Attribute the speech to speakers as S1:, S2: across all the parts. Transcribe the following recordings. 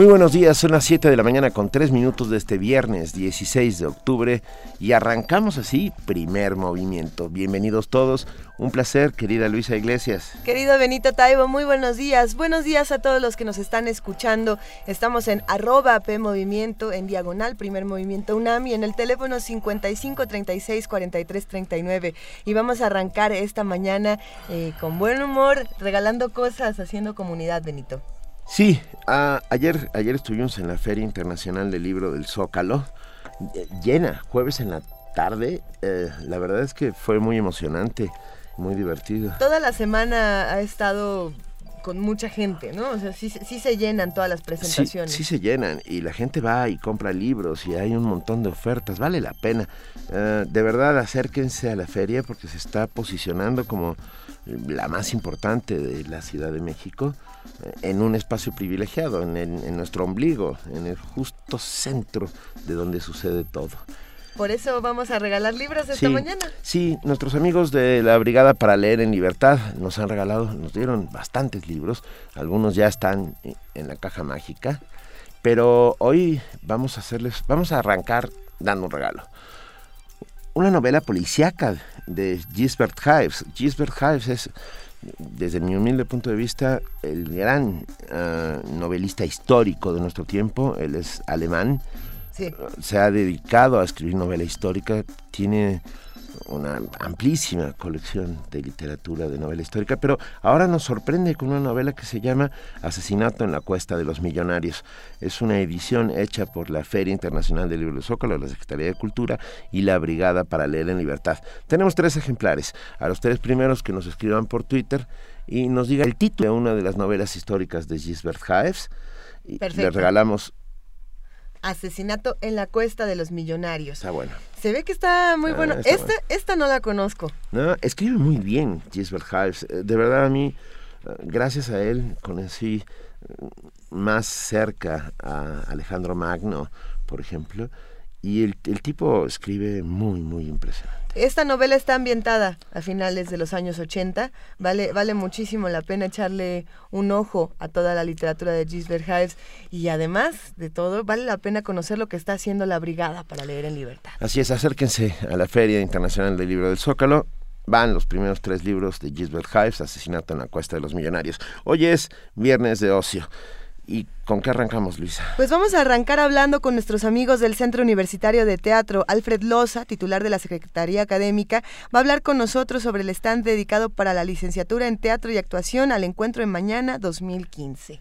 S1: Muy buenos días, son las 7 de la mañana con 3 minutos de este viernes 16 de octubre y arrancamos así primer movimiento. Bienvenidos todos, un placer querida Luisa Iglesias.
S2: Querido Benito Taibo, muy buenos días. Buenos días a todos los que nos están escuchando. Estamos en arroba P Movimiento, en diagonal Primer Movimiento UNAM y en el teléfono 55 36 43 39. Y vamos a arrancar esta mañana eh, con buen humor, regalando cosas, haciendo comunidad, Benito.
S1: Sí, ayer, ayer estuvimos en la Feria Internacional del Libro del Zócalo, eh, llena, jueves en la tarde. Eh, la verdad es que fue muy emocionante, muy divertido.
S2: Toda la semana ha estado con mucha gente, ¿no? O sea, sí, se llenan todas las presentaciones.
S1: Sí, se llenan y la gente va y compra libros y hay un montón de ofertas, vale la pena. Eh, de verdad, acérquense a la feria porque se está posicionando como la más importante de la Ciudad de México en un espacio privilegiado, en, nuestro ombligo, en el justo centro de donde sucede todo.
S2: Por eso vamos a regalar libros esta mañana.
S1: Sí, nuestros amigos de la Brigada para Leer en Libertad nos han regalado, nos dieron bastantes libros, algunos ya están en la caja mágica, pero hoy vamos a hacerles, vamos a arrancar dando un regalo. Una novela policíaca de Gisbert Hives. Gisbert Hives es desde mi humilde punto de vista, el gran ah, novelista histórico de nuestro tiempo, él es alemán, se ha dedicado a escribir novela histórica, tiene una amplísima colección de literatura de novela histórica, pero ahora nos sorprende con una novela que se llama Asesinato en la Cuesta de los Millonarios. Es una edición hecha por la Feria Internacional del Libro de Zócalo, la Secretaría de Cultura y la Brigada para Leer en Libertad. Tenemos tres ejemplares. A los tres primeros que nos escriban por Twitter y nos diga el título de una de las novelas históricas de Gisbert Haefs. Y le regalamos
S2: Asesinato en la Cuesta de los Millonarios.
S1: Está bueno.
S2: Se ve que está muy ah, bueno. esta, esta no la conozco.
S1: No, escribe muy bien Gisbert Hives. Eh, de verdad a mí, eh, gracias a él, conocí eh, más cerca a Alejandro Magno, por ejemplo, y el, el tipo escribe muy, muy impresionante.
S2: Esta novela está ambientada a finales de los años 80. Vale, vale muchísimo la pena echarle un ojo a toda la literatura de Gisbert Hives y además de todo, vale la pena conocer lo que está haciendo la Brigada para leer en libertad.
S1: Así es, acérquense a la Feria Internacional del Libro del Zócalo. Van los primeros tres libros de Gisbert Hives, Asesinato en la Cuesta de los Millonarios. Hoy es viernes de ocio. ¿Y con qué arrancamos, Luisa?
S2: Pues vamos a arrancar hablando con nuestros amigos del Centro Universitario de Teatro. Alfred Loza, titular de la Secretaría Académica, va a hablar con nosotros sobre el stand dedicado para la licenciatura en Teatro y Actuación al encuentro en mañana 2015.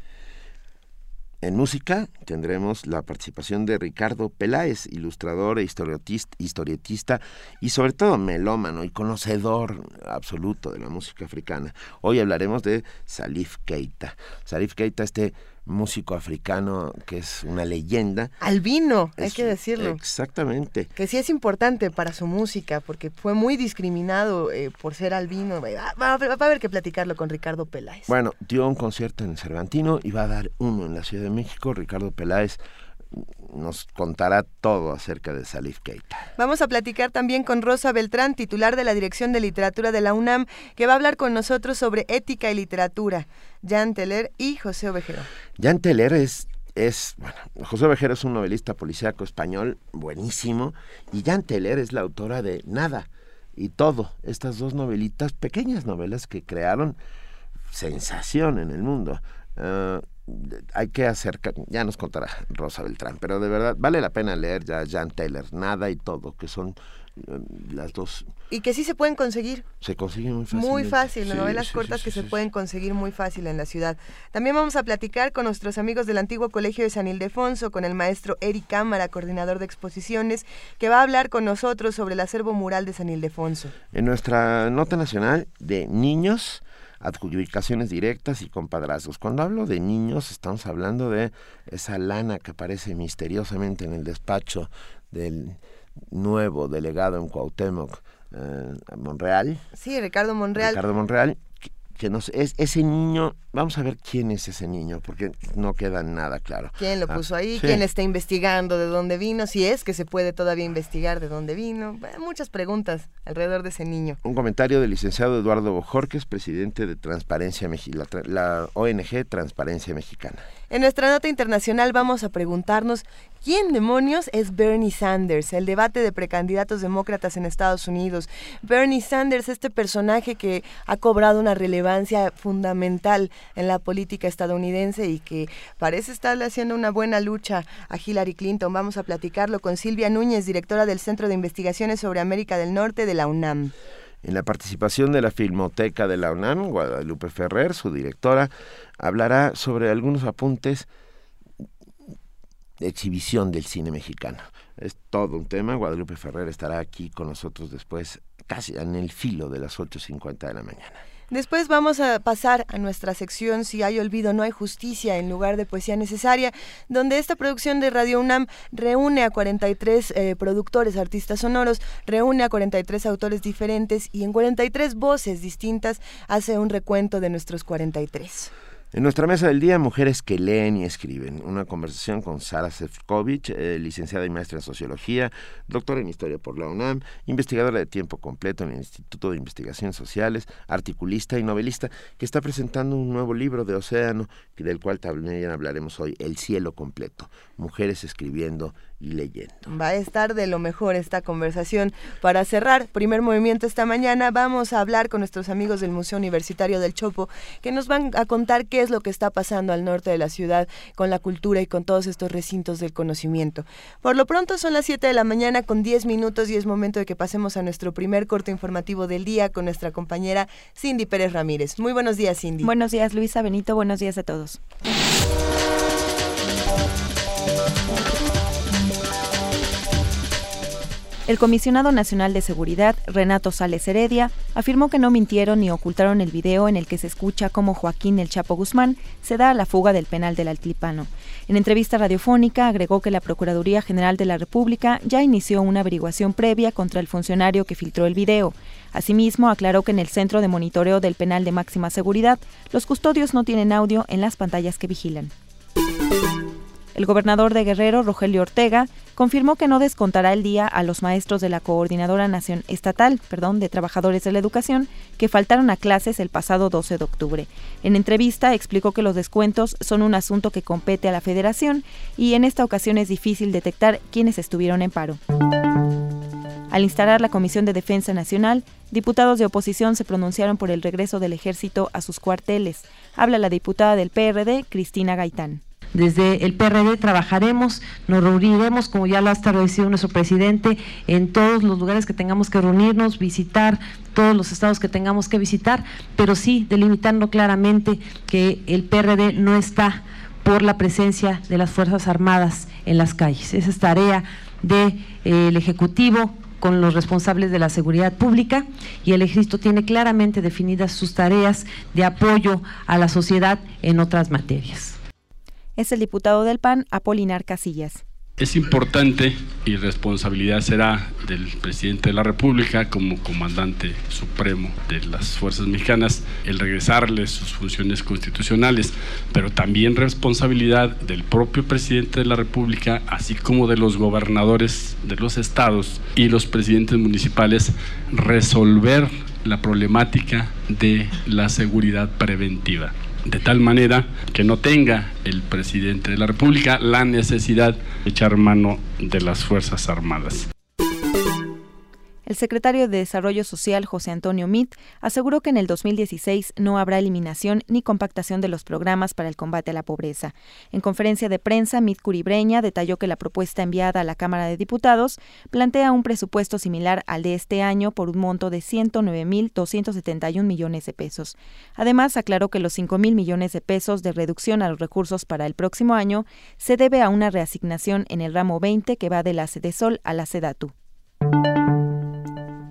S1: En música tendremos la participación de Ricardo Peláez, ilustrador e historietista y sobre todo melómano y conocedor absoluto de la música africana. Hoy hablaremos de Salif Keita. Salif Keita, este músico africano que es una leyenda.
S2: Albino, hay que decirlo.
S1: Exactamente.
S2: Que sí es importante para su música, porque fue muy discriminado eh, por ser albino. Va, a haber que platicarlo con Ricardo Peláez.
S1: Bueno, dio un concierto en Cervantino y va a dar uno en la Ciudad de México. Ricardo Peláez nos contará todo acerca de Salif Keita.
S2: Vamos a platicar también con Rosa Beltrán, titular de la Dirección de Literatura de la UNAM, que va a hablar con nosotros sobre ética y literatura. Jan Teller y José Ovejero.
S1: Jan Teller es es, bueno, José Ovejero es un novelista policíaco español buenísimo y Jan Teller es la autora de Nada y Todo, estas dos novelitas, pequeñas novelas que crearon sensación en el mundo. Ah, hay que acercar, ya nos contará Rosa Beltrán, pero de verdad vale la pena leer ya Jan Taylor, Nada y todo, que son eh, las dos.
S2: Y que sí se pueden conseguir.
S1: Se consiguen muy fácil.
S2: Muy fácil, novelas cortas que se pueden conseguir muy fácil en la ciudad. También vamos a platicar con nuestros amigos del antiguo Colegio de San Ildefonso, con el maestro Eric Cámara, coordinador de exposiciones, que va a hablar con nosotros sobre el acervo mural de San Ildefonso.
S1: En nuestra nota nacional de niños, adjudicaciones directas y compadrazgos. Cuando hablo de niños, estamos hablando de esa lana que aparece misteriosamente en el despacho del nuevo delegado en Cuauhtémoc, eh, Monreal.
S2: Sí, Ricardo Monreal.
S1: Ricardo Monreal, que nos es ese niño, vamos a ver quién es ese niño, porque no queda nada claro.
S2: ¿Quién lo ah, puso ahí? ¿Quién está investigando de dónde vino? Si es que se puede todavía investigar de dónde vino. muchas preguntas alrededor de ese niño.
S1: Un comentario del licenciado Eduardo Bojorques, presidente de Transparencia Mexicana, la ONG Transparencia Mexicana.
S2: En nuestra nota internacional vamos a preguntarnos quién demonios es Bernie Sanders, el debate de precandidatos demócratas en Estados Unidos. Bernie Sanders, este personaje que ha cobrado una relevancia fundamental en la política estadounidense y que parece estarle haciendo una buena lucha a Hillary Clinton. Vamos a platicarlo con Silvia Núñez, directora del Centro de Investigaciones sobre América del Norte de la UNAM.
S1: En la participación de la Filmoteca de la UNAM, Guadalupe Ferrer, su directora, hablará sobre algunos apuntes de exhibición del cine mexicano. Es todo un tema. Guadalupe Ferrer estará aquí con nosotros después, casi en el filo de las 8.50 de la mañana.
S2: Después vamos a pasar a nuestra sección Si hay olvido, no hay justicia en lugar de poesía necesaria, donde esta producción de Radio UNAM reúne a 43 eh, productores, artistas sonoros, reúne a 43 autores diferentes y en 43 voces distintas hace un recuento de nuestros 43.
S1: En nuestra mesa del día, mujeres que leen y escriben. Una conversación con Sara Sefcovic, eh, licenciada y maestra en Sociología, doctora en Historia por la UNAM, investigadora de tiempo completo en el Instituto de Investigaciones Sociales, articulista y novelista, que está presentando un nuevo libro de Océano, del cual también hablaremos hoy, El cielo completo. Mujeres escribiendo y leyendo.
S2: Va a estar de lo mejor esta conversación. Para cerrar, primer movimiento esta mañana, vamos a hablar con nuestros amigos del Museo Universitario del Chopo, que nos van a contar qué es lo que está pasando al norte de la ciudad con la cultura y con todos estos recintos del conocimiento. Por lo pronto son las 7 de la mañana con 10 minutos y es momento de que pasemos a nuestro primer corto informativo del día con nuestra compañera Cindy Pérez Ramírez. Muy buenos días, Cindy.
S3: Buenos días, Luisa Benito. Buenos días a todos. El comisionado nacional de seguridad, Renato Sales Heredia, afirmó que no mintieron ni ocultaron el video en el que se escucha cómo Joaquín El Chapo Guzmán se da a la fuga del penal del Altlipano. En entrevista radiofónica agregó que la Procuraduría General de la República ya inició una averiguación previa contra el funcionario que filtró el video. Asimismo, aclaró que en el centro de monitoreo del penal de máxima seguridad, los custodios no tienen audio en las pantallas que vigilan. El gobernador de Guerrero, Rogelio Ortega, confirmó que no descontará el día a los maestros de la Coordinadora Nación Estatal perdón, de Trabajadores de la Educación que faltaron a clases el pasado 12 de octubre. En entrevista explicó que los descuentos son un asunto que compete a la Federación y en esta ocasión es difícil detectar quiénes estuvieron en paro. Al instalar la Comisión de Defensa Nacional, diputados de oposición se pronunciaron por el regreso del ejército a sus cuarteles. Habla la diputada del PRD, Cristina Gaitán.
S4: Desde el PRD trabajaremos, nos reuniremos, como ya lo ha establecido nuestro presidente, en todos los lugares que tengamos que reunirnos, visitar todos los estados que tengamos que visitar, pero sí delimitando claramente que el PRD no está por la presencia de las Fuerzas Armadas en las calles. Esa es tarea del de, eh, Ejecutivo con los responsables de la seguridad pública y el ejército tiene claramente definidas sus tareas de apoyo a la sociedad en otras materias
S3: es el diputado del PAN, Apolinar Casillas.
S5: Es importante y responsabilidad será del presidente de la República como comandante supremo de las fuerzas mexicanas el regresarles sus funciones constitucionales, pero también responsabilidad del propio presidente de la República, así como de los gobernadores de los estados y los presidentes municipales, resolver la problemática de la seguridad preventiva de tal manera que no tenga el presidente de la República la necesidad de echar mano de las Fuerzas Armadas.
S3: El secretario de Desarrollo Social, José Antonio Mit, aseguró que en el 2016 no habrá eliminación ni compactación de los programas para el combate a la pobreza. En conferencia de prensa, Mit Curibreña detalló que la propuesta enviada a la Cámara de Diputados plantea un presupuesto similar al de este año por un monto de 109.271 millones de pesos. Además, aclaró que los 5.000 millones de pesos de reducción a los recursos para el próximo año se debe a una reasignación en el ramo 20 que va de la Sedesol a la Sedatu.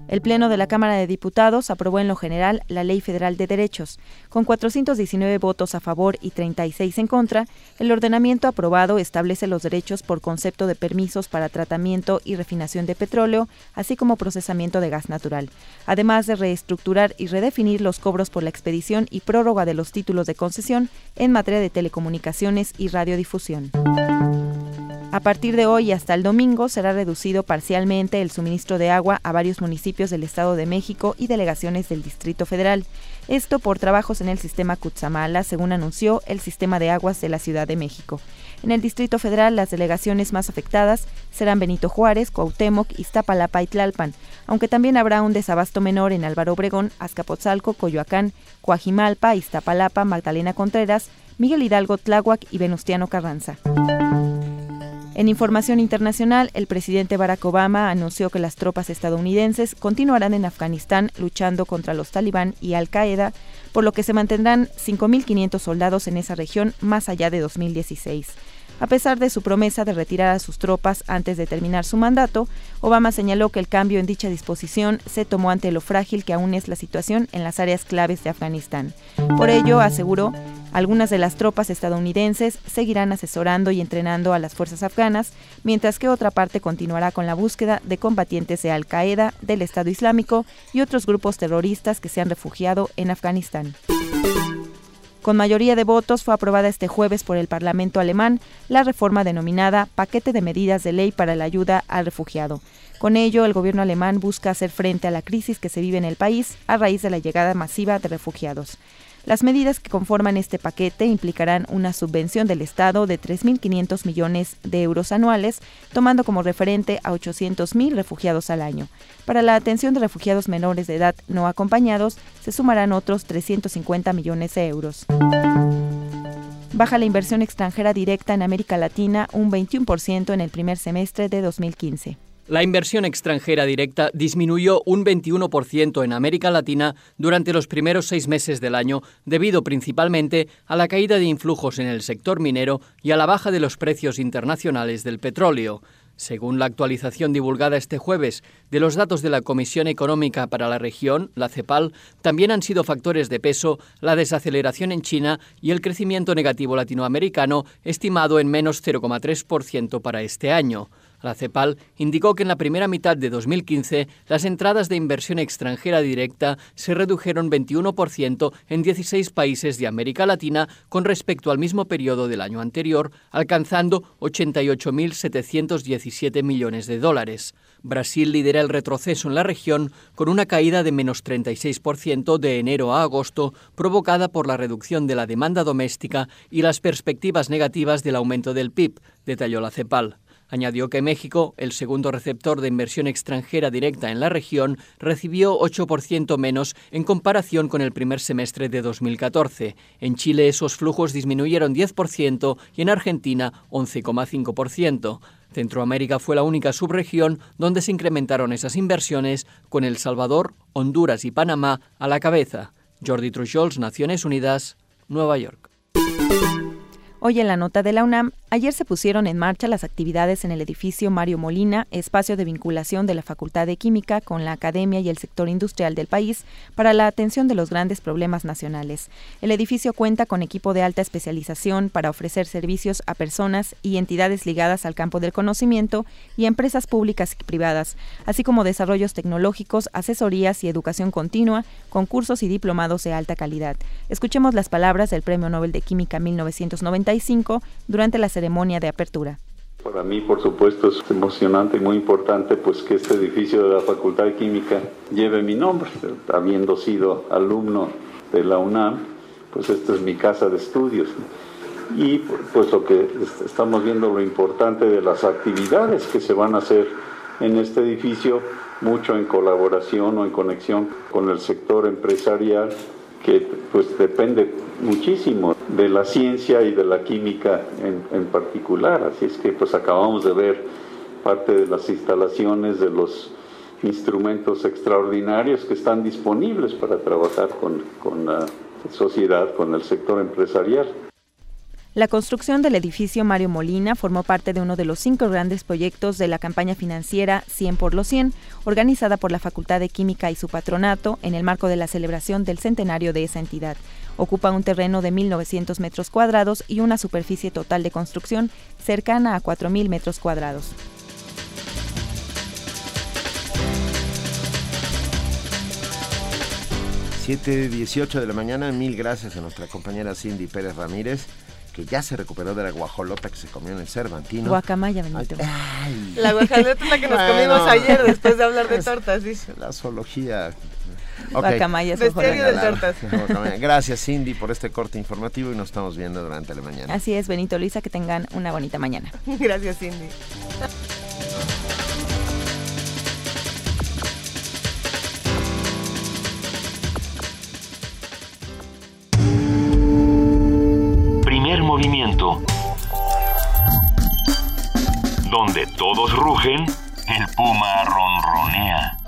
S3: El Pleno de la Cámara de Diputados aprobó en lo general la Ley Federal de Derechos. Con 419 votos a favor y 36 en contra, el ordenamiento aprobado establece los derechos por concepto de permisos para tratamiento y refinación de petróleo, así como procesamiento de gas natural, además de reestructurar y redefinir los cobros por la expedición y prórroga de los títulos de concesión en materia de telecomunicaciones y radiodifusión. A partir de hoy hasta el domingo será reducido parcialmente el suministro de agua a varios municipios del Estado de México y delegaciones del Distrito Federal. Esto por trabajos en el sistema Cutzamala, según anunció el sistema de aguas de la Ciudad de México. En el Distrito Federal, las delegaciones más afectadas serán Benito Juárez, Cuauhtémoc, Iztapalapa y Tlalpan, aunque también habrá un desabasto menor en Álvaro Obregón, Azcapotzalco, Coyoacán, Coajimalpa, Iztapalapa, Magdalena Contreras, Miguel Hidalgo, Tláhuac y Venustiano Carranza. En información internacional, el presidente Barack Obama anunció que las tropas estadounidenses continuarán en Afganistán luchando contra los talibán y Al-Qaeda, por lo que se mantendrán 5.500 soldados en esa región más allá de 2016. A pesar de su promesa de retirar a sus tropas antes de terminar su mandato, Obama señaló que el cambio en dicha disposición se tomó ante lo frágil que aún es la situación en las áreas claves de Afganistán. Por ello, aseguró, algunas de las tropas estadounidenses seguirán asesorando y entrenando a las fuerzas afganas, mientras que otra parte continuará con la búsqueda de combatientes de Al-Qaeda, del Estado Islámico y otros grupos terroristas que se han refugiado en Afganistán. Con mayoría de votos fue aprobada este jueves por el Parlamento alemán la reforma denominada Paquete de Medidas de Ley para la Ayuda al Refugiado. Con ello, el gobierno alemán busca hacer frente a la crisis que se vive en el país a raíz de la llegada masiva de refugiados. Las medidas que conforman este paquete implicarán una subvención del Estado de 3.500 millones de euros anuales, tomando como referente a 800.000 refugiados al año. Para la atención de refugiados menores de edad no acompañados, se sumarán otros 350 millones de euros. Baja la inversión extranjera directa en América Latina un 21% en el primer semestre de 2015.
S6: La inversión extranjera directa disminuyó un 21% en América Latina durante los primeros seis meses del año, debido principalmente a la caída de influjos en el sector minero y a la baja de los precios internacionales del petróleo. Según la actualización divulgada este jueves de los datos de la Comisión Económica para la Región, la CEPAL, también han sido factores de peso la desaceleración en China y el crecimiento negativo latinoamericano, estimado en menos 0,3% para este año. La CEPAL indicó que en la primera mitad de 2015 las entradas de inversión extranjera directa se redujeron 21% en 16 países de América Latina con respecto al mismo periodo del año anterior, alcanzando 88.717 millones de dólares. Brasil lidera el retroceso en la región con una caída de menos 36% de enero a agosto, provocada por la reducción de la demanda doméstica y las perspectivas negativas del aumento del PIB, detalló la CEPAL. Añadió que México, el segundo receptor de inversión extranjera directa en la región, recibió 8% menos en comparación con el primer semestre de 2014. En Chile esos flujos disminuyeron 10% y en Argentina 11,5%. Centroamérica fue la única subregión donde se incrementaron esas inversiones, con El Salvador, Honduras y Panamá a la cabeza. Jordi Trujols, Naciones Unidas, Nueva York.
S3: Hoy en la nota de la UNAM, ayer se pusieron en marcha las actividades en el edificio Mario Molina, espacio de vinculación de la Facultad de Química con la academia y el sector industrial del país para la atención de los grandes problemas nacionales. El edificio cuenta con equipo de alta especialización para ofrecer servicios a personas y entidades ligadas al campo del conocimiento y empresas públicas y privadas, así como desarrollos tecnológicos, asesorías y educación continua, concursos y diplomados de alta calidad. Escuchemos las palabras del Premio Nobel de Química 1990 durante la ceremonia de apertura.
S7: Para mí, por supuesto, es emocionante y muy importante pues que este edificio de la Facultad de Química lleve mi nombre, habiendo sido alumno de la UNAM, pues esta es mi casa de estudios. Y pues lo que estamos viendo lo importante de las actividades que se van a hacer en este edificio, mucho en colaboración o en conexión con el sector empresarial que pues depende muchísimo de la ciencia y de la química en, particular. Así es que pues acabamos de ver parte de las instalaciones de los instrumentos extraordinarios que están disponibles para trabajar con, con la sociedad, con el sector empresarial.
S3: La construcción del edificio Mario Molina formó parte de uno de los cinco grandes proyectos de la campaña financiera 100 por los 100, organizada por la Facultad de Química y su patronato en el marco de la celebración del centenario de esa entidad. Ocupa un terreno de 1.900 metros cuadrados y una superficie total de construcción cercana a 4.000 metros cuadrados.
S1: 7.18 de la mañana, mil gracias a nuestra compañera Cindy Pérez Ramírez que ya se recuperó de la guajolota que se comió en el Cervantino.
S3: Guacamaya, Benito.
S2: la guajolota es la que nos comimos ayer después de hablar de tortas, dice.
S1: La zoología.
S3: Guacamaya es
S2: de tortas.
S1: Gracias, Cindy, por este corte informativo y nos estamos viendo durante la mañana.
S3: Así es, Benito, Luisa, que tengan una bonita mañana.
S2: Gracias, Cindy.
S8: Movimiento. Donde todos rugen, el puma ronronea.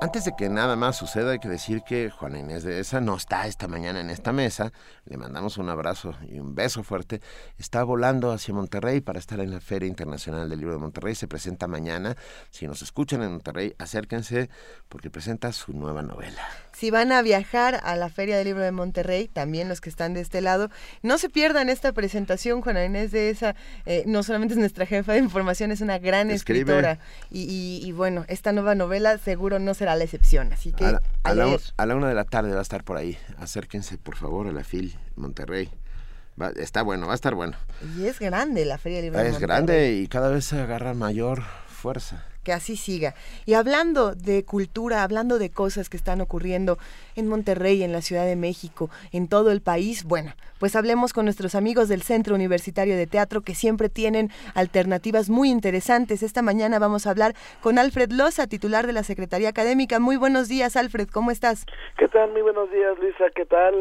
S1: Antes de que nada más suceda, hay que decir que Juana Inés de esa no está esta mañana en esta mesa. Le mandamos un abrazo y un beso fuerte. Está volando hacia Monterrey para estar en la Feria Internacional del Libro de Monterrey. Se presenta mañana. Si nos escuchan en Monterrey, acérquense porque presenta su nueva novela.
S2: Si van a viajar a la Feria del Libro de Monterrey, también los que están de este lado, no se pierdan esta presentación. Juana Inés de esa eh, no solamente es nuestra jefa de información, es una gran escritora. Y, bueno, esta nueva novela seguro no será la excepción. Así que.
S1: A la, una de la tarde va a estar por ahí. Acérquense, por favor, a la FIL Monterrey. está bueno, va a estar bueno.
S2: Y es grande la Feria del Libro de
S1: Monterrey. Es grande y cada vez se agarra mayor fuerza
S2: que así siga. Y hablando de cultura, hablando de cosas que están ocurriendo en Monterrey, en la Ciudad de México, en todo el país, bueno, pues hablemos con nuestros amigos del Centro Universitario de Teatro que siempre tienen alternativas muy interesantes. Esta mañana vamos a hablar con Alfred Loza, titular de la Secretaría Académica. Muy buenos días, Alfred, ¿cómo estás?
S9: ¿Qué tal? Muy buenos días, Luisa, ¿qué tal?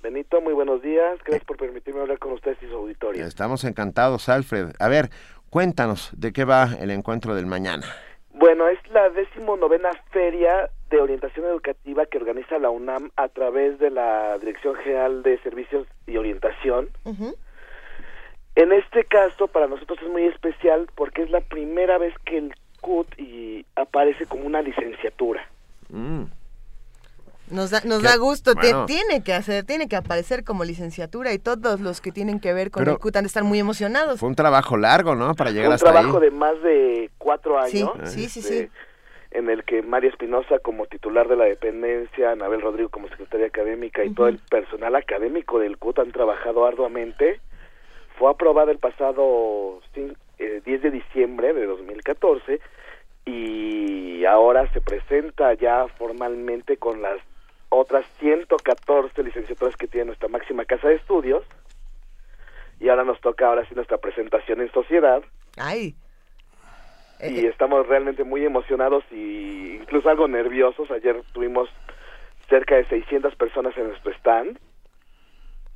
S9: Benito, muy buenos días. Gracias por permitirme hablar con ustedes y su auditorio.
S1: Estamos encantados, Alfred. A ver, cuéntanos de qué va el encuentro del mañana.
S9: Bueno, es la decimonovena feria de orientación educativa que organiza la UNAM a través de la Dirección General de Servicios y Orientación. En este caso, para nosotros es muy especial porque es la primera vez que el CUT y aparece como una licenciatura.
S1: Mm.
S2: Nos da, nos da gusto, tiene que hacer, tiene que aparecer como licenciatura y todos los que tienen que ver con el CUT han de estar muy emocionados.
S1: Fue un trabajo largo, ¿no? Para llegar hasta
S9: ahí. Un trabajo de más de cuatro años.
S2: Sí, sí, sí,
S9: este, En el que María Espinosa como titular de la dependencia, Anabel Rodrigo como secretaria académica y todo el personal académico del CUT han trabajado arduamente. Fue aprobada el pasado 10 eh, de diciembre de 2014 y ahora se presenta ya formalmente con las otras 114 licenciaturas que tiene nuestra máxima casa de estudios. Y ahora nos toca ahora sí nuestra presentación en sociedad.
S2: Ay.
S9: Y eh, eh. estamos realmente muy emocionados y incluso algo nerviosos. Ayer tuvimos cerca de 600 personas en nuestro stand.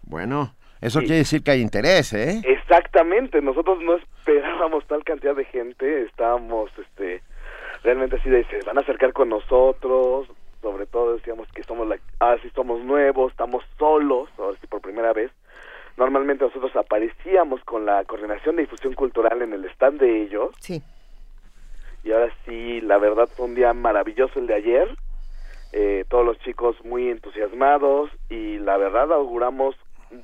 S1: Bueno, eso quiere decir que hay interés, ¿eh?
S9: Exactamente, nosotros no esperábamos tal cantidad de gente, estábamos este realmente así de se van a acercar con nosotros, sobre todo decíamos que somos la, ah, somos nuevos, estamos solos, ahora sí por primera vez. Normalmente nosotros aparecíamos con la coordinación de difusión cultural en el stand de ellos.
S2: Sí.
S9: Y ahora sí, la verdad fue un día maravilloso el de ayer. Eh, todos los chicos muy entusiasmados y la verdad auguramos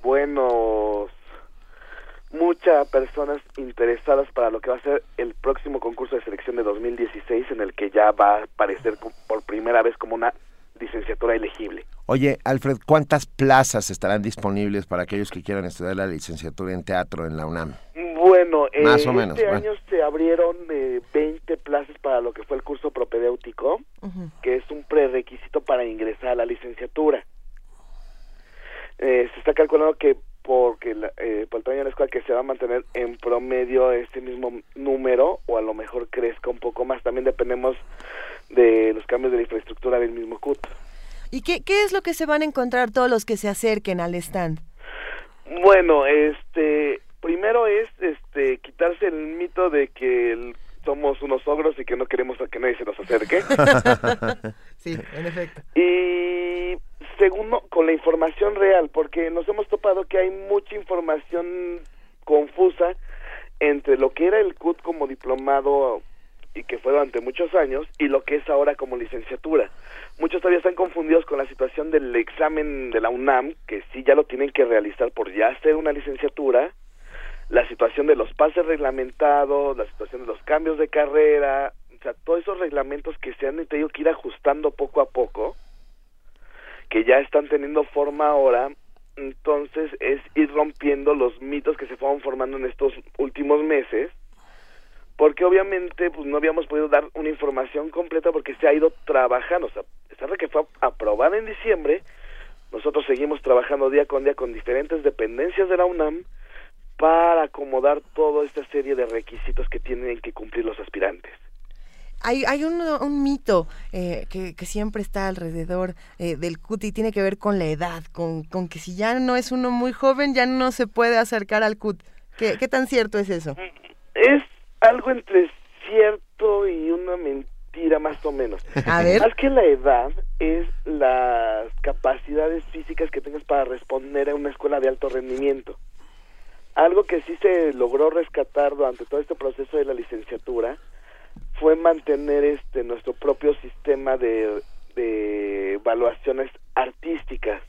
S9: buenos muchas personas interesadas para lo que va a ser el próximo concurso de selección de 2016 en el que ya va a aparecer por primera vez como una licenciatura elegible.
S1: Oye, Alfred, ¿cuántas plazas estarán disponibles para aquellos que quieran estudiar la licenciatura en teatro en la UNAM?
S9: Bueno, Más o menos, este año se abrieron eh, 20 plazas para lo que fue el curso propedéutico, que es un prerequisito para ingresar a la licenciatura. Eh, se está calculando que porque eh, por el tamaño de la escuela que se va a mantener en promedio este mismo número o a lo mejor crezca un poco más. También dependemos de los cambios de la infraestructura del mismo CUT.
S2: ¿Y qué, qué es lo que se van a encontrar todos los que se acerquen al stand?
S9: Bueno, este, primero es este quitarse el mito de que somos unos ogros y que no queremos a que nadie se nos acerque.
S2: sí, en efecto.
S9: Y segundo, con la información real, porque nos hemos topado que hay mucha información confusa entre lo que era el CUT como diplomado y que fue durante muchos años y lo que es ahora como licenciatura. Muchos todavía están confundidos con la situación del examen de la UNAM, que sí ya lo tienen que realizar por ya ser una licenciatura, la situación de los pases reglamentados, la situación de los cambios de carrera, o sea, todos esos reglamentos que se han tenido que ir ajustando poco a poco, que ya están teniendo forma ahora, entonces es ir rompiendo los mitos que se fueron formando en estos últimos meses porque obviamente pues no habíamos podido dar una información completa porque se ha ido trabajando, o sea, esta que fue aprobada en diciembre, nosotros seguimos trabajando día con día con diferentes dependencias de la UNAM para acomodar toda esta serie de requisitos que tienen que cumplir los aspirantes.
S2: Hay, hay un, un mito eh, que, que, siempre está alrededor eh, del CUT y tiene que ver con la edad, con, con, que si ya no es uno muy joven, ya no se puede acercar al CUT. ¿Qué, qué tan cierto es eso?
S9: Es algo entre cierto y una mentira más o menos.
S2: A ver.
S9: Más que la edad es las capacidades físicas que tengas para responder a una escuela de alto rendimiento. Algo que sí se logró rescatar durante todo este proceso de la licenciatura fue mantener este nuestro propio sistema de, de evaluaciones artísticas.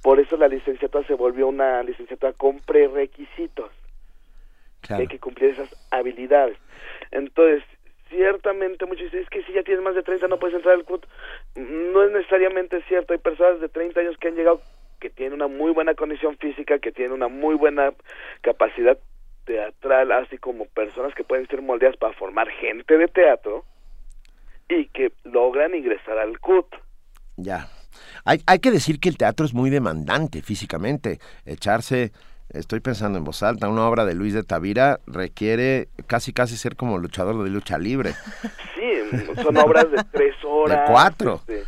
S9: Por eso la licenciatura se volvió una licenciatura con prerequisitos hay que cumplir esas habilidades. Entonces, ciertamente muchos dicen, es que si ya tienes más de 30 no puedes entrar al CUT. No es necesariamente cierto, hay personas de 30 años que han llegado que tienen una muy buena condición física, que tienen una muy buena capacidad teatral, así como personas que pueden ser moldeadas para formar gente de teatro y que logran ingresar al CUT.
S1: Ya. Hay, hay que decir que el teatro es muy demandante físicamente. Echarse estoy pensando en voz alta, una obra de Luis de Tavira requiere casi casi ser como luchador de lucha libre.
S9: Sí, son obras de tres horas.
S1: De cuatro.
S9: Este,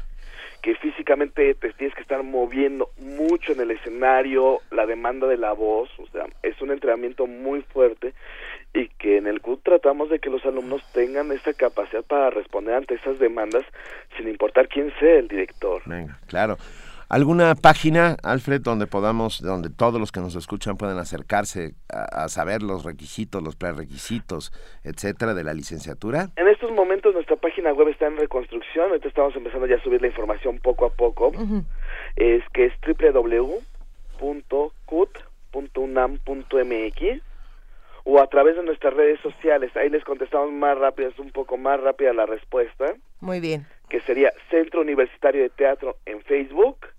S9: que físicamente te tienes que estar moviendo mucho en el escenario, la demanda de la voz, o sea, es un entrenamiento muy fuerte y que en el CUT tratamos de que los alumnos tengan esa capacidad para responder ante esas demandas sin importar quién sea el director.
S1: Venga, claro. ¿Alguna página, Alfred, donde podamos, donde todos los que nos escuchan puedan acercarse a, saber los requisitos, los prerequisitos, etcétera, de la licenciatura?
S9: En estos momentos nuestra página web está en reconstrucción, ahorita estamos empezando ya a subir la información poco a poco. Es que es www.cut.unam.mx o a través de nuestras redes sociales. Ahí les contestamos más rápido, es un poco más rápida la respuesta.
S2: Muy bien.
S9: Que sería Centro Universitario de Teatro en Facebook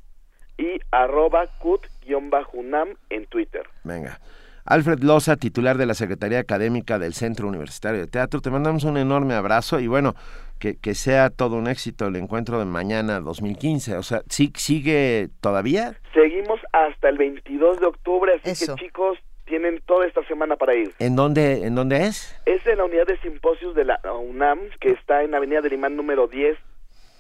S9: y arroba cut-unam en Twitter.
S1: Venga. Alfred Loza, titular de la Secretaría Académica del Centro Universitario de Teatro, te mandamos un enorme abrazo y bueno, que, que sea todo un éxito el encuentro de mañana 2015. O sea, ¿sí, ¿sigue todavía?
S9: Seguimos hasta el 22 de octubre, así que chicos, tienen toda esta semana para ir.
S1: ¿En dónde, ¿En dónde es?
S9: Es en la unidad de simposios de la UNAM, que está en Avenida del Imán número 10,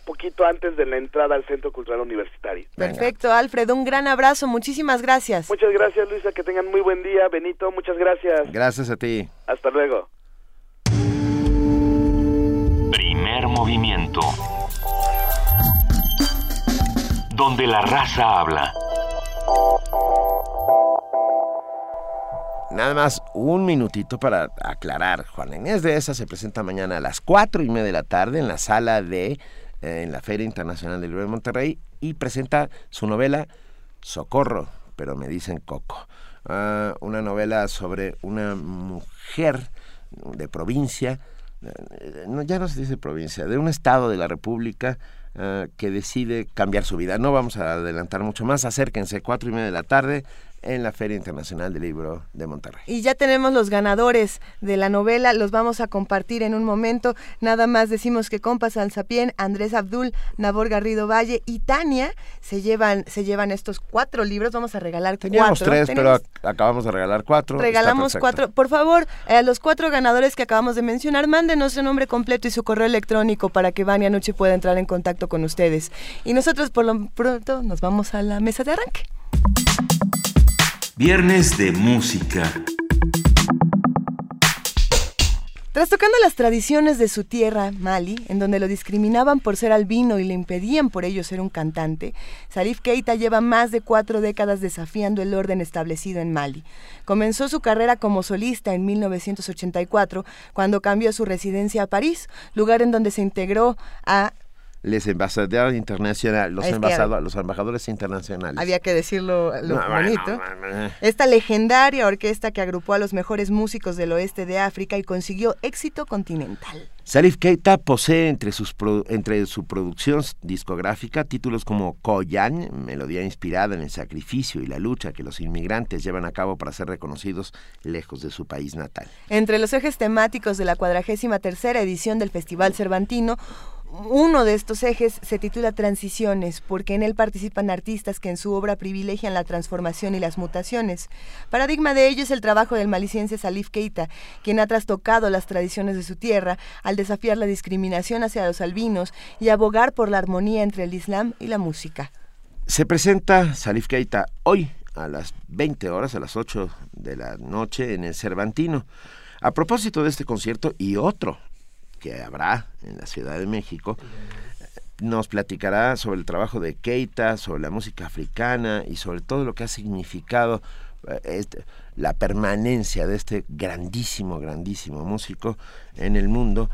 S9: poquito antes de la entrada al Centro Cultural Universitario.
S2: Perfecto, Alfred, un gran abrazo, muchísimas gracias.
S9: Muchas gracias, Luisa, que tengan muy buen día. Benito, muchas gracias.
S1: Gracias a ti.
S9: Hasta luego.
S8: Primer movimiento. Donde la raza habla.
S1: Nada más un minutito para aclarar. Juan Inés de esa se presenta mañana a las cuatro y media de la tarde en la sala de eh, en la Feria Internacional del Libro de Monterrey y presenta su novela Socorro, pero me dicen Coco. Ah, una novela sobre una mujer de provincia, eh, ya no se dice provincia, de un estado de la República ah, que decide cambiar su vida. No vamos a adelantar mucho más, acérquense, cuatro y media de la tarde, en la Feria Internacional del Libro de Monterrey.
S2: Y ya tenemos los ganadores de la novela, los vamos a compartir en un momento. Nada más decimos que Compas Alzapien, Andrés Abdul, Nabor Garrido Valle y Tania se llevan, se llevan estos cuatro libros. Vamos a regalar
S1: Teníamos
S2: cuatro.
S1: tres, pero acabamos de regalar cuatro.
S2: Regalamos cuatro. Por favor, a los cuatro ganadores que acabamos de mencionar, mándenos su nombre completo y su correo electrónico para que Vania Noche pueda entrar en contacto con ustedes. Y nosotros por lo pronto nos vamos a la mesa de arranque.
S8: Viernes de música.
S2: Trastocando las tradiciones de su tierra, Mali, en donde lo discriminaban por ser albino y le impedían por ello ser un cantante, Salif Keita lleva más de cuatro décadas desafiando el orden establecido en Mali. Comenzó su carrera como solista en 1984, cuando cambió su residencia a París, lugar en donde se integró a
S1: les embajadores internacionales, los, los embajadores internacionales.
S2: Había que decirlo lo bonito. Esta legendaria orquesta que agrupó a los mejores músicos del oeste de África y consiguió éxito continental.
S1: Salif Keita posee entre, sus entre su producción discográfica títulos como Koyan, melodía inspirada en el sacrificio y la lucha que los inmigrantes llevan a cabo para ser reconocidos lejos de su país natal.
S2: Entre los ejes temáticos de la cuadragésima tercera edición del Festival Cervantino, uno de estos ejes se titula Transiciones, porque en él participan artistas que en su obra privilegian la transformación y las mutaciones. Paradigma de ello es el trabajo del maliciense Salif Keita, quien ha trastocado las tradiciones de su tierra al desafiar la discriminación hacia los albinos y abogar por la armonía entre el Islam y la música.
S1: Se presenta Salif Keita hoy a las 20 horas, a las 8 de la noche en el Cervantino. A propósito de este concierto y otro que habrá en la Ciudad de México, nos platicará sobre el trabajo de Keita, sobre la música africana y sobre todo lo que ha significado eh, este, la permanencia de este grandísimo, grandísimo músico en el mundo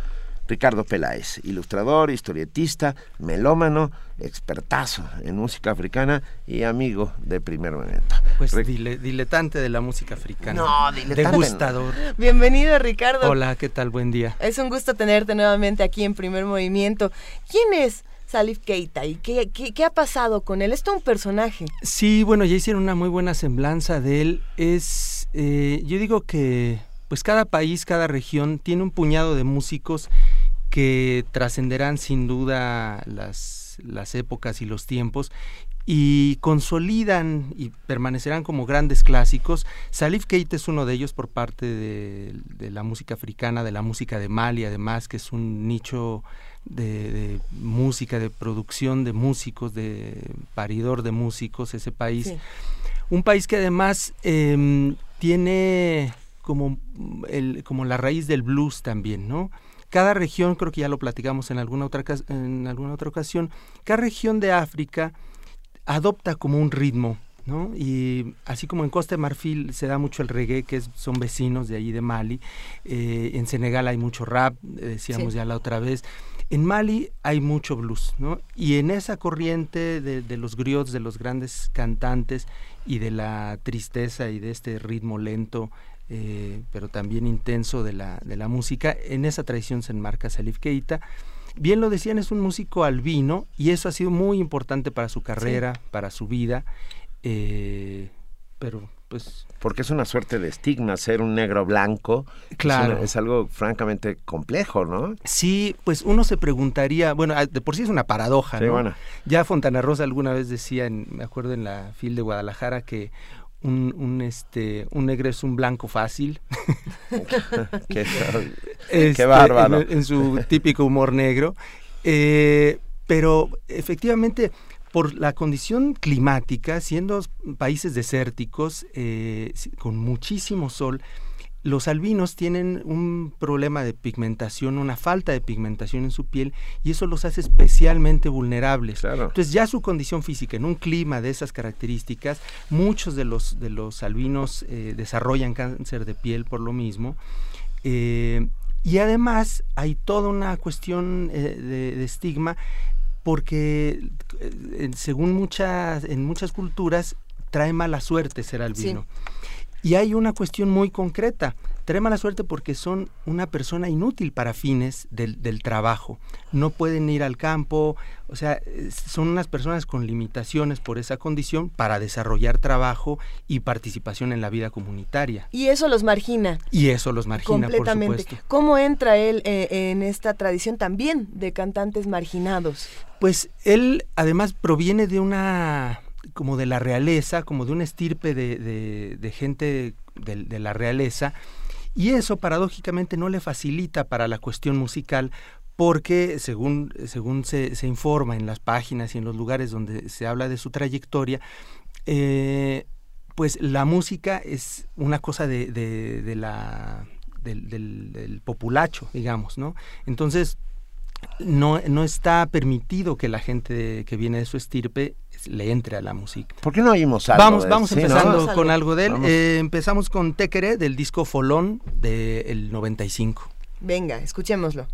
S1: Ricardo Peláez, ilustrador, historietista, melómano, expertazo en música africana y amigo de primer momento.
S10: Pues diletante de la música africana.
S1: No, diletante.
S10: Degustador.
S2: Bienvenido, Ricardo.
S10: Hola, ¿qué tal? Buen día.
S2: Es un gusto tenerte nuevamente aquí en Primer Movimiento. ¿Quién es Salif Keita y qué, qué, ha pasado con él? ¿Es todo un personaje?
S10: Sí, bueno, ya hicieron una muy buena semblanza de él. Es, eh, yo digo que pues cada país, cada región tiene un puñado de músicos que trascenderán sin duda las, las épocas y los tiempos y consolidan y permanecerán como grandes clásicos. Salif Keita es uno de ellos por parte de, la música africana, de la música de Mali, además, que es un nicho de, música, de producción de músicos, de paridor de músicos, ese país. Un país que además em, tiene como, el, como la raíz del blues también, ¿no? Cada región, creo que ya lo platicamos en alguna otra, en alguna otra ocasión, cada región de África adopta como un ritmo, ¿no? Y así como en Costa de Marfil se da mucho el reggae, que son vecinos de allí de Mali, eh, en Senegal hay mucho rap, decíamos ya la otra vez, en Mali hay mucho blues, ¿no? Y en esa corriente de, de, los griots, de los grandes cantantes y de la tristeza y de este ritmo lento eh, pero también intenso de la, de la música. En esa tradición se enmarca Salif Keita. Bien lo decían, es un músico albino y eso ha sido muy importante para su carrera, para su vida. Eh, pero pues...
S1: Porque es una suerte de estigma ser un negro blanco.
S10: Claro.
S1: Es, algo francamente complejo, ¿no?
S10: Sí, pues uno se preguntaría, bueno, de por sí es una paradoja, sí, Bueno. Ya Fontana Rosa alguna vez decía, me acuerdo en la FIL de Guadalajara, que un, un, este, un negro es un blanco fácil.
S1: qué, este, bárbaro.
S10: En, su típico humor negro. Eh, pero efectivamente, por la condición climática, siendo países desérticos, eh, con muchísimo sol, los albinos tienen un problema de pigmentación, una falta de pigmentación en su piel y eso los hace especialmente vulnerables. Entonces ya su condición física en un clima de esas características, muchos de los, de los albinos eh, desarrollan cáncer de piel por lo mismo. Eh, y además hay toda una cuestión eh, de, estigma porque según muchas, en muchas culturas trae mala suerte ser albino. Y hay una cuestión muy concreta. Trae mala suerte porque son una persona inútil para fines del, trabajo. No pueden ir al campo, o sea, son unas personas con limitaciones por esa condición para desarrollar trabajo y participación en la vida comunitaria.
S2: Y eso los margina.
S10: Y eso los margina,
S2: Completamente.
S10: por supuesto.
S2: ¿Cómo entra él eh, en esta tradición también de cantantes marginados?
S10: Pues él además proviene de una como de la realeza, como de una estirpe de, de, gente de, la realeza, y eso paradójicamente no le facilita para la cuestión musical porque según, según se, se, informa en las páginas y en los lugares donde se habla de su trayectoria, eh, pues la música es una cosa de, de, la del, populacho, digamos, ¿no? Entonces, no, no está permitido que la gente que viene de su estirpe le entre a la música.
S1: ¿Por qué no oímos algo?
S10: Vamos, vamos empezando con algo de él. Eh, empezamos con Tekere del disco Folón del 95.
S2: Venga, escuchémoslo.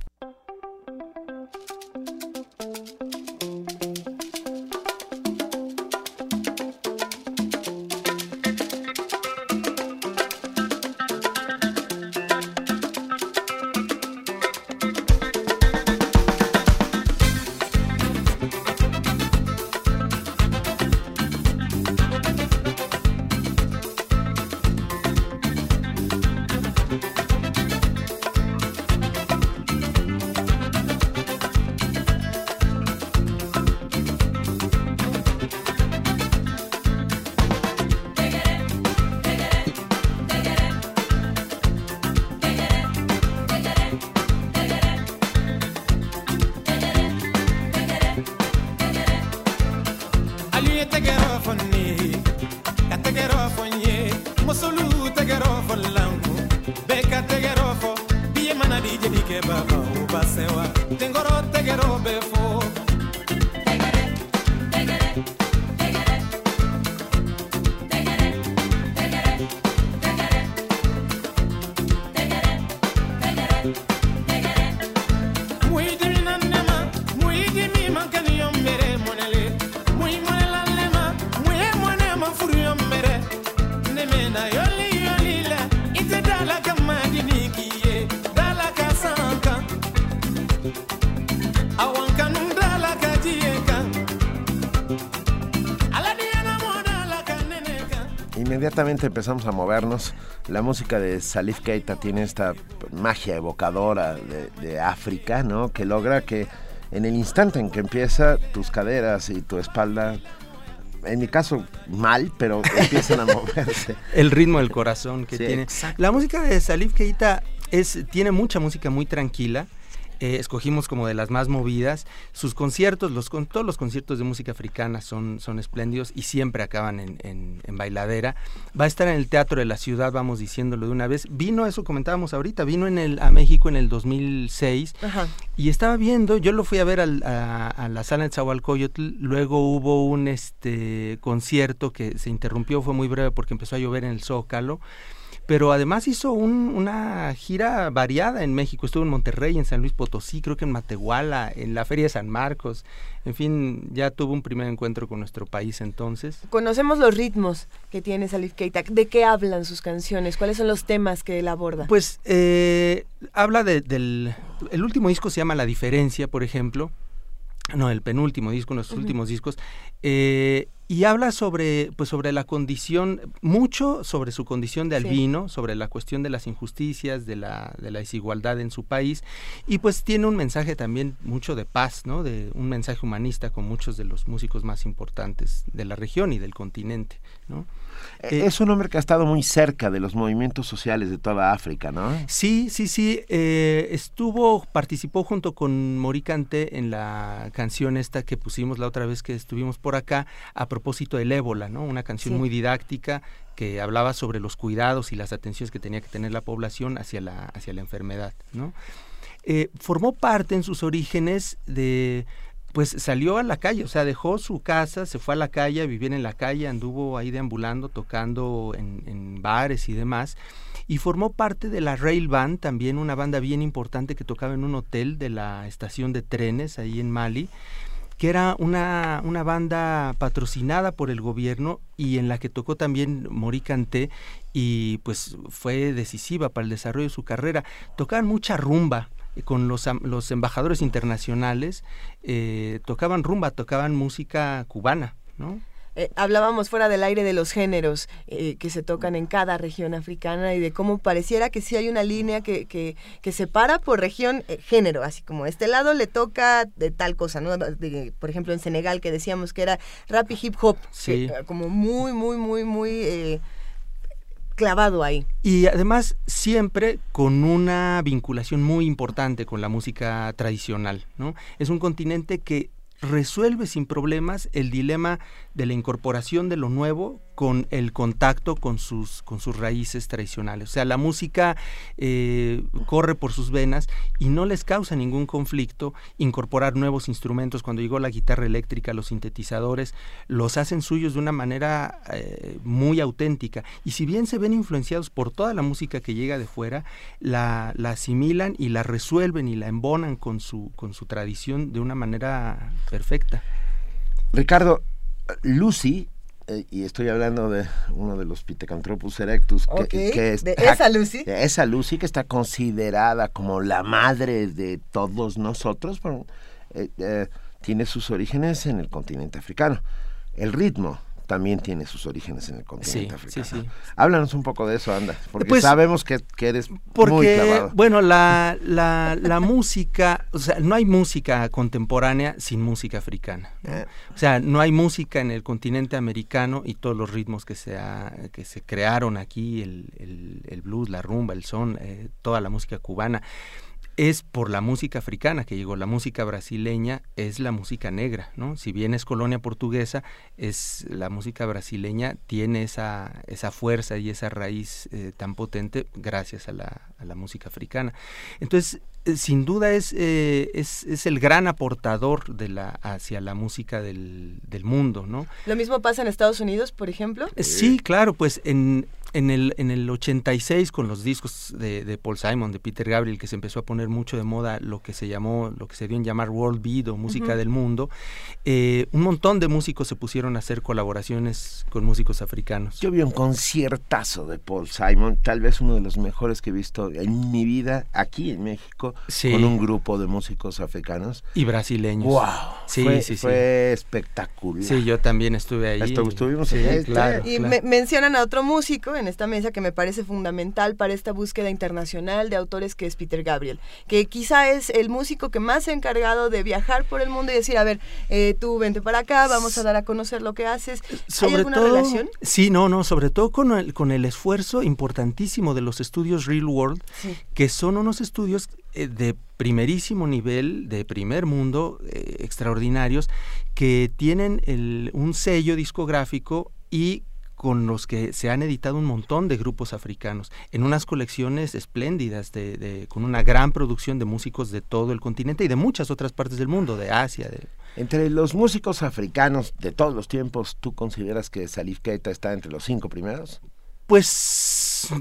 S1: Empezamos a movernos. La música de Salif Keita tiene esta magia evocadora de, África, ¿no? Que logra que en el instante en que empieza tus caderas y tu espalda en mi caso mal, pero empiezan a moverse.
S10: El ritmo del corazón que tiene. La música de Salif Keita es, tiene mucha música muy tranquila. Eh, escogimos como de las más movidas. Sus conciertos, los, todos los conciertos de música africana son, son espléndidos y siempre acaban en, en, bailadera. Va a estar en el Teatro de la Ciudad, vamos diciéndolo de una vez. Vino, eso comentábamos ahorita, vino en el, a México en el 2006 y estaba viendo, yo lo fui a ver a, la sala de Zahualcoyotl, luego hubo un este concierto que se interrumpió, fue muy breve porque empezó a llover en el Zócalo pero además hizo una gira variada en México. Estuvo en Monterrey, en San Luis Potosí, creo que en Matehuala, en la Feria de San Marcos. En fin, ya tuvo un primer encuentro con nuestro país entonces.
S2: Conocemos los ritmos que tiene Salif Keita. ¿De qué hablan sus canciones? ¿Cuáles son los temas que él aborda?
S10: Pues eh, habla del... El último disco se llama La Diferencia, por ejemplo. No, el penúltimo disco, uno de sus últimos discos. Eh, y habla sobre, pues sobre la condición, mucho sobre su condición de albino, sobre la cuestión de las injusticias, de la, de la desigualdad en su país, y pues tiene un mensaje también mucho de paz, ¿no? De un mensaje humanista con muchos de los músicos más importantes de la región y del continente, ¿no?
S1: Eh, es un hombre que ha estado muy cerca de los movimientos sociales de toda África, ¿no?
S10: Sí, sí, sí. Eh, estuvo, participó junto con Mori en la canción esta que pusimos la otra vez que estuvimos por acá a propósito del ébola, ¿no? Una canción muy didáctica que hablaba sobre los cuidados y las atenciones que tenía que tener la población hacia la, hacia la enfermedad, ¿no? Eh, formó parte en sus orígenes de pues salió a la calle, o sea, dejó su casa, se fue a la calle, vivía en la calle, anduvo ahí deambulando, tocando en, bares y demás, y formó parte de la Rail Band, también una banda bien importante que tocaba en un hotel de la estación de trenes ahí en Mali, que era una, una banda patrocinada por el gobierno y en la que tocó también Mori Canté y pues fue decisiva para el desarrollo de su carrera. Tocaban mucha rumba, con los, los embajadores internacionales, eh, tocaban rumba, tocaban música cubana, ¿no?
S2: Eh, hablábamos fuera del aire de los géneros eh, que se tocan en cada región africana y de cómo pareciera que sí hay una línea que, que, que separa por región género, así como este lado le toca de tal cosa, ¿no? por ejemplo en Senegal que decíamos que era rap y hip hop, como muy, muy, muy, muy clavado ahí.
S10: Y además siempre con una vinculación muy importante con la música tradicional, ¿no? Es un continente que resuelve sin problemas el dilema de la incorporación de lo nuevo con el contacto con sus, con sus raíces tradicionales. O sea, la música eh, corre por sus venas y no les causa ningún conflicto incorporar nuevos instrumentos. Cuando llegó la guitarra eléctrica, los sintetizadores, los hacen suyos de una manera eh, muy auténtica. Y si bien se ven influenciados por toda la música que llega de fuera, la, la asimilan y la resuelven y la embonan con su, con su tradición de una manera perfecta.
S1: Ricardo, Lucy, eh, y estoy hablando de uno de los Pithecanthropus erectus, que,
S2: es, de esa Lucy.
S1: De esa Lucy que está considerada como la madre de todos nosotros, eh, eh, tiene sus orígenes en el continente africano. El ritmo también tiene sus orígenes en el continente africano. Sí, sí. Háblanos un poco de eso, anda, porque pues, sabemos que, eres muy clavado.
S10: Bueno, la, la, la música, o sea, no hay música contemporánea sin música africana. Eh. O sea, no hay música en el continente americano y todos los ritmos que se, que se crearon aquí, el, el, blues, la rumba, el son, eh, toda la música cubana es por la música africana que llegó. La música brasileña es la música negra, ¿no? Si bien es colonia portuguesa, es la música brasileña tiene esa, esa fuerza y esa raíz eh, tan potente gracias a la, a la música africana. Entonces, eh, sin duda es, eh, es, es, el gran aportador de la, hacia la música del, del mundo, ¿no?
S2: ¿Lo mismo pasa en Estados Unidos, por ejemplo?
S10: Sí, claro, pues en, en el, en el 86 con los discos de, de, Paul Simon, de Peter Gabriel, que se empezó a poner mucho de moda lo que se llamó, lo que se dio en llamar World Beat o música del mundo, eh, un montón de músicos se pusieron a hacer colaboraciones con músicos africanos.
S1: Yo vi un conciertazo de Paul Simon, tal vez uno de los mejores que he visto en mi vida aquí en México, con un grupo de músicos africanos.
S10: Y brasileños.
S1: ¡Wow! Sí, fue, sí, fue espectacular.
S10: Sí, yo también estuve ahí.
S1: estuvimos
S10: ahí. Claro,
S2: y mencionan a otro músico en esta mesa que me parece fundamental para esta búsqueda internacional de autores que es Peter Gabriel, que quizá es el músico que más se ha encargado de viajar por el mundo y decir, a ver, eh, tú vente para acá, vamos a dar a conocer lo que haces. ¿Hay alguna relación?
S10: Sí, no, no, sobre todo con el, con el esfuerzo importantísimo de los estudios Real World, que son unos estudios eh, de primerísimo nivel, de primer mundo, eh, extraordinarios, que tienen el, un sello discográfico y con los que se han editado un montón de grupos africanos, en unas colecciones espléndidas, de, con una gran producción de músicos de todo el continente y de muchas otras partes del mundo, de Asia. De...
S1: Entre los músicos africanos de todos los tiempos, ¿tú consideras que Salif Keita está entre los cinco primeros?
S10: Pues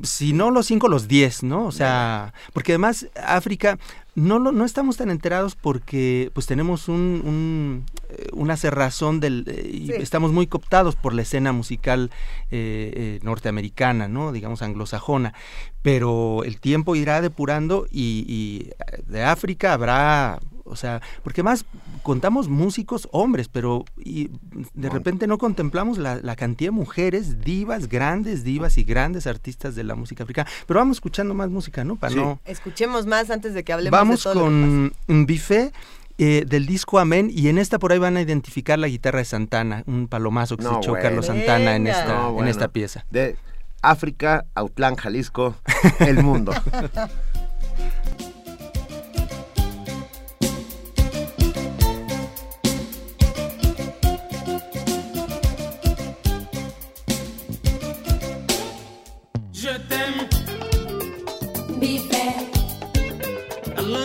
S10: si no los cinco, los diez, ¿no? O sea, porque además África no, no, estamos tan enterados porque pues tenemos un, eh, una cerrazón del eh, y estamos muy cooptados por la escena musical eh, norteamericana, ¿no? Digamos anglosajona. Pero el tiempo irá depurando y, y de África habrá o sea, porque más contamos músicos hombres, pero y de repente no contemplamos la, cantidad de mujeres, divas, grandes divas y grandes artistas de la música africana. Pero vamos escuchando más música, ¿no? Para no...
S2: Escuchemos más antes de que hablemos
S10: vamos
S2: de
S10: todo con un bife eh, del disco Amén y en esta por ahí van a identificar la guitarra de Santana, un palomazo que se echó Carlos Santana en esta, en esta pieza.
S1: De África, Autlán, Jalisco, el mundo.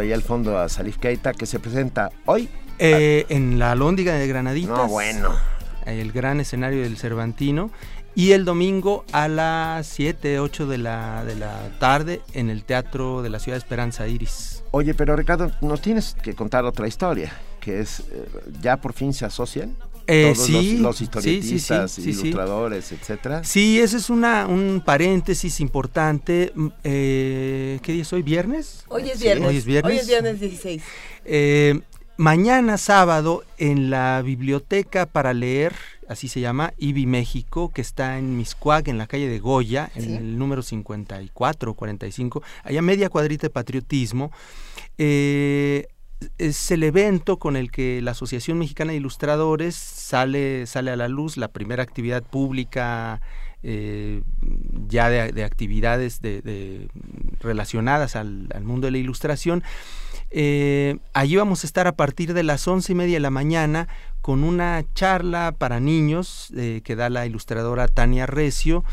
S1: Ahí al fondo a Salif Keita que se presenta hoy.
S10: Eh, en la Lóndiga de Granaditas.
S1: No, bueno.
S10: El gran escenario del Cervantino. Y el domingo a las 7, 8 de la, de la tarde en el Teatro de la Ciudad de Esperanza Iris.
S1: Oye, pero Ricardo, nos tienes que contar otra historia, que es, eh, ya por fin se asocian.
S10: Eh,
S1: todos
S10: sí,
S1: los, los historietistas,
S10: sí, sí, sí, sí,
S1: ilustradores, etcétera.
S10: Sí, ese es una, un paréntesis importante. Mm, Eh, ¿Qué día es hoy? ¿Viernes?
S2: Hoy es
S10: Sí,
S2: viernes.
S10: Hoy es viernes.
S2: Hoy es viernes 16.
S10: Eh, mañana sábado en la biblioteca para leer, así se llama, IBI México, que está en Miscuac, en la calle de Goya, en
S2: Sí.
S10: el número 54 o 45, allá media cuadrita de patriotismo. Eh, es el evento con el que la Asociación Mexicana de Ilustradores sale, sale a la luz, la primera actividad pública eh, ya de, de actividades de, de- relacionadas al, al mundo de la ilustración. Eh, allí vamos a estar a partir de las once y media de la mañana con una charla para niños eh, que da la ilustradora Tania Recio.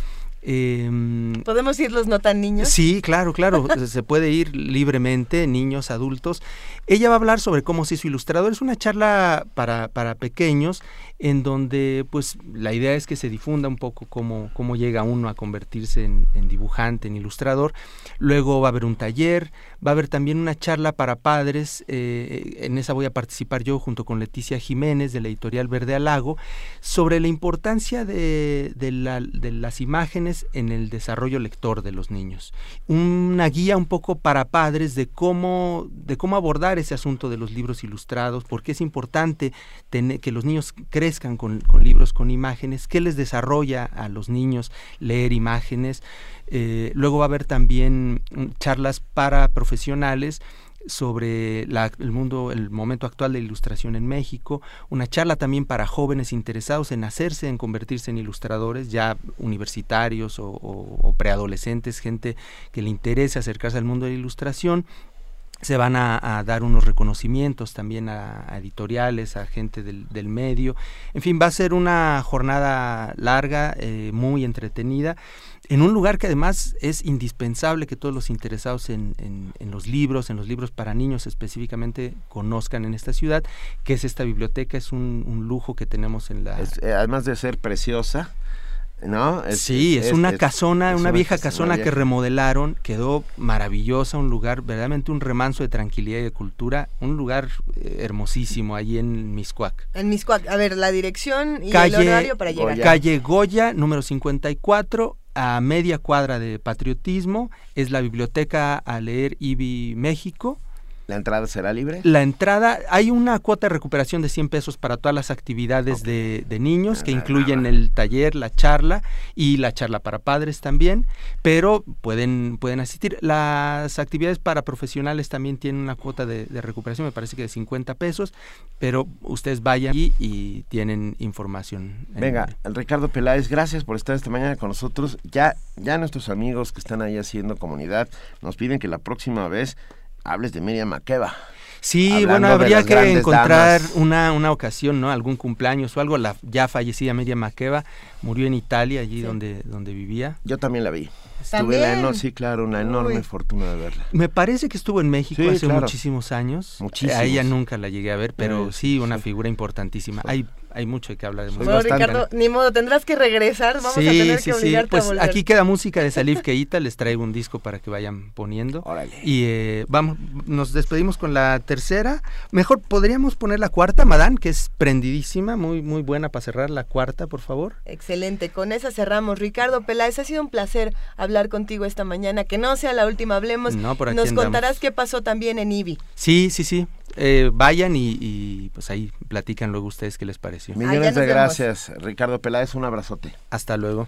S10: Em,
S2: ¿Podemos ir los no tan niños?
S10: Sí, claro, claro. se puede ir libremente, niños, adultos. Ella va a hablar sobre cómo se hizo ilustrador. Es una charla para, para pequeños en donde pues la idea es que se difunda un poco cómo, cómo llega uno a convertirse en, dibujante, en ilustrador. Luego va a haber un taller, va a haber también una charla para padres. eh, en esa voy a participar yo junto con Leticia Jiménez de la editorial Verde al Lago sobre la importancia de, de la- de las imágenes en el desarrollo lector de los niños. Una guía un poco para padres de cómo, de cómo abordar ese asunto de los libros ilustrados, porque es importante tener, que los niños crezcan con, libros con imágenes, qué les desarrolla a los niños leer imágenes. Eh, luego va a haber también mm, charlas para profesionales sobre el mundo, el momento actual de la ilustración en México, una charla también para jóvenes interesados en hacerse, en convertirse en ilustradores, ya universitarios o, o- o preadolescentes, gente que le interese acercarse al mundo de la ilustración. Se van a, dar unos reconocimientos también a, editoriales, a gente del, del medio. En fin, va a ser una jornada larga, eh, muy entretenida en un lugar que además es indispensable que todos los interesados en, en- en los libros, en los libros para niños específicamente, conozcan en esta ciudad, que es esta biblioteca, es un, lujo que tenemos en la...
S1: Eh, además de ser preciosa, ¿no?
S10: sí, es, una
S1: es-
S10: casona,
S1: es
S10: una vieja
S1: cas-
S10: casona
S1: una
S10: que remodelaron, quedó maravillosa, un lugar, verdaderamente un remanso de tranquilidad y de cultura, un lugar eh, hermosísimo ahí en Miscuac.
S2: En Miscuac. A ver, la dirección y el horario para llegar.
S10: calle Goya, número 54, a media cuadra de Patriotismo, es la biblioteca a leer IBI México.
S1: ¿La entrada será libre?
S10: La entrada, hay una cuota de recuperación de 100 pesos para todas las actividades de, de niños, que incluyen el taller, la charla y la charla para padres también, pero pueden, pueden asistir. Las actividades para profesionales también tienen una cuota de, de recuperación, me parece que de 50 pesos, pero ustedes vayan y, y tienen información. en-
S1: Venga, Ricardo Peláez, gracias por estar esta mañana con nosotros. Ya, ya nuestros amigos que están ahí haciendo comunidad nos piden que la próxima vez hables de Miriam Makeba.
S10: Sí,
S1: Hablando
S10: bueno, habría que encontrar una, una ocasión, ¿no? Algún cumpleaños o algo. La ya fallecida Miriam Makeba murió en Italia, allí donde, donde vivía.
S1: Yo también la vi. Tuve
S2: ¿También?
S1: la eno- sí, claro, una enorme
S2: Uy.
S1: fortuna de verla.
S10: Me parece que estuvo en México
S1: Sí,
S10: hace
S1: claro.
S10: muchísimos años.
S1: Muchísimos.
S10: A ella nunca la llegué a ver, pero
S1: Eh,
S10: sí, una figura importantísima. Hay, hay mucho que hablar música.
S2: Bueno,
S1: bastante-
S2: Ricardo, ni modo, tendrás que regresar. Vamos
S10: sí,
S2: a tener
S10: sí,
S2: que
S10: sí. Pues
S2: a volver.
S10: aquí queda música de Salif Keita, les traigo un disco para que vayan poniendo.
S1: Órale.
S10: Y eh, vamos, nos despedimos con la tercera. Mejor podríamos poner la cuarta, Madame, que es prendidísima, muy, muy buena para cerrar la cuarta, por favor.
S2: Excelente, con esa cerramos. Ricardo Peláez, ha sido un placer hablar contigo esta mañana. Que no sea la última, hablemos.
S10: No, por aquí
S2: Nos
S10: andamos.
S2: contarás qué pasó también en IBI.
S10: Sí, sí, sí. Eh, vayan y, y, pues ahí platican luego ustedes qué les pareció.
S1: Millones de
S2: vemos.
S1: gracias, Ricardo Peláez, un abrazote.
S10: Hasta luego.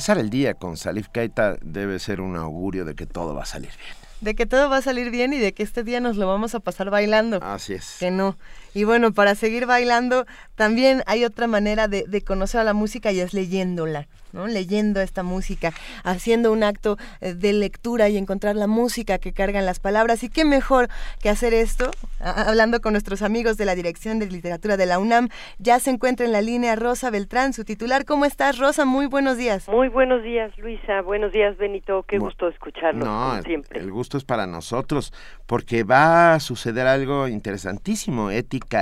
S1: Empezar el día con Salif Keita debe ser un augurio de que todo va a salir bien.
S2: De que todo va a salir bien y de que este día nos lo vamos a pasar bailando.
S1: Así es.
S2: Que no. Y bueno, para seguir bailando, también hay otra manera de, de conocer a la música y es leyéndola. ¿no? leyendo esta música, haciendo un acto eh, de lectura y encontrar la música que cargan las palabras. Y qué mejor que hacer esto, hablando con nuestros amigos de la Dirección de Literatura de la UNAM. Ya se encuentra en la línea Rosa Beltrán, su titular. ¿Cómo estás, Rosa? Muy buenos días.
S11: Muy buenos días, Luisa. Buenos días, Benito. Qué gusto escucharlo
S1: no,
S11: siempre.
S1: El gusto es para nosotros, porque va a suceder algo interesantísimo,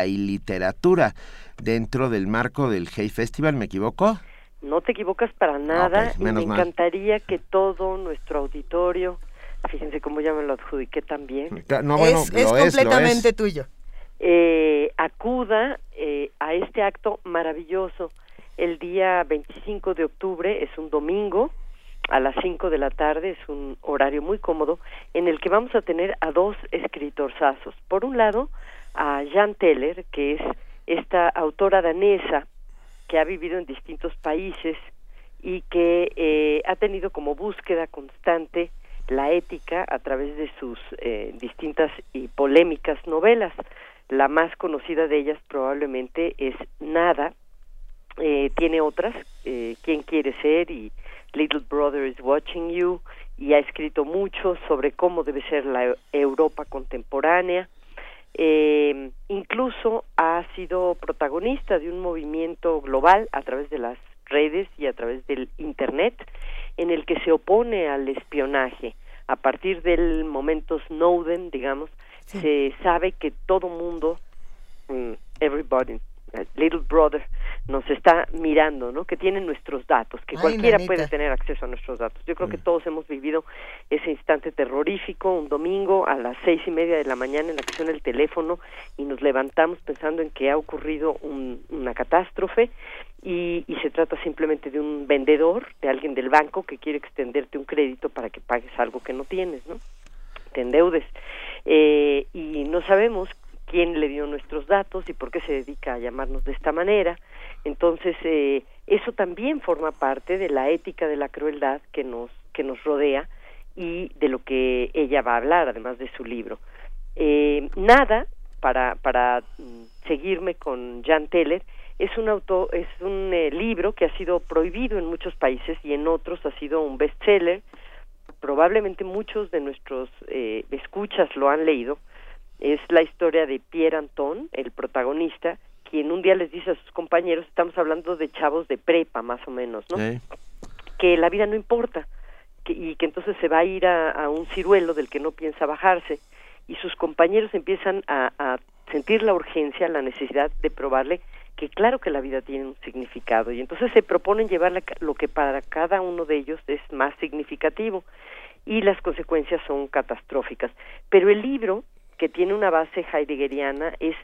S1: y literatura, dentro del marco del Hey Festival, ¿me equivoco?
S11: No te equivocas para nada. y me encantaría que todo nuestro auditorio, fíjense cómo ya me lo adjudiqué también.
S1: No, bueno,
S2: es, es completamente tuyo.
S11: Eh, acuda eh, a este acto maravilloso el día 25 de octubre, es un domingo, a las 5 de la tarde, es un horario muy cómodo, en el que vamos a tener a dos escritorzazos. Por un lado, a Jan Teller, que es esta autora danesa, que ha vivido en distintos países y que eh, ha tenido como búsqueda constante la ética a través de sus eh, distintas y polémicas novelas. La más conocida de ellas probablemente es Nada, eh, tiene otras, eh, ¿Quién quiere ser? y Little Brother is Watching You, y ha escrito mucho sobre cómo debe ser la Europa contemporánea. Eh, incluso ha sido protagonista de un movimiento global a través de las redes y a través del Internet en el que se opone al espionaje. A partir del momento Snowden, digamos, sí. se sabe que todo mundo, mm, everybody, Little Brother nos está mirando, ¿no? Que tiene nuestros datos, que
S2: Ay,
S11: cualquiera
S2: nanita.
S11: puede tener acceso a nuestros datos. Yo
S1: Mm.
S11: creo que todos hemos vivido ese instante terrorífico, un domingo a las seis y media de la mañana en la que suena el teléfono y nos levantamos pensando en que ha ocurrido un- una catástrofe y, y se trata simplemente de un vendedor, de alguien del banco que quiere extenderte un crédito para que pagues algo que no tienes, ¿no? Te endeudes. Eh, y no sabemos quién le dio nuestros datos y por qué se dedica a llamarnos de esta manera. Entonces, eh, eso también forma parte de la ética de la crueldad que nos, que nos rodea y de lo que ella va a hablar, además de su libro. Eh, nada, para, para mm, seguirme con Jan Teller, es un auto, es un eh, libro que ha sido prohibido en muchos países y en otros ha sido un bestseller. Probablemente muchos de nuestros eh, escuchas lo han leído. Es la historia de Pierre Anton, el protagonista, quien un día les dice a sus compañeros, estamos hablando de chavos de prepa más o menos, ¿no?
S1: Sí.
S11: que la vida no importa que, y que entonces se va a ir a, a un ciruelo del que no piensa bajarse y sus compañeros empiezan a, a sentir la urgencia, la necesidad de probarle que claro que la vida tiene un significado y entonces se proponen llevarle lo que para cada uno de ellos es más significativo y las consecuencias son catastróficas. Pero el libro, que tiene una base heideggeriana, es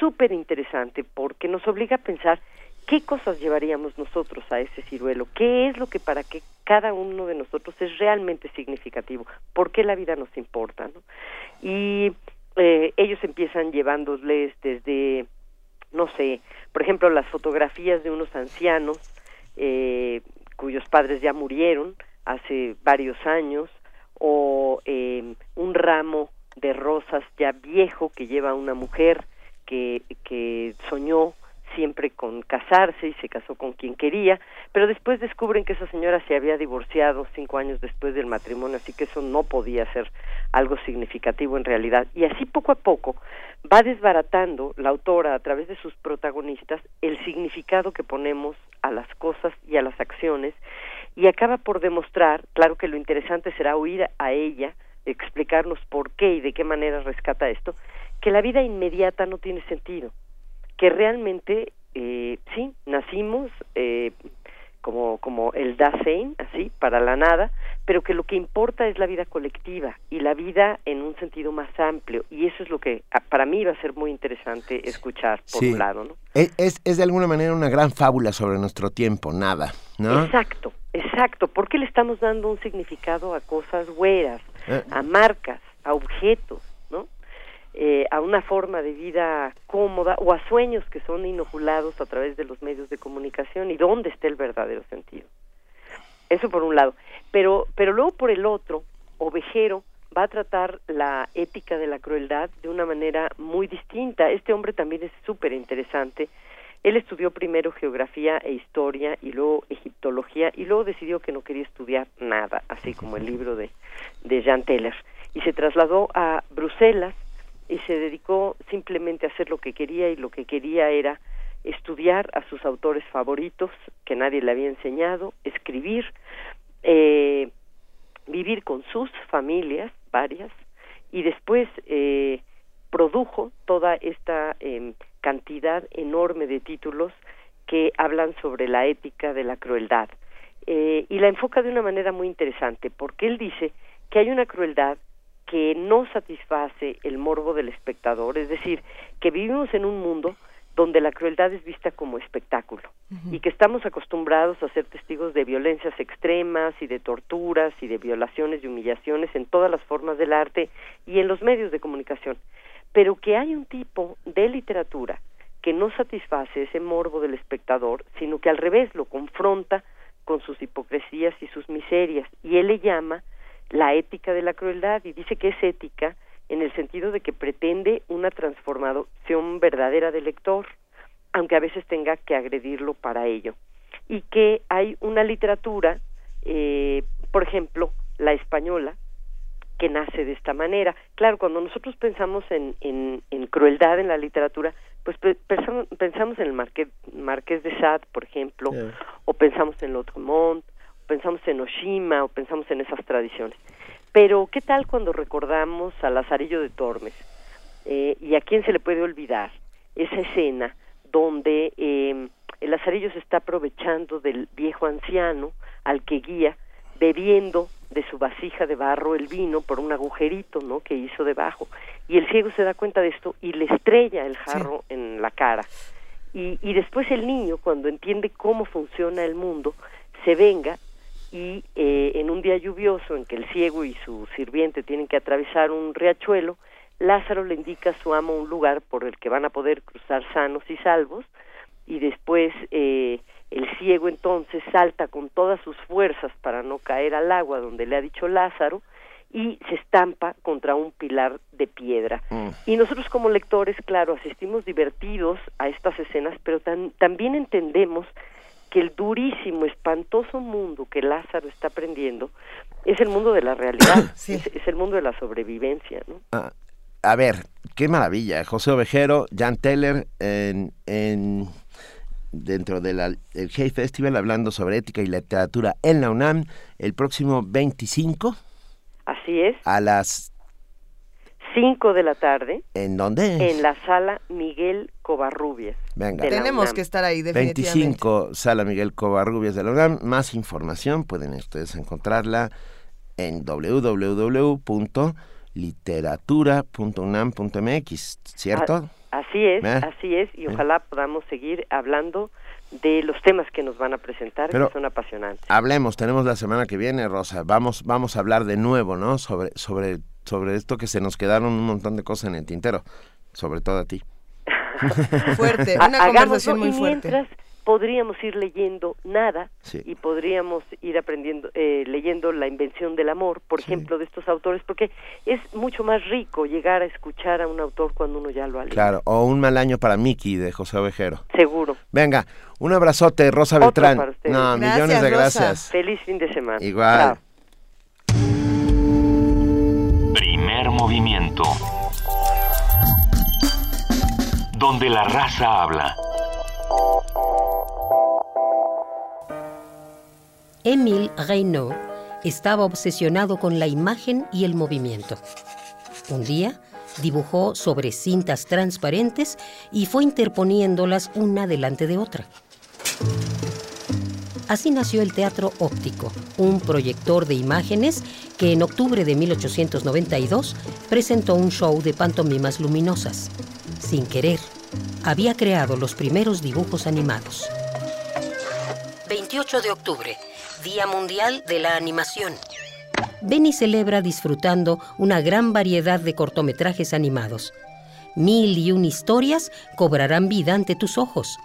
S11: súper interesante porque nos obliga a pensar qué cosas llevaríamos nosotros a ese ciruelo, qué es lo que para que cada uno de nosotros es realmente significativo, por qué la vida nos importa. Y eh, ellos empiezan llevándoles desde, no sé, por ejemplo, las fotografías de unos ancianos eh, cuyos padres ya murieron hace varios años, o eh, un ramo de rosas ya viejo que lleva una mujer que, que soñó siempre con casarse y se casó con quien quería, pero después descubren que esa señora se había divorciado cinco años después del matrimonio, así que eso no podía ser algo significativo en realidad. Y así poco a poco va desbaratando la autora a través de sus protagonistas el significado que ponemos a las cosas y a las acciones y acaba por demostrar, claro que lo interesante será oír a ella explicarnos por qué y de qué manera rescata esto, que la vida inmediata no tiene sentido, que realmente eh, sí, nacimos eh, como, como el Dasein, así, para la nada, pero que lo que importa es la vida colectiva y la vida en un sentido más amplio. Y eso es lo que para mí va a ser muy interesante escuchar, por un lado. ¿no?
S1: Es, es, de alguna manera una gran fábula sobre nuestro tiempo, nada, ¿no?
S11: Exacto, exacto. porque le estamos dando un significado a cosas güeras, eh. a marcas, a objetos? Eh, a una forma de vida cómoda o a sueños que son inoculados a través de los medios de comunicación y dónde está el verdadero sentido. Eso por un lado. Pero, pero luego por el otro, Ovejero va a tratar la ética de la crueldad de una manera muy distinta. Este hombre también es súper interesante. Él estudió primero geografía e historia y luego egiptología y luego decidió que no quería estudiar nada, así como el libro de, de Jean Teller. Y se trasladó a Bruselas y se dedicó simplemente a hacer lo que quería y lo que quería era estudiar a sus autores favoritos que nadie le había enseñado, escribir, eh, vivir con sus familias, varias, y después eh, produjo toda esta em, cantidad enorme de títulos que hablan sobre la ética de la crueldad. Eh, y la enfoca de una manera muy interesante, porque él dice que hay una crueldad que no satisface el morbo del espectador, es decir, que vivimos en un mundo donde la crueldad es vista como espectáculo y que estamos acostumbrados a ser testigos de violencias extremas y de torturas y de violaciones y humillaciones en todas las formas del arte y en los medios de comunicación, pero que hay un tipo de literatura que no satisface ese morbo del espectador, sino que al revés lo confronta con sus hipocresías y sus miserias y él le llama la ética de la crueldad y dice que es ética en el sentido de que pretende una transformación verdadera del lector, aunque a veces tenga que agredirlo para ello. Y que hay una literatura, eh, por ejemplo, la española, que nace de esta manera. Claro, cuando nosotros pensamos en, en, en crueldad en la literatura, pues pensamos, pensamos en el Marqués, Marqués de Sade, por ejemplo, o pensamos en Lotremont, pensamos en Oshima o pensamos en esas tradiciones. Pero, ¿qué tal cuando recordamos a Lazarillo de Tormes? Eh, ¿Y a quién se le puede olvidar esa escena donde eh, el Lazarillo se está aprovechando del viejo anciano al que guía, bebiendo de su vasija de barro el vino por un agujerito ¿no? que hizo debajo. Y el ciego se da cuenta de esto y le estrella el jarro en la cara. Y, y después el niño, cuando entiende cómo funciona el mundo, se venga y eh, en un día lluvioso en que el ciego y su sirviente tienen que atravesar un riachuelo, Lázaro le indica a su amo un lugar por el que van a poder cruzar sanos y salvos y después eh, el ciego entonces salta con todas sus fuerzas para no caer al agua donde le ha dicho Lázaro y se estampa contra un pilar de piedra. Mm. Y nosotros como lectores, claro, asistimos divertidos a estas escenas, pero también entendemos que el durísimo, espantoso mundo que Lázaro está aprendiendo es el mundo de la realidad, es, el mundo de la sobrevivencia. ¿no?
S1: Ah, a ver, qué maravilla. José Ovejero, Jan Teller, en, en dentro del Hey Festival, hablando sobre ética y literatura en la UNAM, el próximo 25.
S11: Así es.
S1: A las
S11: 5 de la tarde.
S1: ¿En dónde?
S11: En la sala Miguel Covarrubias.
S2: Venga. Tenemos que estar ahí definitivamente.
S1: 25, sala Miguel Covarrubias de la UNAM. Más información pueden ustedes encontrarla en www.literatura.unam.mx, ¿cierto?
S11: Así es, ¿Eh? así es, y ¿Eh? ojalá podamos seguir hablando de los temas que nos van a presentar, que son apasionantes.
S1: Hablemos, tenemos la semana que viene, Rosa, vamos, vamos a hablar de nuevo, ¿no? Sobre, sobre sobre esto que se nos quedaron un montón de cosas en el tintero, sobre todo a ti.
S2: fuerte, una conversación muy fuerte.
S11: Mientras, podríamos ir leyendo nada y podríamos ir aprendiendo, eh, leyendo la invención del amor, por ejemplo, de estos autores, porque es mucho más rico llegar a escuchar a un autor cuando uno ya lo ha leído.
S1: Claro, o Un mal año para Miki de José Ovejero.
S11: Seguro.
S1: Venga, un abrazote, Rosa Beltrán. No, millones de gracias.
S11: Feliz fin de semana.
S1: Igual.
S8: Primer movimiento. Donde la raza habla.
S12: Émile Reynaud estaba obsesionado con la imagen y el movimiento. Un día dibujó sobre cintas transparentes y fue interponiéndolas una delante de otra. Así nació el teatro óptico, un proyector de imágenes que en octubre de 1892 presentó un show de pantomimas luminosas. Sin querer, había creado los primeros dibujos animados. 28 de octubre, Día Mundial de la Animación. Benny celebra disfrutando una gran variedad de cortometrajes animados. Mil y un historias cobrarán vida ante tus ojos.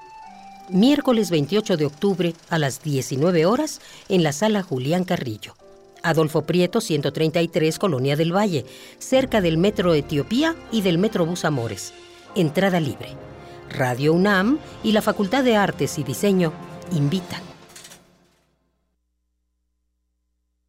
S12: Miércoles 28 de octubre a las 19 horas en la sala Julián Carrillo. Adolfo Prieto, 133, Colonia del Valle, cerca del Metro Etiopía y del Metrobús Amores. Entrada libre. Radio UNAM y la Facultad de Artes y Diseño invitan.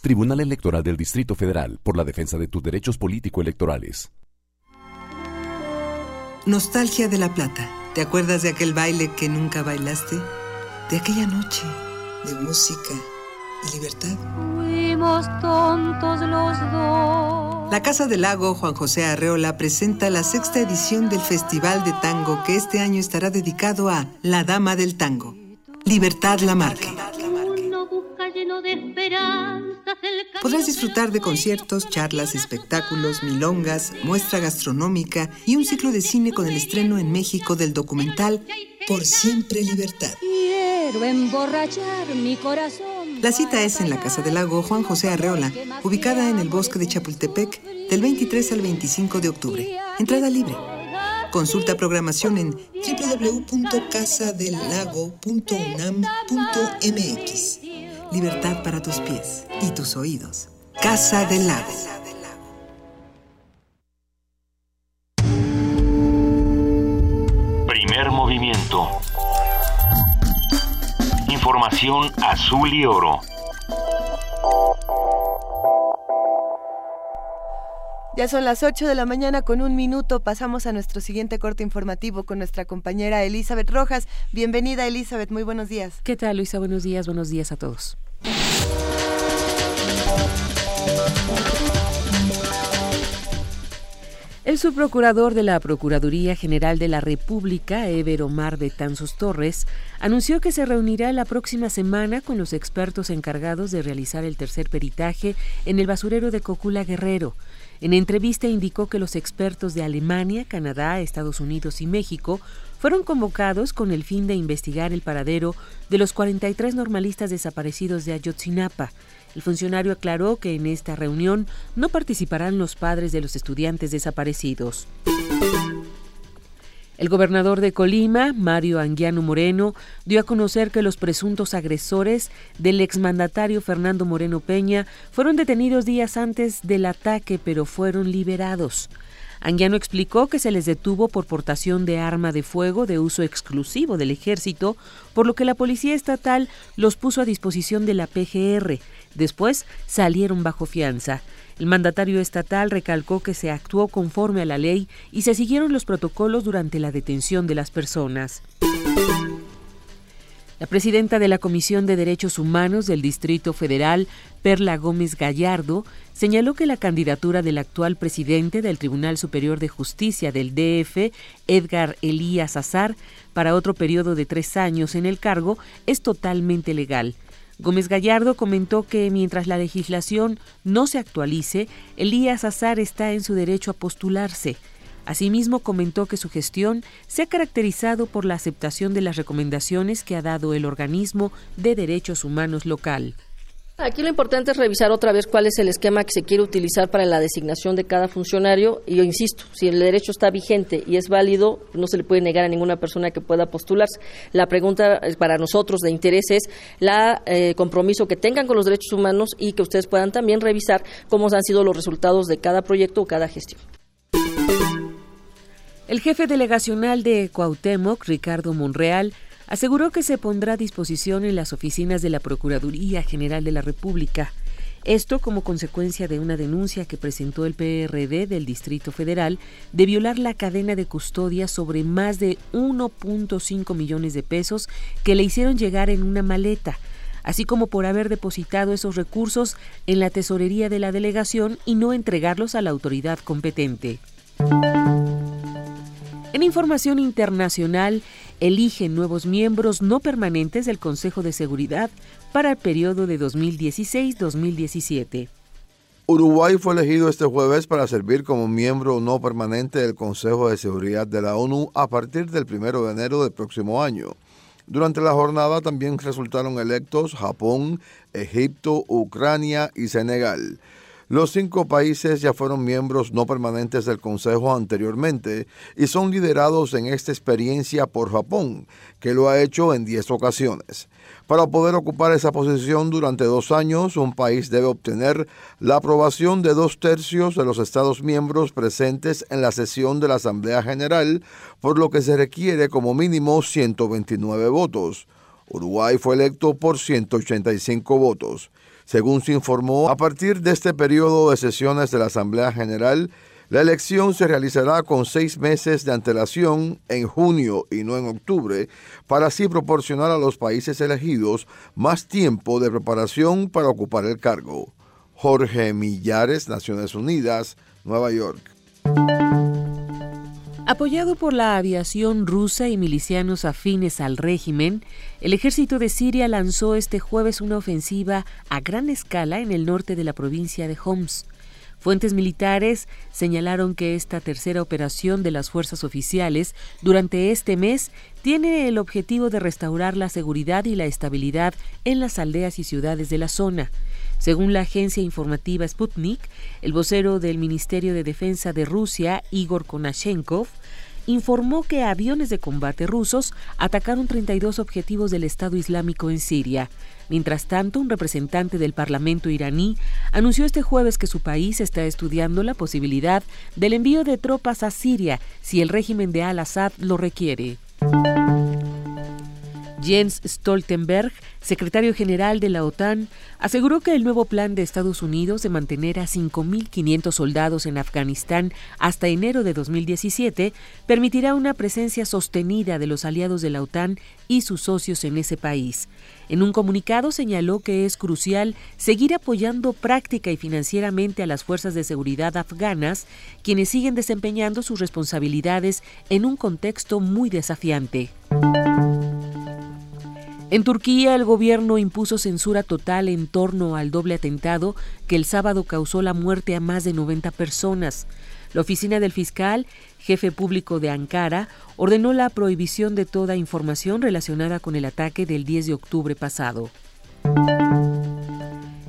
S13: Tribunal Electoral del Distrito Federal por la defensa de tus derechos político-electorales.
S14: Nostalgia de la Plata. ¿Te acuerdas de aquel baile que nunca bailaste? De aquella noche de música y libertad.
S15: Fuimos tontos los dos.
S14: La Casa del Lago Juan José Arreola presenta la sexta edición del Festival de Tango que este año estará dedicado a La Dama del Tango. Libertad Lamarque. Podrás disfrutar de conciertos, charlas, espectáculos, milongas, muestra gastronómica y un ciclo de cine con el estreno en México del documental Por siempre libertad.
S15: Quiero emborrachar mi corazón.
S14: La cita es en la Casa del Lago Juan José Arreola, ubicada en el bosque de Chapultepec, del 23 al 25 de octubre. Entrada libre. Consulta programación en www.casadelago.unam.mx. Libertad para tus pies y tus oídos. Casa del Lago.
S8: Primer movimiento. Información azul y oro.
S2: Ya son las 8 de la mañana con un minuto. Pasamos a nuestro siguiente corte informativo con nuestra compañera Elizabeth Rojas. Bienvenida Elizabeth, muy buenos días.
S16: ¿Qué tal Luisa? Buenos días, buenos días a todos. El subprocurador de la Procuraduría General de la República, Ever Omar Betanzos Torres, anunció que se reunirá la próxima semana con los expertos encargados de realizar el tercer peritaje en el basurero de Cocula Guerrero. En entrevista indicó que los expertos de Alemania, Canadá, Estados Unidos y México fueron convocados con el fin de investigar el paradero de los 43 normalistas desaparecidos de Ayotzinapa. El funcionario aclaró que en esta reunión no participarán los padres de los estudiantes desaparecidos. El gobernador de Colima, Mario Anguiano Moreno, dio a conocer que los presuntos agresores del exmandatario Fernando Moreno Peña fueron detenidos días antes del ataque, pero fueron liberados. Anguiano explicó que se les detuvo por portación de arma de fuego de uso exclusivo del ejército, por lo que la policía estatal los puso a disposición de la PGR. Después salieron bajo fianza. El mandatario estatal recalcó que se actuó conforme a la ley y se siguieron los protocolos durante la detención de las personas. La presidenta de la Comisión de Derechos Humanos del Distrito Federal, Perla Gómez Gallardo, señaló que la candidatura del actual presidente del Tribunal Superior de Justicia del DF, Edgar Elías Azar, para otro periodo de tres años en el cargo, es totalmente legal. Gómez Gallardo comentó que mientras la legislación no se actualice, Elías Azar está en su derecho a postularse. Asimismo, comentó que su gestión se ha caracterizado por la aceptación de las recomendaciones que ha dado el organismo de derechos humanos local.
S17: Aquí lo importante es revisar otra vez cuál es el esquema que se quiere utilizar para la designación de cada funcionario. Y yo insisto, si el derecho está vigente y es válido, no se le puede negar a ninguna persona que pueda postularse. La pregunta para nosotros de interés es la eh, compromiso que tengan con los derechos humanos y que ustedes puedan también revisar cómo han sido los resultados de cada proyecto o cada gestión.
S16: El jefe delegacional de Cuauhtémoc, Ricardo Monreal, aseguró que se pondrá a disposición en las oficinas de la Procuraduría General de la República. Esto como consecuencia de una denuncia que presentó el PRD del Distrito Federal de violar la cadena de custodia sobre más de 1.5 millones de pesos que le hicieron llegar en una maleta, así como por haber depositado esos recursos en la tesorería de la delegación y no entregarlos a la autoridad competente. En información internacional, eligen nuevos miembros no permanentes del Consejo de Seguridad para el periodo de 2016-2017.
S18: Uruguay fue elegido este jueves para servir como miembro no permanente del Consejo de Seguridad de la ONU a partir del 1 de enero del próximo año. Durante la jornada también resultaron electos Japón, Egipto, Ucrania y Senegal. Los cinco países ya fueron miembros no permanentes del Consejo anteriormente y son liderados en esta experiencia por Japón, que lo ha hecho en diez ocasiones. Para poder ocupar esa posición durante dos años, un país debe obtener la aprobación de dos tercios de los Estados miembros presentes en la sesión de la Asamblea General, por lo que se requiere como mínimo 129 votos. Uruguay fue electo por 185 votos. Según se informó, a partir de este periodo de sesiones de la Asamblea General, la elección se realizará con seis meses de antelación en junio y no en octubre, para así proporcionar a los países elegidos más tiempo de preparación para ocupar el cargo. Jorge Millares, Naciones Unidas, Nueva York.
S16: Apoyado por la aviación rusa y milicianos afines al régimen, el ejército de Siria lanzó este jueves una ofensiva a gran escala en el norte de la provincia de Homs. Fuentes militares señalaron que esta tercera operación de las fuerzas oficiales durante este mes tiene el objetivo de restaurar la seguridad y la estabilidad en las aldeas y ciudades de la zona. Según la agencia informativa Sputnik, el vocero del Ministerio de Defensa de Rusia, Igor Konashenkov, informó que aviones de combate rusos atacaron 32 objetivos del Estado Islámico en Siria. Mientras tanto, un representante del Parlamento iraní anunció este jueves que su país está estudiando la posibilidad del envío de tropas a Siria si el régimen de Al-Assad lo requiere. Jens Stoltenberg, secretario general de la OTAN, aseguró que el nuevo plan de Estados Unidos de mantener a 5.500 soldados en Afganistán hasta enero de 2017 permitirá una presencia sostenida de los aliados de la OTAN y sus socios en ese país. En un comunicado señaló que es crucial seguir apoyando práctica y financieramente a las fuerzas de seguridad afganas, quienes siguen desempeñando sus responsabilidades en un contexto muy desafiante. En Turquía, el gobierno impuso censura total en torno al doble atentado que el sábado causó la muerte a más de 90 personas. La oficina del fiscal, jefe público de Ankara, ordenó la prohibición de toda información relacionada con el ataque del 10 de octubre pasado.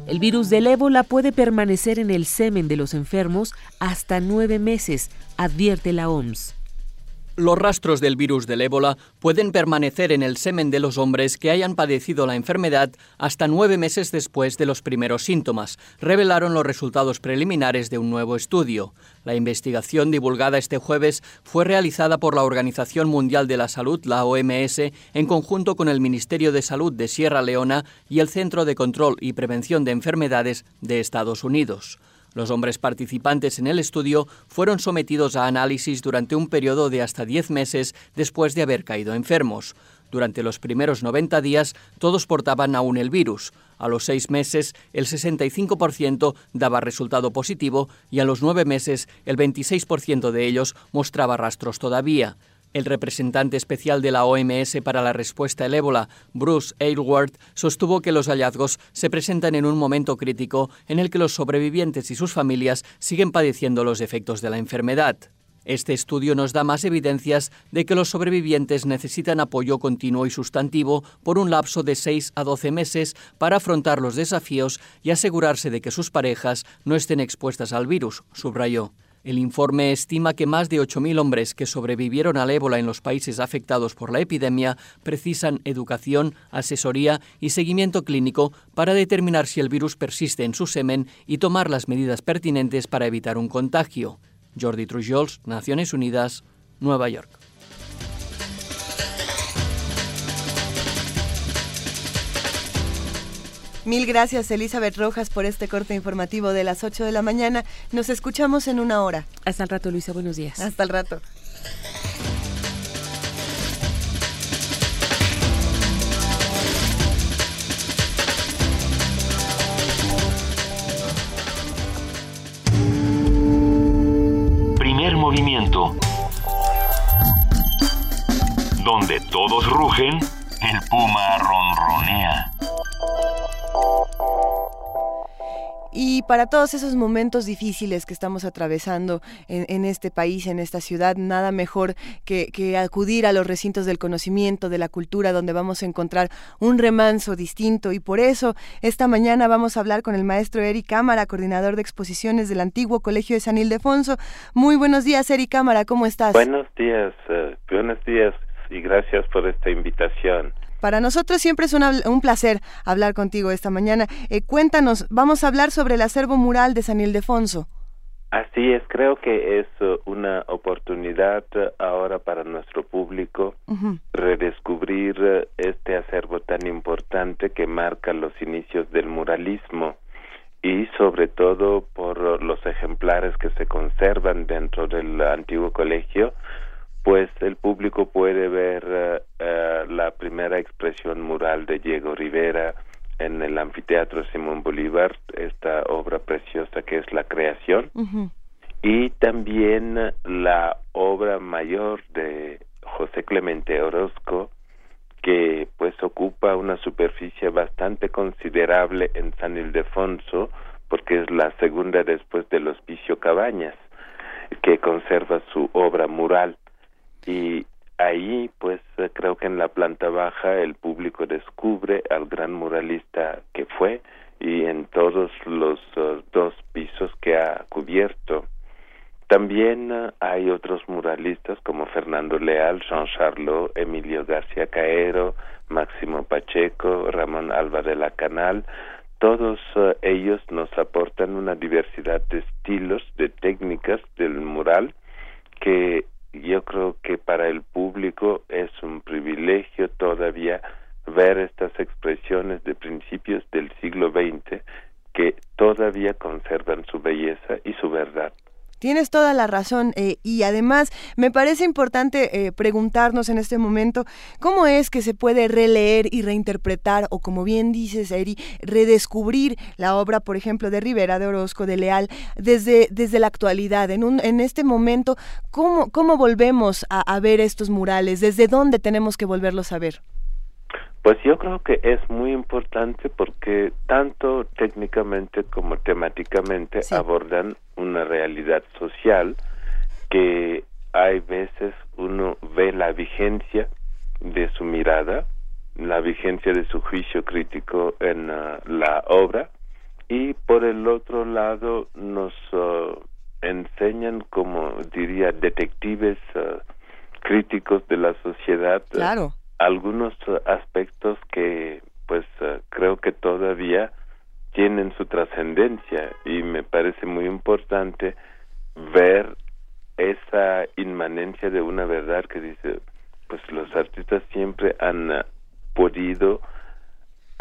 S16: El virus del ébola puede permanecer en el semen de los enfermos hasta nueve meses, advierte la OMS.
S6: Los rastros del virus del ébola pueden permanecer en el semen de los hombres que hayan padecido la enfermedad hasta nueve meses después de los primeros síntomas, revelaron los resultados preliminares de un nuevo estudio. La investigación divulgada este jueves fue realizada por la Organización Mundial de la Salud, la OMS, en conjunto con el Ministerio de Salud de Sierra Leona y el Centro de Control y Prevención de Enfermedades de Estados Unidos. Los hombres participantes en el estudio fueron sometidos a análisis durante un periodo de hasta 10 meses después de haber caído enfermos. Durante los primeros 90 días todos portaban aún el virus. A los seis meses el 65% daba resultado positivo y a los nueve meses el 26% de ellos mostraba rastros todavía. El representante especial de la OMS para la respuesta al ébola, Bruce Aylward, sostuvo que los hallazgos se presentan en un momento crítico en el que los sobrevivientes y sus familias siguen padeciendo los efectos de la enfermedad. Este estudio nos da más evidencias de que los sobrevivientes necesitan apoyo continuo y sustantivo por un lapso de 6 a 12 meses para afrontar los desafíos y asegurarse de que sus parejas no estén expuestas al virus, subrayó. El informe estima que más de 8.000 hombres que sobrevivieron al ébola en los países afectados por la epidemia precisan educación, asesoría y seguimiento clínico para determinar si el virus persiste en su semen y tomar las medidas pertinentes para evitar un contagio. Jordi Trujols, Naciones Unidas, Nueva York.
S2: Mil gracias Elizabeth Rojas por este corte informativo de las 8 de la mañana. Nos escuchamos en una hora.
S16: Hasta el rato, Luisa. Buenos días.
S2: Hasta el rato.
S8: Primer movimiento. Donde todos rugen, el puma ronronea.
S2: Y para todos esos momentos difíciles que estamos atravesando en, este país, en esta ciudad, nada mejor que, acudir a los recintos del conocimiento, de la cultura, donde vamos a encontrar un remanso distinto. Y por eso, esta mañana vamos a hablar con el maestro Eric Cámara, coordinador de exposiciones del antiguo Colegio de San Ildefonso. Muy buenos días, Eric Cámara, ¿cómo estás?
S19: Buenos días, eh, buenos días y gracias por esta invitación.
S2: Para nosotros siempre es un placer hablar contigo esta mañana. Eh, cuéntanos, vamos a hablar sobre el acervo mural de San Ildefonso.
S19: Así es, creo que es uh, una oportunidad uh, ahora para nuestro público redescubrir uh, este acervo tan importante que marca los inicios del muralismo y sobre todo por los ejemplares que se conservan dentro del antiguo colegio pues el público puede ver eh, eh, la primera expresión mural de Diego Rivera en el anfiteatro Simón Bolívar, esta obra preciosa que es La Creación, y también la obra mayor de José Clemente Orozco, que pues ocupa una superficie bastante considerable en San Ildefonso, porque es la segunda después del Hospicio Cabañas, que conserva su obra mural y ahí pues eh, creo que en la planta baja el público descubre al gran muralista que fue y en todos los eh, dos pisos que ha cubierto. También eh, hay otros muralistas como Fernando Leal, Jean Charlot, Emilio García Caero, Máximo Pacheco, Ramón Alba de la Canal. Todos ellos nos aportan una diversidad de estilos, de técnicas del mural que yo creo que para el público es un privilegio todavía ver estas expresiones de principios del siglo XX que todavía conservan su belleza y su verdad.
S2: Tienes toda la razón eh, y además me parece importante eh, preguntarnos en este momento cómo es que se puede releer y reinterpretar o como bien dices Eri, redescubrir la obra por ejemplo de Rivera, de Orozco, de Leal desde, desde la actualidad, en, un, en este momento, ¿cómo, cómo volvemos a, a ver estos murales? ¿Desde dónde tenemos que volverlos a ver?
S19: Pues yo creo que es muy importante porque tanto técnicamente como temáticamente abordan una realidad social que hay veces uno ve la vigencia de su mirada, la vigencia de su juicio crítico en uh, la obra y por el otro lado nos uh, enseñan como diría detectives uh, críticos de la sociedad
S2: claro
S19: algunos aspectos que pues eh, creo que todavía tienen su trascendencia y me parece muy importante ver esa inmanencia de una verdad que dice pues los artistas siempre han podido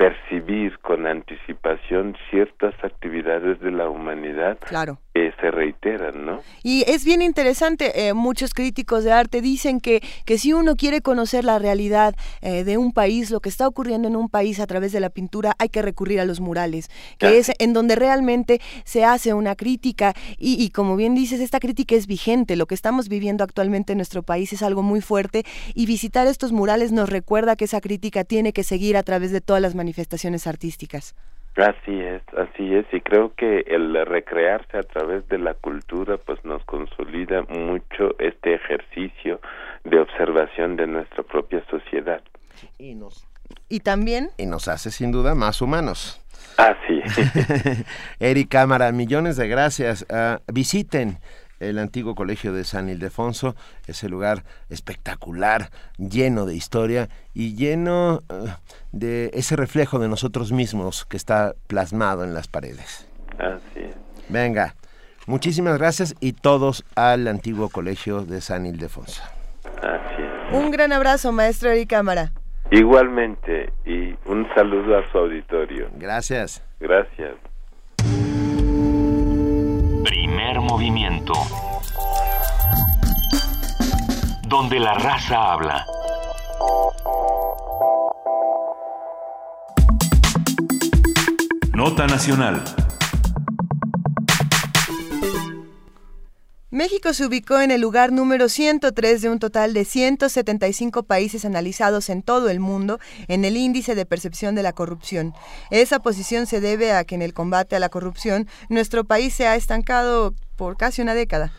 S19: percibir con anticipación ciertas actividades de la humanidad
S2: claro.
S19: que se reiteran, ¿no?
S2: Y es bien interesante, eh, muchos críticos de arte dicen que, que si uno quiere conocer la realidad eh, de un país, lo que está ocurriendo en un país a través de la pintura, hay que recurrir a los murales, que es en donde realmente se hace una crítica y, y como bien dices, esta crítica es vigente, lo que estamos viviendo actualmente en nuestro país es algo muy fuerte y visitar estos murales nos recuerda que esa crítica tiene que seguir a través de todas las manifestaciones manifestaciones artísticas.
S19: Así es, así es, y creo que el recrearse a través de la cultura pues nos consolida mucho este ejercicio de observación de nuestra propia sociedad.
S1: Y nos
S2: y también
S1: y nos hace sin duda más humanos.
S19: Así.
S1: Eric Cámara, millones de gracias. Uh, visiten el antiguo colegio de San Ildefonso, ese lugar espectacular, lleno de historia y lleno uh, de ese reflejo de nosotros mismos que está plasmado en las paredes.
S19: Así es.
S1: Venga, muchísimas gracias y todos al antiguo colegio de San Ildefonso.
S19: Así es.
S2: Un gran abrazo, maestro Eric Cámara.
S19: Igualmente, y un saludo a su auditorio.
S1: Gracias.
S19: Gracias.
S8: Movimiento. Donde la raza habla. Nota Nacional.
S2: México se ubicó en el lugar número 103 de un total de 175 países analizados en todo el mundo en el índice de percepción de la corrupción. Esa posición se debe a que en el combate a la corrupción nuestro país se ha estancado por casi una década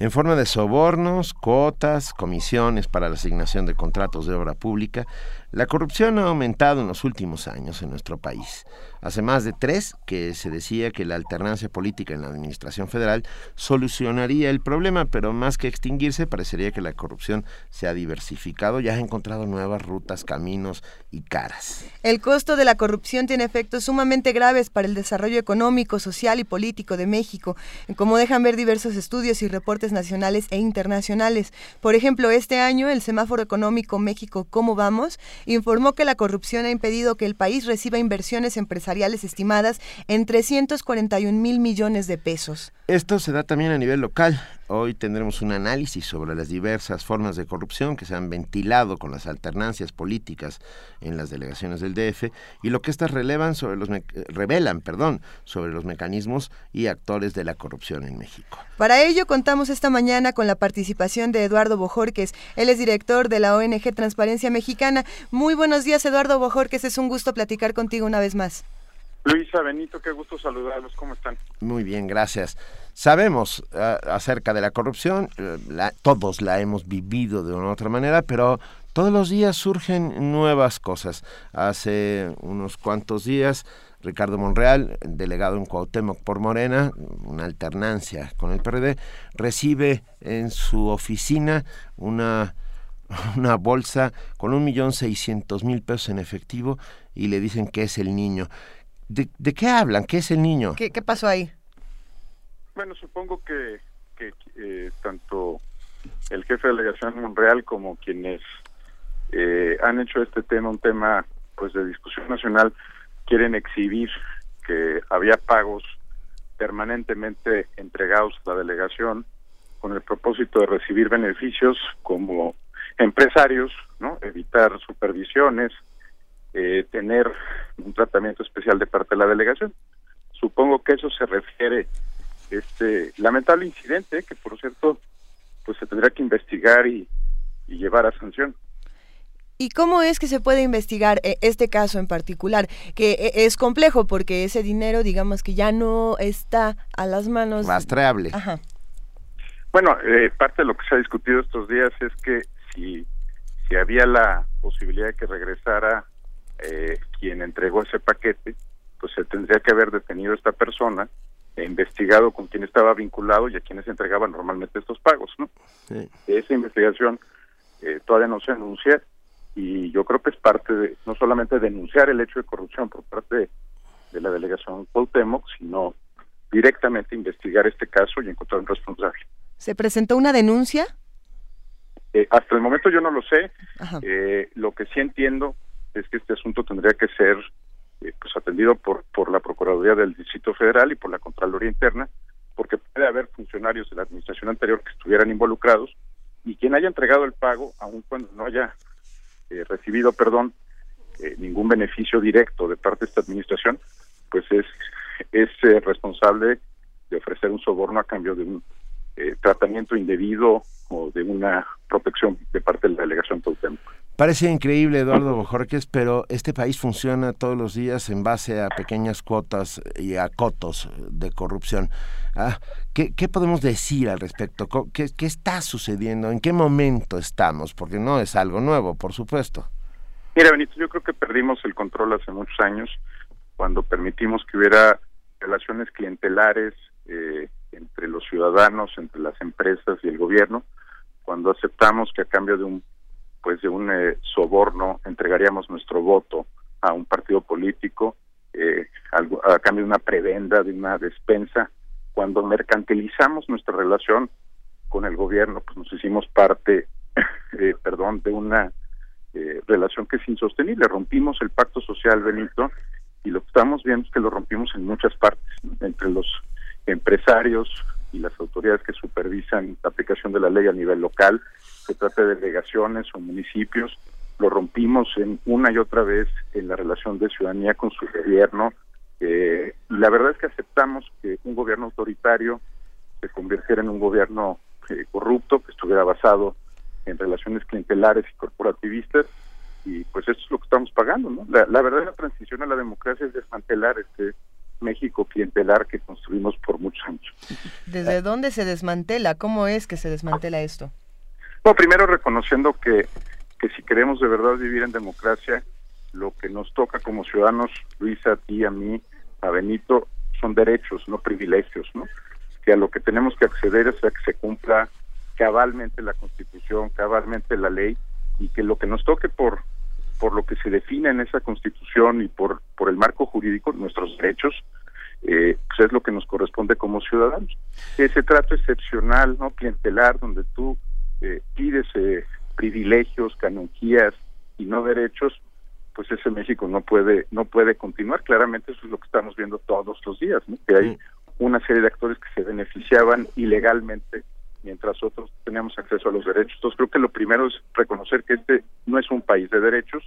S1: en forma de sobornos, cuotas, comisiones para la asignación de contratos de obra pública, la corrupción ha aumentado en los últimos años en nuestro país. Hace más de tres que se decía que la alternancia política en la administración federal solucionaría el problema, pero más que extinguirse, parecería que la corrupción se ha diversificado y ha encontrado nuevas rutas, caminos y caras.
S2: El costo de la corrupción tiene efectos sumamente graves para el desarrollo económico, social y político de México, como dejan ver diversos estudios y reportes nacionales e internacionales. Por ejemplo, este año el semáforo económico México ¿Cómo vamos? informó que la corrupción ha impedido que el país reciba inversiones empresariales estimadas en 341 mil millones de pesos.
S1: Esto se da también a nivel local. Hoy tendremos un análisis sobre las diversas formas de corrupción que se han ventilado con las alternancias políticas en las delegaciones del DF y lo que éstas relevan sobre los revelan, perdón, sobre los mecanismos y actores de la corrupción en México.
S2: Para ello contamos esta mañana con la participación de Eduardo Bojorques. Él es director de la ONG Transparencia Mexicana. Muy buenos días, Eduardo Bojorques. Es un gusto platicar contigo una vez más.
S20: Luisa, Benito, qué gusto saludarlos. ¿Cómo están?
S1: Muy bien, gracias. Sabemos uh, acerca de la corrupción, la, todos la hemos vivido de una u otra manera, pero todos los días surgen nuevas cosas. Hace unos cuantos días, Ricardo Monreal, delegado en Cuauhtémoc por Morena, una alternancia con el PRD, recibe en su oficina una una bolsa con un millón seiscientos mil pesos en efectivo y le dicen que es el niño. ¿De, qué hablan? ¿Qué es el niño?
S2: ¿Qué, pasó ahí?
S20: Bueno, supongo que, eh, tanto el jefe de delegación Monreal como quienes eh, han hecho este tema un tema pues de discusión nacional quieren exhibir que había pagos permanentemente entregados a la delegación con el propósito de recibir beneficios como empresarios, ¿no? Evitar supervisiones, eh, tener un tratamiento especial de parte de la delegación. Supongo que eso se refiere este lamentable incidente que por cierto pues se tendrá que investigar y, llevar a sanción.
S2: ¿Y cómo es que se puede investigar eh, este caso en particular? Que eh, es complejo porque ese dinero, digamos que ya no está a las manos.
S1: Rastreable.
S2: Ajá.
S20: Bueno, parte de lo que se ha discutido estos días es que si, si había la posibilidad de que regresara eh, quien entregó ese paquete, pues se tendría que haber detenido a esta persona e investigado con quién estaba vinculado y a quienes entregaban normalmente estos pagos, ¿no? Esa investigación eh, todavía no se anuncia y yo creo que es parte de no solamente denunciar el hecho de corrupción por parte de, la delegación Cuauhtémoc, sino directamente investigar este caso y encontrar un responsable.
S2: ¿Se presentó una denuncia?
S20: Eh, hasta el momento yo no lo sé. Eh, lo que sí entiendo es que este asunto tendría que ser eh, pues atendido por, por la Procuraduría del Distrito Federal y por la Contraloría Interna, porque puede haber funcionarios de la administración anterior que estuvieran involucrados y quien haya entregado el pago, aun cuando no haya eh, recibido, perdón, eh, ningún beneficio directo de parte de esta administración, pues es, es responsable de ofrecer un soborno a cambio de un tratamiento indebido o de una protección de parte de la delegación Tautempo.
S1: Parece increíble, Eduardo Bojorques, pero este país funciona todos los días en base a pequeñas cuotas y a cotos de corrupción. Ah, ¿qué, podemos decir al respecto? ¿Qué, ¿Qué está sucediendo? ¿En qué momento estamos? Porque no es algo nuevo, por supuesto.
S20: Mira, Benito, yo creo que perdimos el control hace muchos años cuando permitimos que hubiera relaciones clientelares eh, entre los ciudadanos, entre las empresas y el gobierno, cuando aceptamos que a cambio de un pues de un eh, soborno entregaríamos nuestro voto a un partido político eh, a cambio de una prebenda, de una despensa. Cuando mercantilizamos nuestra relación con el gobierno, pues nos hicimos parte, eh, perdón, de una relación que es insostenible. Rompimos el pacto social, Benito, y lo que estamos viendo es que lo rompimos en muchas partes, entre los empresarios y las autoridades que supervisan la aplicación de la ley a nivel local, se trata de delegaciones o municipios, lo rompimos en una y otra vez en la relación de ciudadanía con su gobierno. Eh, la verdad es que aceptamos que un gobierno autoritario se convirtiera en un gobierno eh, corrupto, que estuviera basado en relaciones clientelares y corporativistas, y pues esto es lo que estamos pagando, ¿no? La, la transición a la democracia es desmantelar este México clientelar que construimos por muchos años.
S2: ¿Desde dónde se desmantela? ¿Cómo es que se desmantela esto?
S20: Bueno, primero reconociendo que, que si queremos de verdad vivir en democracia, lo que nos toca como ciudadanos, Luisa, a ti, a mí, a Benito, son derechos, no privilegios, ¿no? Que a lo que tenemos que acceder es a que se cumpla cabalmente la Constitución, cabalmente la ley, y que lo que nos toque por por lo que se define en esa Constitución y por por el marco jurídico, nuestros derechos, eh, pues es lo que nos corresponde como ciudadanos. Ese trato excepcional, no clientelar, donde tú eh, pides eh, privilegios, canonjías y no derechos, pues ese México no puede no puede continuar. Claramente eso es lo que estamos viendo todos los días, ¿no? que hay una serie de actores que se beneficiaban ilegalmente mientras otros teníamos acceso a los derechos. Entonces creo que lo primero es reconocer que este no es un país de derechos,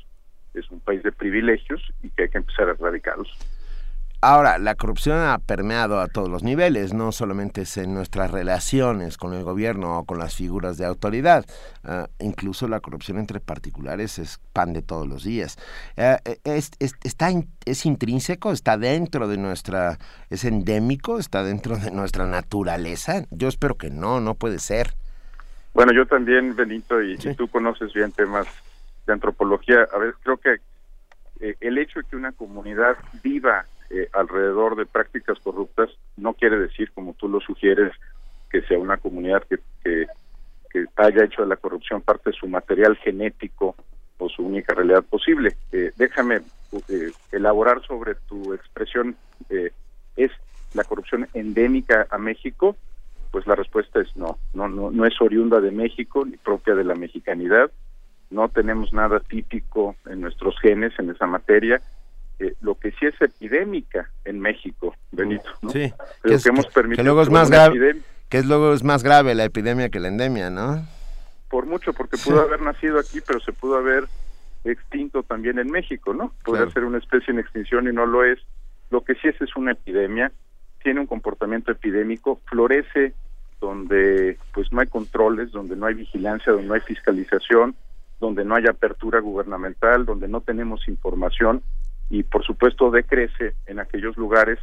S20: es un país de privilegios y que hay que empezar a erradicarlos.
S1: Ahora, la corrupción ha permeado a todos los niveles, no solamente es en nuestras relaciones con el gobierno o con las figuras de autoridad, ah, incluso la corrupción entre particulares es pan de todos los días. Ah, e, es, está ¿Es intrínseco? ¿Está dentro de nuestra... es endémico? ¿Está dentro de nuestra naturaleza? Yo espero que no, no puede ser.
S20: Bueno, yo también, Benito, y, tú conoces bien temas de antropología, a ver, creo que eh, el hecho de que una comunidad viva eh, alrededor de prácticas corruptas no quiere decir, como tú lo sugieres, que sea una comunidad que, que, haya hecho de la corrupción parte de su material genético o su única realidad posible. Eh, déjame eh, elaborar sobre tu expresión, ¿es la corrupción endémica a México? Pues la respuesta es no, no, no, no es oriunda de México ni propia de la mexicanidad, no tenemos nada típico en nuestros genes en esa materia, eh, lo que sí es epidémica en México, Benito.
S1: Sí, que, hemos permitido luego es más grave, que es luego es más grave la epidemia que la endemia, ¿no?
S20: Por mucho, porque pudo haber nacido aquí, pero se pudo haber extinto también en México, ¿no? Puede ser una especie en extinción y no lo es. Lo que sí es es una epidemia, tiene un comportamiento epidémico, florece donde pues no hay controles, donde no hay vigilancia, donde no hay fiscalización, donde no hay apertura gubernamental, donde no tenemos información y por supuesto decrece en aquellos lugares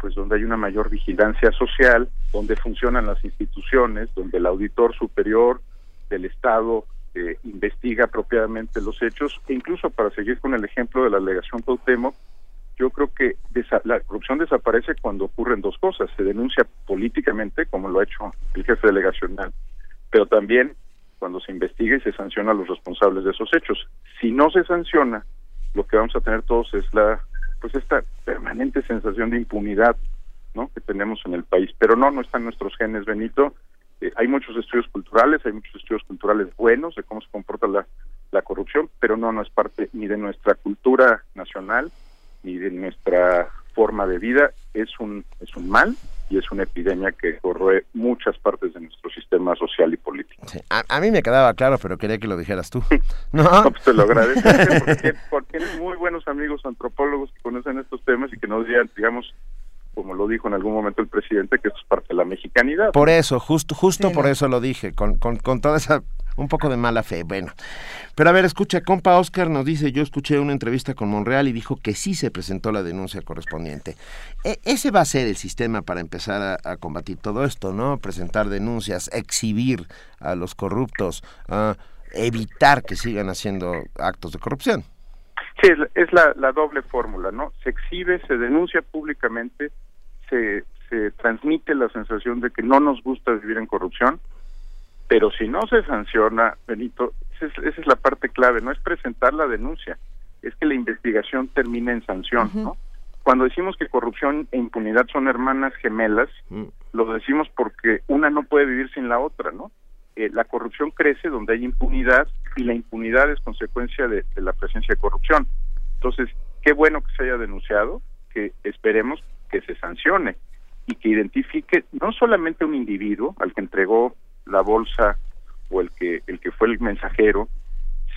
S20: pues donde hay una mayor vigilancia social, donde funcionan las instituciones, donde el auditor superior del Estado eh, investiga propiamente los hechos, e incluso para seguir con el ejemplo de la alegación Cuauhtémoc, yo creo que la corrupción desaparece cuando ocurren dos cosas, se denuncia políticamente, como lo ha hecho el jefe delegacional, pero también cuando se investiga y se sanciona a los responsables de esos hechos. Si no se sanciona, lo que vamos a tener todos es la pues esta permanente sensación de impunidad ¿no? que tenemos en el país. Pero no, no están nuestros genes, Benito. Eh, hay muchos estudios culturales, hay muchos estudios culturales buenos de cómo se comporta la, la corrupción, pero no, no es parte ni de nuestra cultura nacional, ni de nuestra forma de vida es un es un mal y es una epidemia que corroe muchas partes de nuestro sistema social y político.
S1: A, mí me quedaba claro, pero quería que lo dijeras tú.
S20: No, pues te lo agradezco porque, porque tienes muy buenos amigos antropólogos que conocen estos temas y que nos digan, digamos, como lo dijo en algún momento el presidente, que esto es parte de la mexicanidad.
S1: Por eso, justo, justo por eso lo dije, con, con, con toda esa un poco de mala fe, bueno. Pero a ver, escucha, compa Oscar nos dice, yo escuché una entrevista con Monreal y dijo que sí se presentó la denuncia correspondiente. E, ese va a ser el sistema para empezar a, combatir todo esto, ¿no? Presentar denuncias, exhibir a los corruptos, evitar que sigan haciendo actos de corrupción.
S20: Sí, es la, la doble fórmula, ¿no? Se exhibe, se denuncia públicamente, se, se transmite la sensación de que no nos gusta vivir en corrupción, pero si no se sanciona, Benito, esa es, la parte clave, no es presentar la denuncia, es que la investigación termine en sanción, ¿no? Cuando decimos que corrupción e impunidad son hermanas gemelas, mm. lo decimos porque una no puede vivir sin la otra, ¿no? Eh, la corrupción crece donde hay impunidad y la impunidad es consecuencia de, de la presencia de corrupción. Entonces, qué bueno que se haya denunciado, que esperemos que se sancione y que identifique no solamente un individuo al que entregó la bolsa o el que el que fue el mensajero,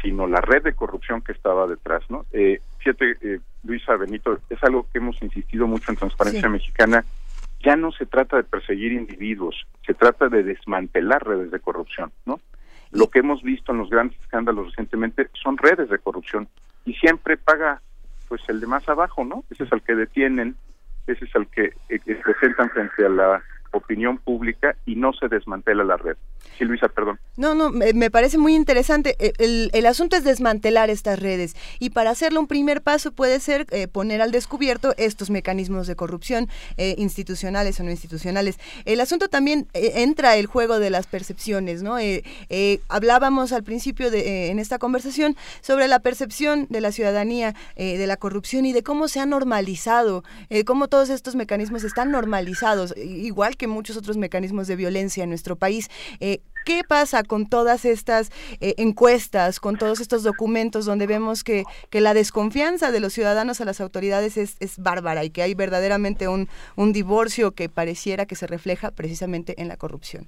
S20: sino la red de corrupción que estaba detrás, ¿no? Eh, fíjate, eh, Luisa Benito, es algo que hemos insistido mucho en Transparencia Mexicana. Ya no se trata de perseguir individuos, se trata de desmantelar redes de corrupción, ¿no? Lo que hemos visto en los grandes escándalos recientemente son redes de corrupción y siempre paga pues el de más abajo, ¿no? Ese es al que detienen, ese es al que, eh, que presentan frente a la opinión pública y no se desmantela la red. Sí, Luisa, perdón.
S2: No, no, me, parece muy interesante. E, el, asunto es desmantelar estas redes y para hacerlo un primer paso puede ser eh, poner al descubierto estos mecanismos de corrupción eh, institucionales o no institucionales. El asunto también eh, entra el juego de las percepciones, ¿no? hablábamos al principio de, en esta conversación sobre la percepción de la ciudadanía de la corrupción y de cómo se ha normalizado, cómo todos estos mecanismos están normalizados, igual que muchos otros mecanismos de violencia en nuestro país. ¿Qué pasa con todas estas eh, encuestas, con todos estos documentos donde vemos que, que, la desconfianza de los ciudadanos a las autoridades es, es bárbara y que hay verdaderamente un, un divorcio que pareciera que se refleja precisamente en la corrupción?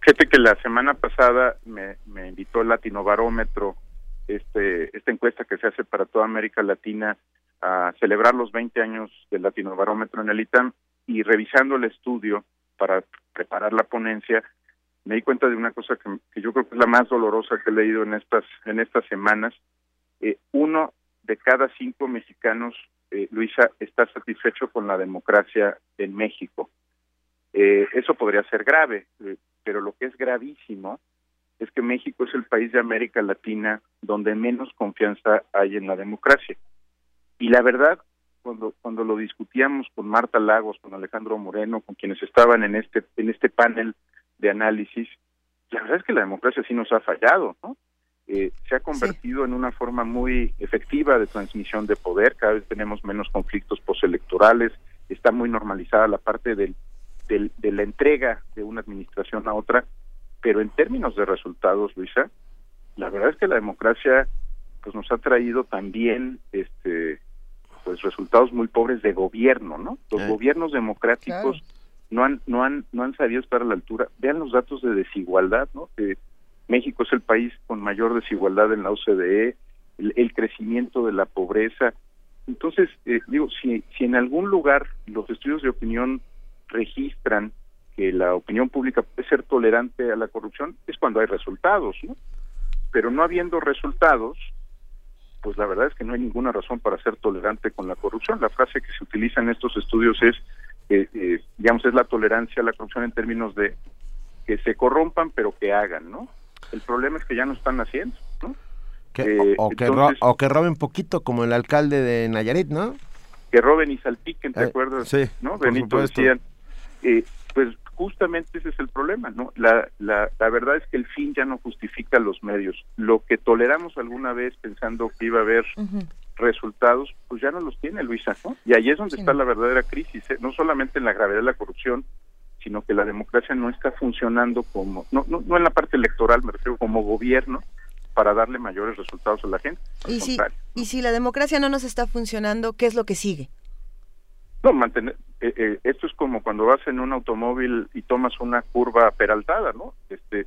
S20: Fíjate que la semana pasada me, invitó el Latinobarómetro, este, esta encuesta que se hace para toda América Latina, a celebrar los 20 años del Latinobarómetro en el ITAM y revisando el estudio para preparar la ponencia, me di cuenta de una cosa que, yo creo que es la más dolorosa que he leído en estas en estas semanas. Eh, uno de cada cinco mexicanos, eh, Luisa, está satisfecho con la democracia en México. Eh, eso podría ser grave, pero lo que es gravísimo es que México es el país de América Latina donde menos confianza hay en la democracia. Y la verdad, cuando cuando lo discutíamos con Marta Lagos, con Alejandro Moreno, con quienes estaban en este en este panel de análisis, la verdad es que la democracia sí nos ha fallado, ¿no? Eh, se ha convertido en una forma muy efectiva de transmisión de poder, cada vez tenemos menos conflictos postelectorales, está muy normalizada la parte del, del, de la entrega de una administración a otra, pero en términos de resultados, Luisa, la verdad es que la democracia pues nos ha traído también este pues resultados muy pobres de gobierno, ¿no? Los eh. gobiernos democráticos no han no han no han sabido estar a la altura. Vean los datos de desigualdad, ¿no? México es el país con mayor desigualdad en la OCDE, el, crecimiento de la pobreza. Entonces, eh, digo, si, si en algún lugar los estudios de opinión registran que la opinión pública puede ser tolerante a la corrupción, es cuando hay resultados, ¿no? Pero no habiendo resultados, pues la verdad es que no hay ninguna razón para ser tolerante con la corrupción. La frase que se utiliza en estos estudios es eh, digamos, es la tolerancia a la corrupción en términos de que se corrompan, pero que hagan, ¿no? El problema es que ya no están haciendo, ¿no?
S1: Eh, o, que o que roben poquito, como el alcalde de Nayarit, ¿no?
S20: Que roben y salpiquen, ¿te eh, acuerdas?
S1: Sí,
S20: ¿no? Benito decían, eh, pues justamente ese es el problema, ¿no? La, la, la verdad es que el fin ya no justifica los medios. Lo que toleramos alguna vez pensando que iba a haber resultados, pues ya no los tiene Luisa, ¿no? Y ahí es donde está la verdadera crisis, ¿eh? no solamente en la gravedad de la corrupción, sino que la democracia no está funcionando como, no, no, no en la parte electoral, me refiero como gobierno, para darle mayores resultados a la gente.
S2: Y si, y si la democracia no nos está funcionando, ¿qué es lo que sigue?
S20: No, mantener, eh, eh, esto es como cuando vas en un automóvil y tomas una curva peraltada, ¿no? Este,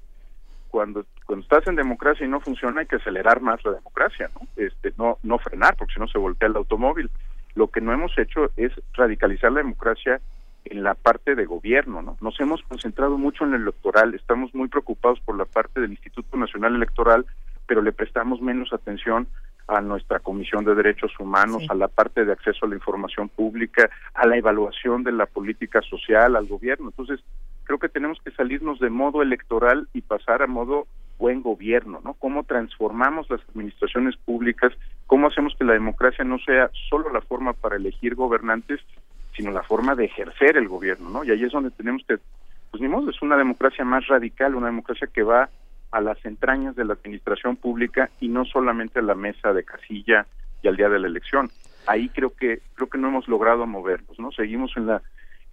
S20: cuando cuando estás en democracia y no funciona hay que acelerar más la democracia, ¿no? Este, no no frenar porque si no se voltea el automóvil. Lo que no hemos hecho es radicalizar la democracia en la parte de gobierno, ¿no? Nos hemos concentrado mucho en el electoral, estamos muy preocupados por la parte del Instituto Nacional Electoral, pero le prestamos menos atención a nuestra Comisión de Derechos Humanos, a la parte de acceso a la información pública, a la evaluación de la política social, al gobierno. Entonces, creo que tenemos que salirnos de modo electoral y pasar a modo buen gobierno, ¿no? Cómo transformamos las administraciones públicas, cómo hacemos que la democracia no sea solo la forma para elegir gobernantes, sino la forma de ejercer el gobierno, ¿no? Y ahí es donde tenemos que, pues ni modo, es una democracia más radical, una democracia que va a las entrañas de la administración pública y no solamente a la mesa de casilla y al día de la elección. Ahí creo que creo que no hemos logrado movernos, ¿no? Seguimos en la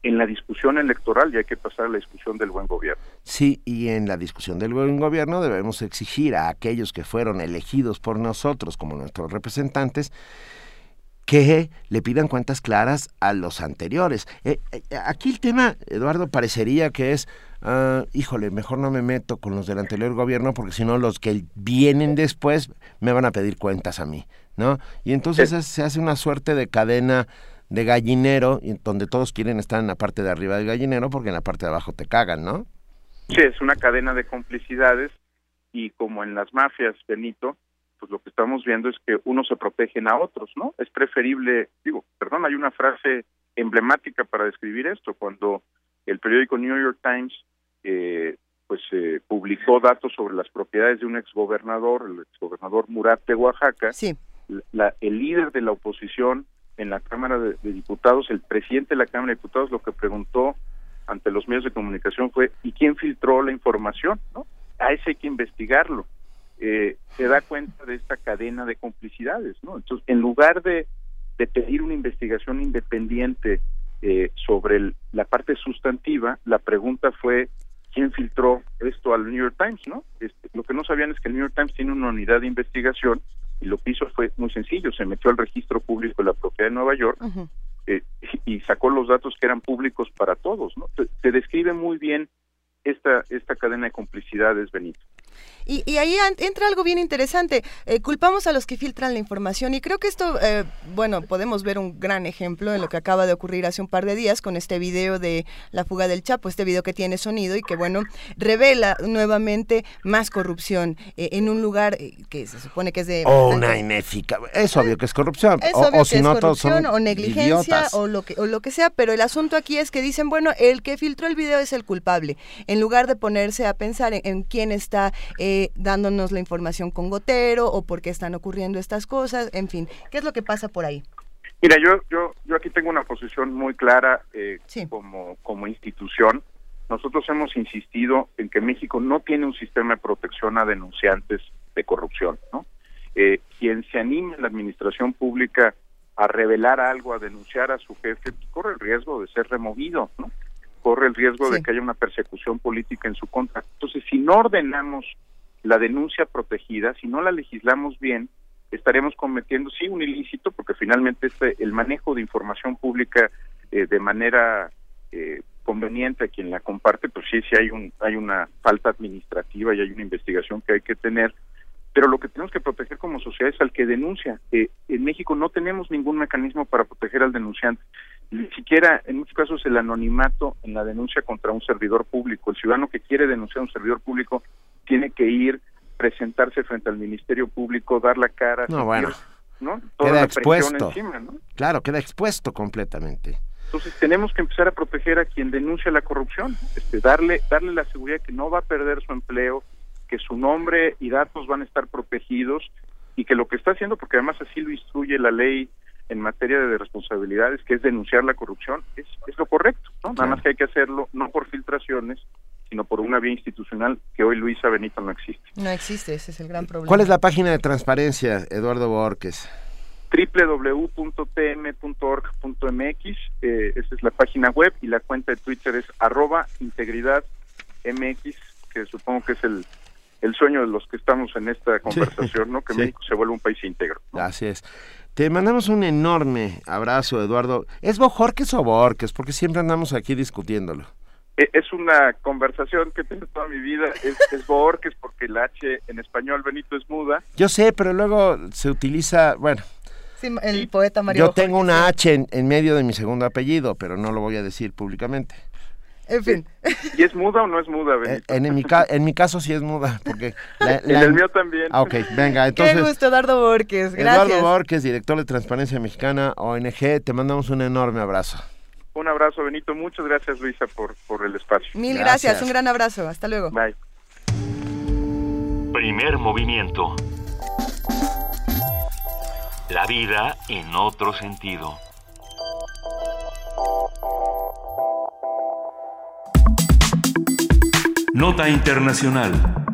S20: en la discusión electoral y hay que pasar a la discusión del buen gobierno.
S1: Sí, y en la discusión del buen gobierno debemos exigir a aquellos que fueron elegidos por nosotros como nuestros representantes que le pidan cuentas claras a los anteriores. Eh, eh, aquí el tema, Eduardo, parecería que es, ah, híjole, mejor no me meto con los del anterior gobierno porque si no los que vienen después me van a pedir cuentas a mí, ¿no? Y entonces se hace una suerte de cadena de gallinero, donde todos quieren estar en la parte de arriba del gallinero porque en la parte de abajo te cagan, ¿no?
S20: Sí, es una cadena de complicidades y como en las mafias, Benito, pues lo que estamos viendo es que unos se protegen a otros, ¿no? Es preferible, digo, perdón, hay una frase emblemática para describir esto, cuando el periódico New York Times eh, pues eh, publicó datos sobre las propiedades de un exgobernador, el exgobernador Murat de Oaxaca,
S2: sí.
S20: la, el líder de la oposición en la Cámara de, Diputados, el presidente de la Cámara de Diputados lo que preguntó ante los medios de comunicación fue ¿y quién filtró la información? ¿no? A ese hay que investigarlo. Eh, se da cuenta de esta cadena de complicidades, ¿no? Entonces, en lugar de, de pedir una investigación independiente eh, sobre la parte sustantiva, la pregunta fue quién filtró esto al New York Times, ¿no? Este, lo que no sabían es que el New York Times tiene una unidad de investigación y lo que hizo fue muy sencillo, se metió al registro público de la propiedad de Nueva York eh, y, sacó los datos que eran públicos para todos, ¿no? Se, describe muy bien esta, esta cadena de complicidades, Benito.
S2: Y, ahí entra algo bien interesante. Eh, culpamos a los que filtran la información y creo que esto, eh, bueno, podemos ver un gran ejemplo en lo que acaba de ocurrir hace un par de días con este video de la fuga del Chapo, este video que tiene sonido y que, bueno, revela nuevamente más corrupción eh, en un lugar que se supone que es de...
S1: O una inéfica. Es obvio que es corrupción. o, si no, corrupción
S2: o negligencia o lo, que, o lo que sea, pero el asunto aquí es que dicen, bueno, el que filtró el video es el culpable, en lugar de ponerse a pensar en quién está eh, dándonos la información con gotero o por qué están ocurriendo estas cosas, en fin, ¿qué es lo que pasa por ahí?
S20: Mira, yo yo yo aquí tengo una posición muy clara eh, como como institución. Nosotros hemos insistido en que México no tiene un sistema de protección a denunciantes de corrupción, ¿no? Eh, quien se anime en la administración pública a revelar algo, a denunciar a su jefe, corre el riesgo de ser removido, ¿no? Corre el riesgo de que haya una persecución política en su contra. Entonces, si no ordenamos la denuncia protegida, si no la legislamos bien, estaremos cometiendo sí un ilícito, porque finalmente este, el manejo de información pública eh, de manera eh, conveniente a quien la comparte, pues sí, sí hay un hay una falta administrativa y hay una investigación que hay que tener, pero lo que tenemos que proteger como sociedad es al que denuncia. Eh, en México no tenemos ningún mecanismo para proteger al denunciante, ni siquiera en muchos casos el anonimato en la denuncia contra un servidor público. El ciudadano que quiere denunciar a un servidor público tiene que ir, presentarse frente al Ministerio Público, dar la cara.
S1: No, bueno. ¿no? queda expuesto. Claro, queda expuesto completamente.
S20: Entonces tenemos que empezar a proteger a quien denuncia la corrupción, este, darle, darle la seguridad que no va a perder su empleo, que su nombre y datos van a estar protegidos y que lo que está haciendo, porque además así lo instruye la ley en materia de responsabilidades, que es denunciar la corrupción, es, es lo correcto, ¿no? Nada más que hay que hacerlo no por filtraciones, sino por una vía institucional que hoy Luisa Benito no existe.
S2: No existe, ese es el gran problema.
S1: ¿Cuál es la página de transparencia, Eduardo Borges?
S20: www.tm.org.mx, eh, esa es la página web y la cuenta de Twitter es arroba integridad MX, que supongo que es el, el sueño de los que estamos en esta conversación, ¿no? Que México se vuelva un país íntegro.
S1: Así es. Te mandamos un enorme abrazo, Eduardo. ¿Es Bojorques o Borques? Porque siempre andamos aquí discutiéndolo.
S20: E, es una conversación que tengo toda mi vida. Es, es Borges porque el H en español, Benito, es muda.
S1: Yo sé, pero luego se utiliza, bueno,
S2: Sí, el poeta Mario
S1: yo tengo una H en, en medio de mi segundo apellido, pero no lo voy a decir públicamente.
S2: En fin.
S20: ¿Y es muda o no es muda, Benito?
S1: En, en mi, en mi caso sí es muda, porque...
S20: En el mío también.
S1: Ah, ok, venga, entonces...
S2: Qué gusto, Eduardo Borges. Gracias.
S1: Eduardo Borges, director de Transparencia Mexicana, ONG, te mandamos un enorme abrazo.
S20: Un abrazo, Benito. Muchas gracias, Luisa, por, por el espacio.
S2: Mil gracias. un gran abrazo. Hasta luego.
S20: Bye.
S8: Primer movimiento. La vida en otro sentido. Nota Internacional.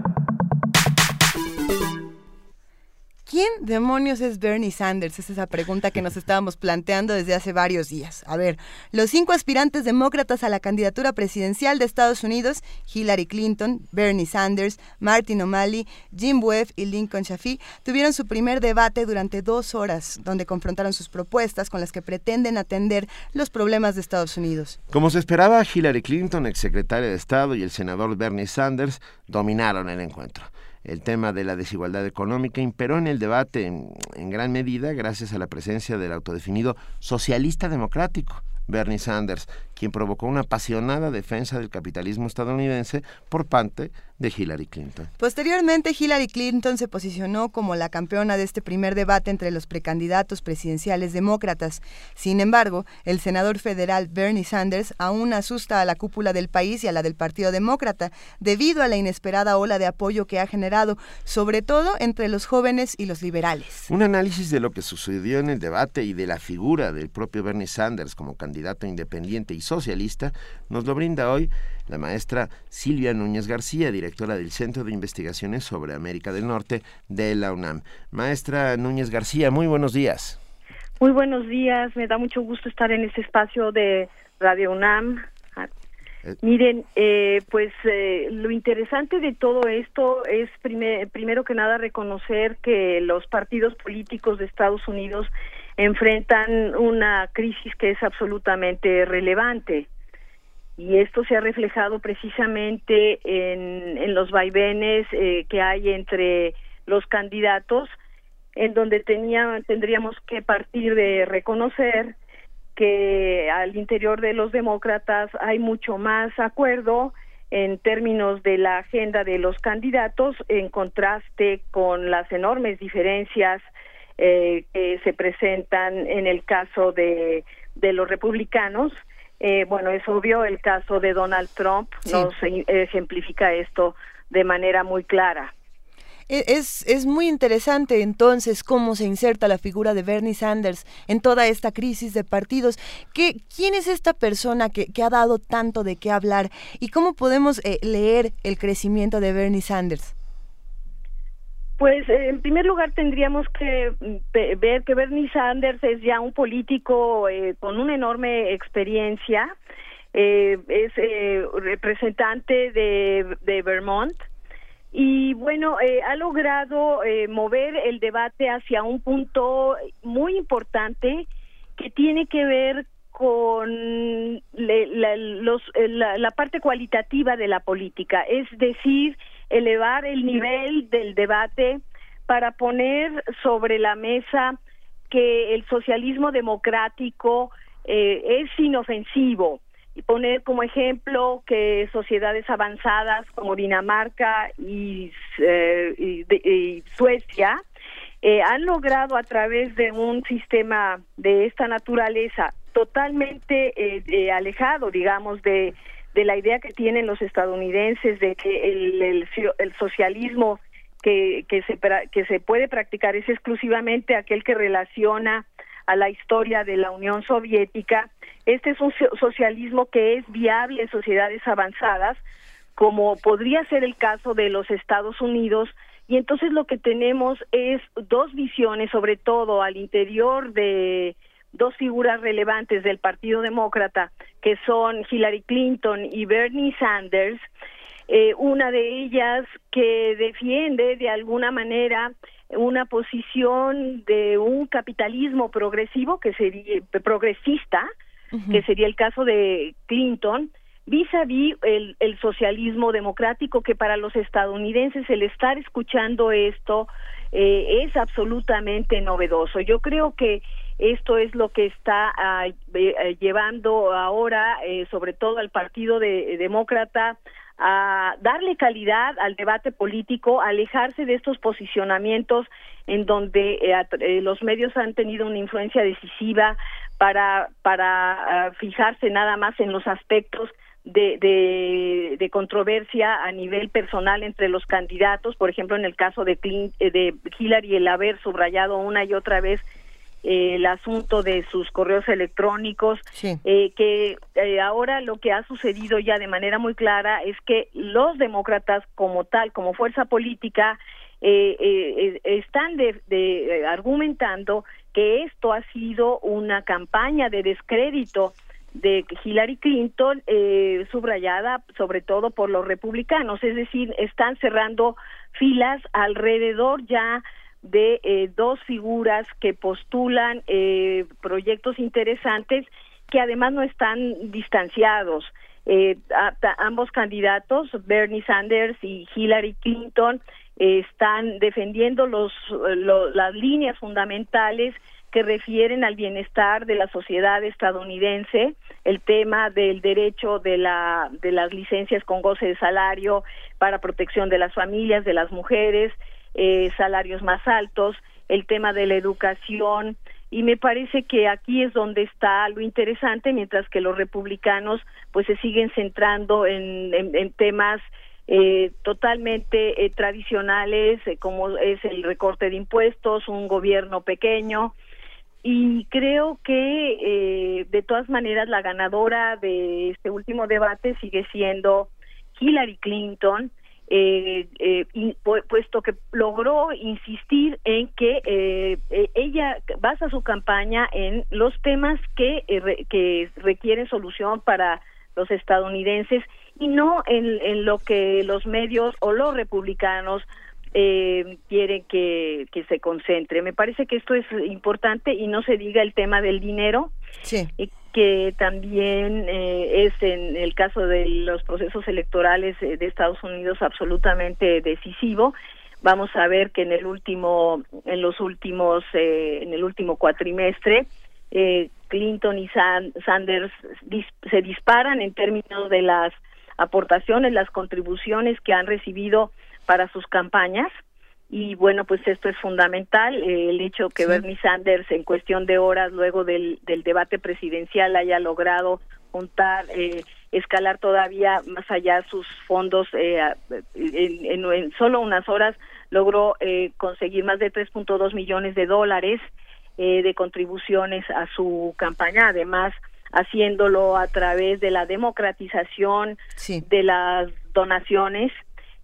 S2: ¿Quién demonios es Bernie Sanders? Es esa pregunta que nos estábamos planteando desde hace varios días. A ver, los cinco aspirantes demócratas a la candidatura presidencial de Estados Unidos, Hillary Clinton, Bernie Sanders, Martin O'Malley, Jim Webb y Lincoln Chafee, tuvieron su primer debate durante dos horas, donde confrontaron sus propuestas con las que pretenden atender los problemas de Estados Unidos.
S1: Como se esperaba, Hillary Clinton, exsecretaria de Estado, y el senador Bernie Sanders dominaron el encuentro. El tema de la desigualdad económica imperó en el debate en, gran medida gracias a la presencia del autodefinido socialista democrático, Bernie Sanders, quien provocó una apasionada defensa del capitalismo estadounidense por parte de Hillary Clinton.
S2: Posteriormente, Hillary Clinton se posicionó como la campeona de este primer debate entre los precandidatos presidenciales demócratas. Sin embargo, el senador federal Bernie Sanders aún asusta a la cúpula del país y a la del Partido Demócrata, debido a la inesperada ola de apoyo que ha generado, sobre todo entre los jóvenes y los liberales.
S1: Un análisis de lo que sucedió en el debate y de la figura del propio Bernie Sanders como candidato independiente y socialista nos lo brinda hoy la maestra Silvia Núñez García, directora del Centro de Investigaciones sobre América del Norte de la UNAM. Maestra Núñez García, muy buenos días.
S21: Muy buenos días, me da mucho gusto estar en este espacio de Radio UNAM. Miren, eh, pues eh, lo interesante de todo esto es primer- primero que nada reconocer que los partidos políticos de Estados Unidos enfrentan una crisis que es absolutamente relevante. Y esto se ha reflejado precisamente en, en los vaivenes eh, que hay entre los candidatos en donde tenía, tendríamos que partir de reconocer que al interior de los demócratas hay mucho más acuerdo en términos de la agenda de los candidatos en contraste con las enormes diferencias eh, que se presentan en el caso de, de los republicanos. Eh, bueno, es obvio, el caso de Donald Trump nos e- ejemplifica esto de manera muy clara.
S2: E- Es, es muy interesante entonces cómo se inserta la figura de Bernie Sanders en toda esta crisis de partidos. ¿Qué, ¿Quién es esta persona que, que ha dado tanto de qué hablar y cómo podemos eh, leer el crecimiento de Bernie Sanders?
S21: Pues eh, en primer lugar tendríamos que mm, ver que Bernie Sanders es ya un político eh, con una enorme experiencia, eh, es eh, representante de, de Vermont y bueno, eh, ha logrado mover el debate hacia un punto muy importante que tiene que ver con le- la, los, la, la parte cualitativa de la política, es decir, elevar el nivel del debate para poner sobre la mesa que el socialismo democrático eh, es inofensivo. Y poner como ejemplo que sociedades avanzadas como Dinamarca y, eh, Suecia eh, han logrado a través de un sistema de esta naturaleza totalmente alejado, digamos, de, de la idea que tienen los estadounidenses de que el, el, socialismo que, que, se, que se puede practicar es exclusivamente aquel que relaciona a la historia de la Unión Soviética. Este es un so- socialismo que es viable en sociedades avanzadas, como podría ser el caso de los Estados Unidos, y entonces lo que tenemos es dos visiones, sobre todo al interior de dos figuras relevantes del Partido Demócrata, que son Hillary Clinton y Bernie Sanders, eh, una de ellas que defiende de alguna manera una posición de un capitalismo progresivo que sería progresista, que sería el caso de Clinton, vis a vis el, el socialismo democrático, que para los estadounidenses el estar escuchando esto eh, es absolutamente novedoso. Yo creo que esto es lo que está ah, eh, llevando ahora, eh, sobre todo al Partido de, Demócrata, a darle calidad al debate político, alejarse de estos posicionamientos en donde los medios han tenido una influencia decisiva para para ah, fijarse nada más en los aspectos de, de, controversia a nivel personal entre los candidatos, por ejemplo, en el caso de, eh, de Hillary, el haber subrayado una y otra vez eh, el asunto de sus correos electrónicos, eh, que ahora lo que ha sucedido ya de manera muy clara es que los demócratas como tal, como fuerza política, están de, argumentando que esto ha sido una campaña de descrédito de Hillary Clinton eh, subrayada sobre todo por los republicanos, es decir, están cerrando filas alrededor ya de eh, dos figuras que postulan eh, proyectos interesantes que además no están distanciados. Eh, ambos candidatos, Bernie Sanders y Hillary Clinton, están defendiendo los, las líneas fundamentales que refieren al bienestar de la sociedad estadounidense, el tema del derecho de, la, de las licencias con goce de salario para protección de las familias, de las mujeres, eh, salarios más altos, el tema de la educación, y me parece que aquí es donde está lo interesante, mientras que los republicanos pues se siguen centrando en, en, temas eh, totalmente eh, tradicionales, como es el recorte de impuestos, un gobierno pequeño, y creo que eh, de todas maneras la ganadora de este último debate sigue siendo Hillary Clinton, eh, eh, puesto que logró insistir en que eh, ella basa su campaña en los temas que, que requieren solución para los estadounidenses y no en, lo que los medios o los republicanos eh, quiere que, que, se concentre. Me parece que esto es importante y no se diga el tema del dinero, sí. que también eh, es en el caso de los procesos electorales eh, de Estados Unidos absolutamente decisivo. Vamos a ver que en el último, en los últimos, eh, en el último cuatrimestre, eh, Clinton y Sanders se disparan en términos de las aportaciones, las contribuciones que han recibido para sus campañas y bueno, pues esto es fundamental, eh, el hecho que Bernie Sanders en cuestión de horas luego del, del debate presidencial haya logrado juntar, eh, escalar todavía más allá sus fondos, eh, en, en, solo unas horas logró eh, conseguir más de 3.2 millones de dólares eh, de contribuciones a su campaña, además haciéndolo a través de la democratización de las donaciones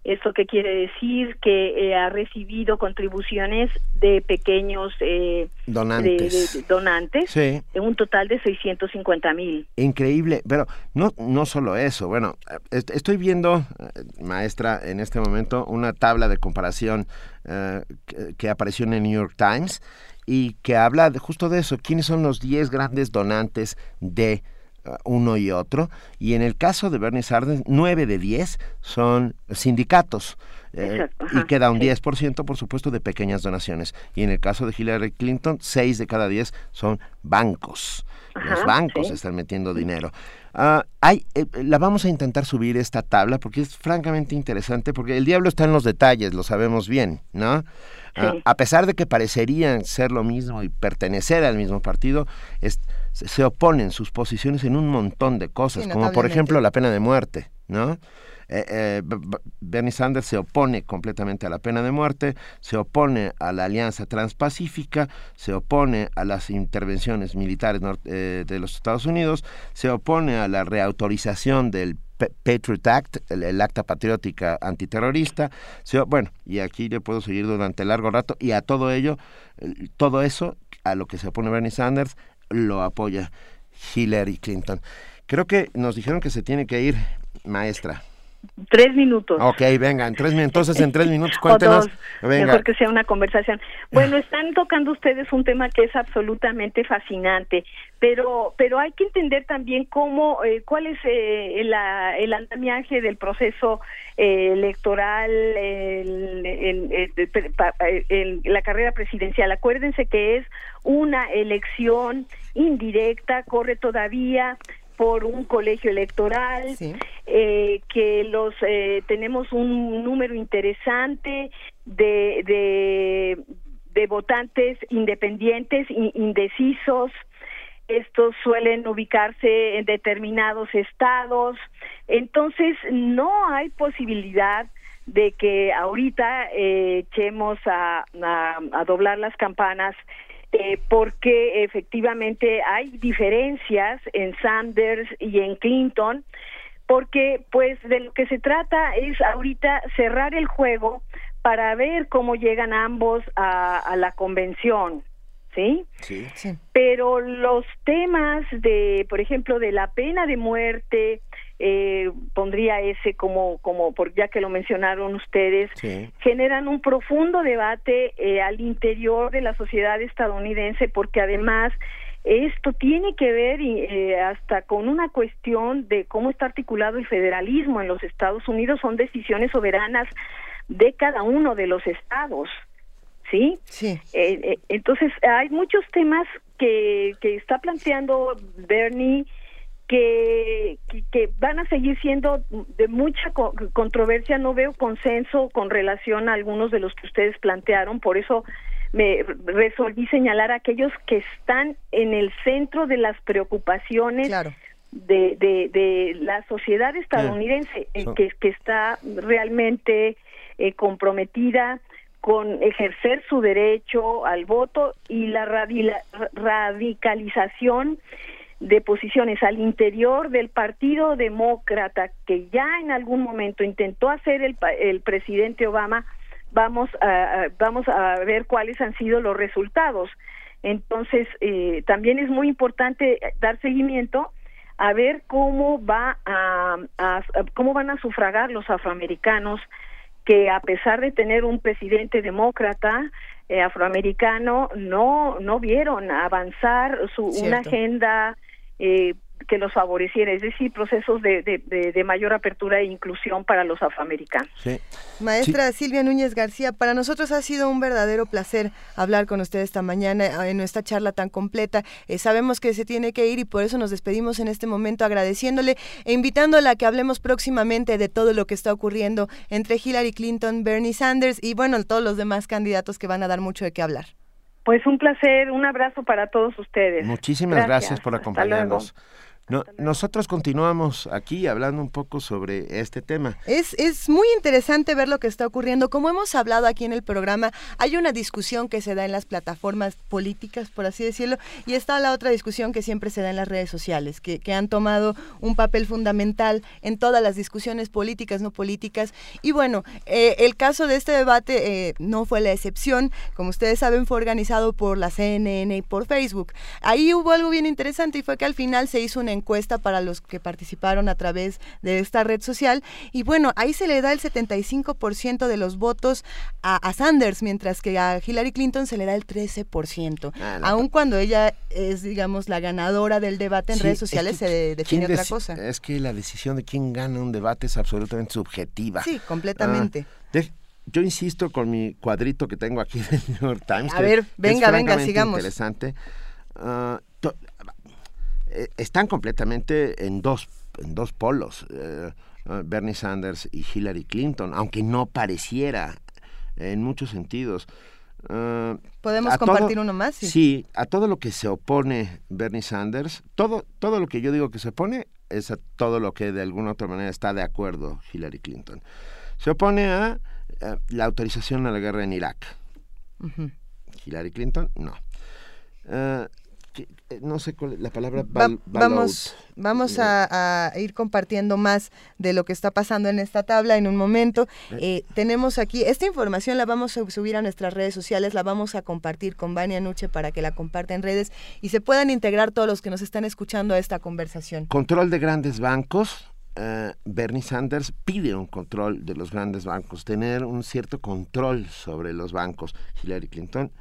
S21: ¿Esto qué quiere decir? Que eh, ha recibido contribuciones de pequeños eh,
S1: donantes,
S21: donantes sí. en un total de 650 mil.
S1: Increíble, pero no, no solo eso. Bueno, estoy viendo, eh, maestra, en este momento una tabla de comparación que, apareció en el New York Times y que habla de, justo de eso, quiénes son los 10 grandes donantes de uno y otro. Y en el caso de Bernie Sanders, nueve de diez son sindicatos. Eh, y queda un 10%, por supuesto, de pequeñas donaciones. Y en el caso de Hillary Clinton, seis de cada diez son bancos. Los bancos están metiendo dinero. Ah, hay, eh, la vamos a intentar subir esta tabla porque es francamente interesante, porque el diablo está en los detalles, lo sabemos bien, ¿no? Ah, a pesar de que parecerían ser lo mismo y pertenecer al mismo partido, es, se oponen sus posiciones en un montón de cosas, como por ejemplo la pena de muerte, ¿no? Eh, eh, Bernie Sanders se opone completamente a la pena de muerte, se opone a la alianza transpacífica, se opone a las intervenciones militares eh, de los Estados Unidos, se opone a la reautorización del Patriot Act, el, acta patriótica antiterrorista, bueno, y aquí le puedo seguir durante largo rato, y a todo ello, todo eso, a lo que se opone Bernie Sanders, lo apoya Hillary Clinton. Creo que nos dijeron que se tiene que ir, maestra.
S21: Tres minutos.
S1: Ok, venga, en tres. Entonces, en tres minutos, cuéntenos. Venga.
S21: Mejor que sea una conversación. Bueno, están tocando ustedes un tema que es absolutamente fascinante, pero pero hay que entender también cómo eh, cuál es eh, la- el andamiaje del proceso eh, electoral, el- el- el- la carrera presidencial. Acuérdense que es una elección indirecta, corre todavía por un colegio electoral, eh, que los eh, tenemos un número interesante de, de, de votantes independientes, indecisos. Estos suelen ubicarse en determinados estados. Entonces, no hay posibilidad de que ahorita eh, echemos a, a- a doblar las campanas eh, porque efectivamente hay diferencias en Sanders y en Clinton, porque pues de lo que se trata es ahorita cerrar el juego para ver cómo llegan ambos a, a la convención, ¿sí?
S1: Sí.
S21: Pero los temas de, por ejemplo, de la pena de muerte, eh, pondría ese como, como, por ya que lo mencionaron ustedes,
S1: Sí.
S21: generan un profundo debate eh, al interior de la sociedad estadounidense porque además esto tiene que ver eh, hasta con una cuestión de cómo está articulado el federalismo en los Estados Unidos. Son decisiones soberanas de cada uno de los estados sí
S2: sí.
S21: Entonces hay muchos temas que que está planteando Bernie que, que, que van a seguir siendo de mucha co- controversia. No veo consenso con relación a algunos de los que ustedes plantearon, por eso me resolví señalar a aquellos que están en el centro de las preocupaciones de, de, de la sociedad estadounidense, eh, que, que está realmente eh, comprometida con ejercer su derecho al voto y la radila- radicalización de posiciones al interior del Partido Demócrata que ya en algún momento intentó hacer el, el presidente Obama, vamos a, vamos a ver cuáles han sido los resultados. Entonces, eh, también es muy importante dar seguimiento a ver cómo va a, a- a- cómo van a sufragar los afroamericanos que a pesar de tener un presidente demócrata eh, afroamericano no no vieron avanzar su una agenda eh, que los favoreciera, es decir, procesos de, de, de- de mayor apertura e inclusión para los afroamericanos.
S1: Sí.
S2: Maestra Silvia Núñez García, para nosotros ha sido un verdadero placer hablar con usted esta mañana eh, en nuestra charla tan completa. Eh, sabemos que se tiene que ir y por eso nos despedimos en este momento agradeciéndole e invitándola a que hablemos próximamente de todo lo que está ocurriendo entre Hillary Clinton, Bernie Sanders y bueno, todos los demás candidatos que van a dar mucho de qué hablar.
S21: Pues un placer, un abrazo para todos ustedes.
S1: Muchísimas gracias, por acompañarnos. No- nosotros continuamos aquí hablando un poco sobre este tema.
S2: Es, es muy interesante ver lo que está ocurriendo. Como hemos hablado aquí en el programa, hay una discusión que se da en las plataformas políticas, por así decirlo, y está la otra discusión que siempre se da en las redes sociales, que, que han tomado un papel fundamental en todas las discusiones políticas, no políticas. Y bueno, eh, el caso de este debate eh, no fue la excepción. Como ustedes saben, fue organizado por la CNN y por Facebook. Ahí hubo algo bien interesante y fue que al final se hizo una encuesta para los que participaron a través de esta red social y bueno, ahí se le da el 75% de los votos a, a Sanders, mientras que a Hillary Clinton se le da el 13%.
S1: Ah, la
S2: Aun cuando ella es, digamos, la ganadora del debate en
S1: Sí,
S2: redes
S1: es
S2: sociales,
S1: que
S2: se define
S1: ¿quién
S2: otra cosa.
S1: Es que la decisión de quién gana un debate es absolutamente subjetiva.
S2: Sí, completamente.
S1: Ah, de- yo insisto con mi cuadrito que tengo aquí del New York Times.
S2: A
S1: que-
S2: ver,
S1: es
S2: venga, venga, sigamos.
S1: Interesante. Ah, to- están completamente en dos, en dos polos, eh, Bernie Sanders y Hillary Clinton, aunque no pareciera en muchos sentidos.
S2: ¿Podemos
S1: todo-
S2: compartir uno más? Sí.
S1: Sí, a todo lo que se opone Bernie Sanders, todo, todo lo que yo digo que se opone es a todo lo que de alguna otra manera está de acuerdo Hillary Clinton. Se opone a, eh, la autorización a la guerra en Irak. Hillary Clinton, no. Eh, eh, no sé cuál es la palabra.
S2: Va- vamos vamos a, a ir compartiendo más de lo que está pasando en esta tabla en un momento. Eh, tenemos aquí, esta información la vamos a subir a nuestras redes sociales, la vamos a compartir con Vania Nuche para que la comparta en redes y se puedan integrar todos los que nos están escuchando a esta conversación.
S1: Control de grandes bancos eh, Bernie Sanders pide un control de los grandes bancos, tener un cierto control sobre los bancos. Hillary Clinton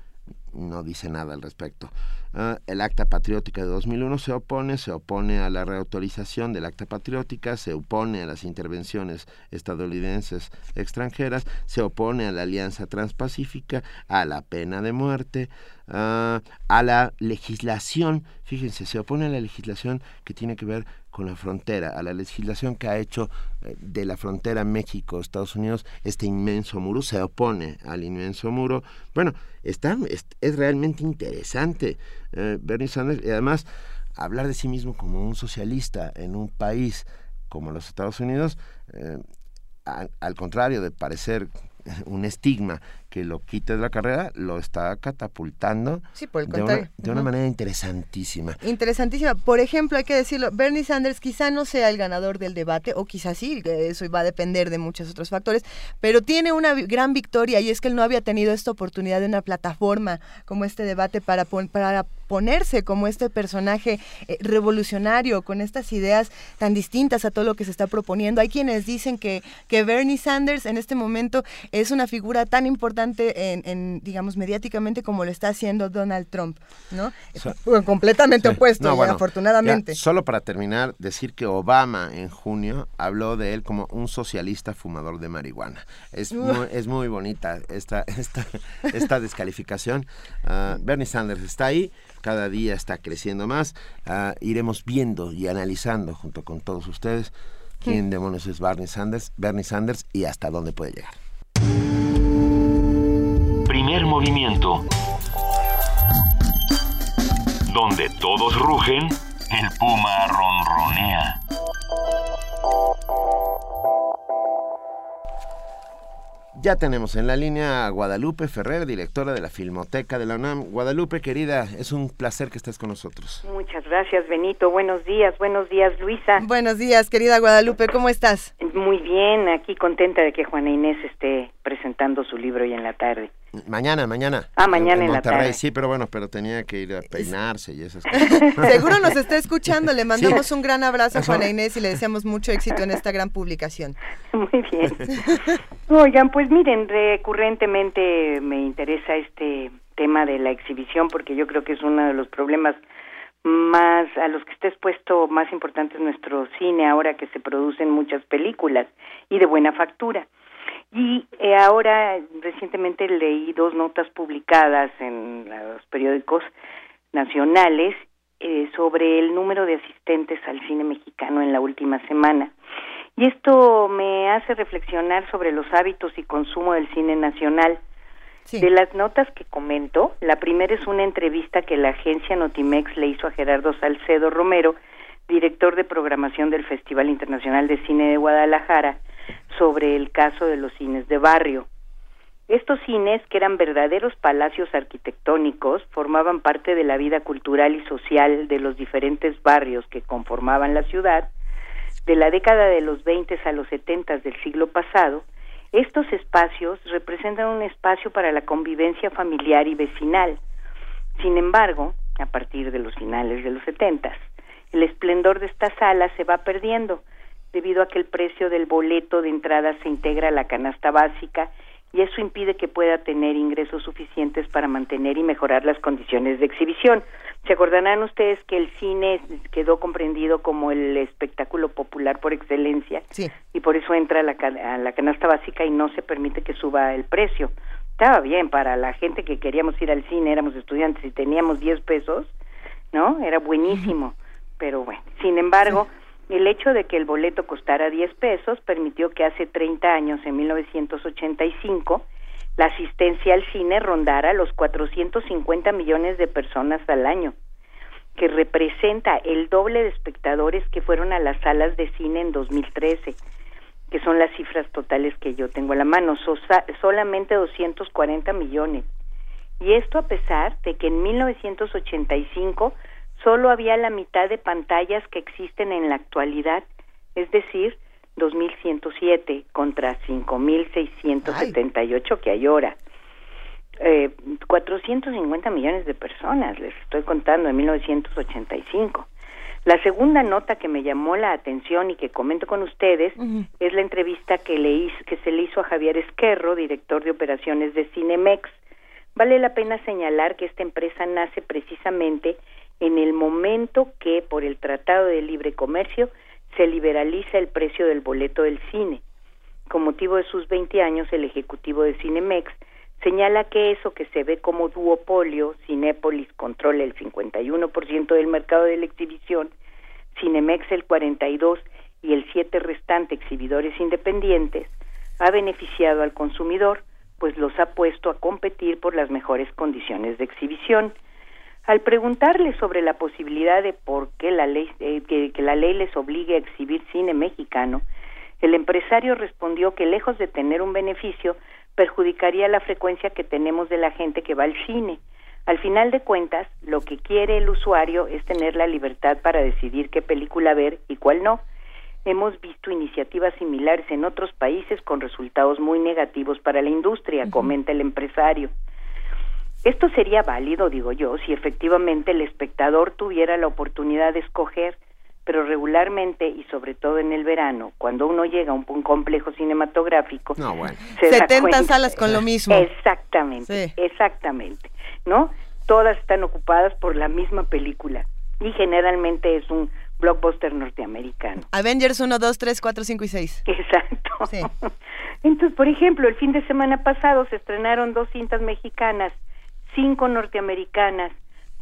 S1: no dice nada al respecto. Ah, el Acta Patriótica de 2001 se opone, se opone a la reautorización del Acta Patriótica, se opone a las intervenciones estadounidenses extranjeras, se opone a la Alianza Transpacífica, a la pena de muerte, ah, a la legislación, fíjense, se opone a la legislación que tiene que ver con la frontera, a la legislación que ha hecho eh, de la frontera México-Estados Unidos este inmenso muro, se opone al inmenso muro. Bueno, está, es, realmente interesante eh, Bernie Sanders y además hablar de sí mismo como un socialista en un país como los Estados Unidos, eh, al contrario de parecer un estigma que lo quite de la carrera, lo está catapultando de, una, de una manera interesantísima.
S2: Interesantísima. Por ejemplo, hay que decirlo, Bernie Sanders quizá no sea el ganador del debate, o quizá sí, eso va a depender de muchos otros factores, pero tiene una gran victoria y es que él no había tenido esta oportunidad de una plataforma como este debate para, para ponerse como este personaje eh, revolucionario, con estas ideas tan distintas a todo lo que se está proponiendo. Hay quienes dicen que, que Bernie Sanders en este momento es una figura tan importante en, digamos, mediáticamente como lo está haciendo Donald Trump, ¿no? completamente opuesto, afortunadamente.
S1: solo para terminar, decir que Obama en junio habló de él como un socialista fumador de marihuana. Es, muy, es muy bonita esta, esta, esta descalificación. Ah, Bernie Sanders está ahí, cada día está creciendo más. Ah, iremos viendo y analizando junto con todos ustedes quién demonios es Bernie Sanders, Bernie Sanders y hasta dónde puede llegar.
S8: Movimiento. Donde todos rugen, el puma ronronea.
S1: Ya tenemos en la línea a Guadalupe Ferrer, directora de la Filmoteca de la UNAM. Guadalupe, querida, es un placer que estés con nosotros.
S22: Muchas gracias, Benito. Buenos días, buenos días, Luisa.
S2: Buenos días, querida Guadalupe, ¿cómo estás?
S22: Muy bien, aquí contenta de que Juana Inés esté presentando su libro hoy en la tarde.
S1: Mañana, mañana.
S22: Ah, mañana en, la tarde.
S1: Sí, pero bueno, pero tenía que ir a peinarse y esas
S2: cosas. Seguro nos está escuchando. Le mandamos un gran abrazo a Juana Inés y le deseamos mucho éxito en esta gran publicación.
S22: Muy bien. Oigan, pues miren, recurrentemente me interesa este tema de la exhibición porque yo creo que es uno de los problemas más a los que está expuesto más importantes nuestro cine ahora que se producen muchas películas y de buena factura. Y eh, ahora recientemente leí dos notas publicadas en los periódicos nacionales eh, sobre el número de asistentes al cine mexicano en la última semana. Y esto me hace reflexionar sobre los hábitos y consumo del cine nacional. De las notas que comento, la primera es una entrevista que la agencia Notimex le hizo a Gerardo Salcedo Romero, director de programación del Festival Internacional de Cine de Guadalajara, sobre el caso de los cines de barrio. Estos cines, que eran verdaderos palacios arquitectónicos, formaban parte de la vida cultural y social de los diferentes barrios que conformaban la ciudad. De la década de los 20 a los 70 del siglo pasado, estos espacios representan un espacio para la convivencia familiar y vecinal. Sin embargo, a partir de los finales de los 70, el esplendor de estas salas se va perdiendo debido a que el precio del boleto de entrada se integra a la canasta básica y eso impide que pueda tener ingresos suficientes para mantener y mejorar las condiciones de exhibición. Se acordarán ustedes que el cine quedó comprendido como el espectáculo popular por excelencia y por eso entra a la, a la canasta básica y no se permite que suba el precio. Estaba bien para la gente que queríamos ir al cine, éramos estudiantes y teníamos 10 pesos, ¿no? Era buenísimo. Pero bueno, sin embargo, el hecho de que el boleto costara 10 pesos permitió que hace 30 años, en 1985, la asistencia al cine rondara los 450 millones de personas al año, que representa el doble de espectadores que fueron a las salas de cine en 2013, que son las cifras totales que yo tengo a la mano, solamente 240 millones. Y esto a pesar de que en 1985 solo había la mitad de pantallas que existen en la actualidad, es decir, 2.107 contra 5.678 que hay ahora. Eh, 450 millones de personas, les estoy contando, en 1985. La segunda nota que me llamó la atención y que comento con ustedes es la entrevista que, le hizo, que se le hizo a Javier Esquerro, director de operaciones de Cinemex. Vale la pena señalar que esta empresa nace precisamente en el momento que, por el Tratado de Libre Comercio, se liberaliza el precio del boleto del cine. Con motivo de sus 20 años, el ejecutivo de Cinemex señala que eso que se ve como duopolio, Cinépolis controla el 51% del mercado de la exhibición, Cinemex el 42% y el 7 restante exhibidores independientes, ha beneficiado al consumidor, pues los ha puesto a competir por las mejores condiciones de exhibición. Al preguntarle sobre la posibilidad de por qué la ley, eh, que, que la ley les obligue a exhibir cine mexicano, el empresario respondió que lejos de tener un beneficio, perjudicaría la frecuencia que tenemos de la gente que va al cine. Al final de cuentas, lo que quiere el usuario es tener la libertad para decidir qué película ver y cuál no. Hemos visto iniciativas similares en otros países con resultados muy negativos para la industria, comenta el empresario. Esto sería válido, digo yo, si efectivamente el espectador tuviera la oportunidad de escoger, pero regularmente y sobre todo en el verano, cuando uno llega a un, complejo cinematográfico,
S1: no, bueno.
S2: 70 salas con lo mismo.
S22: Exactamente, exactamente, ¿no? Todas están ocupadas por la misma película y generalmente es un blockbuster norteamericano.
S2: Avengers 1, 2, 3, 4, 5 y 6.
S22: Exacto. Entonces, por ejemplo, el fin de semana pasado se estrenaron dos cintas mexicanas cinco norteamericanas,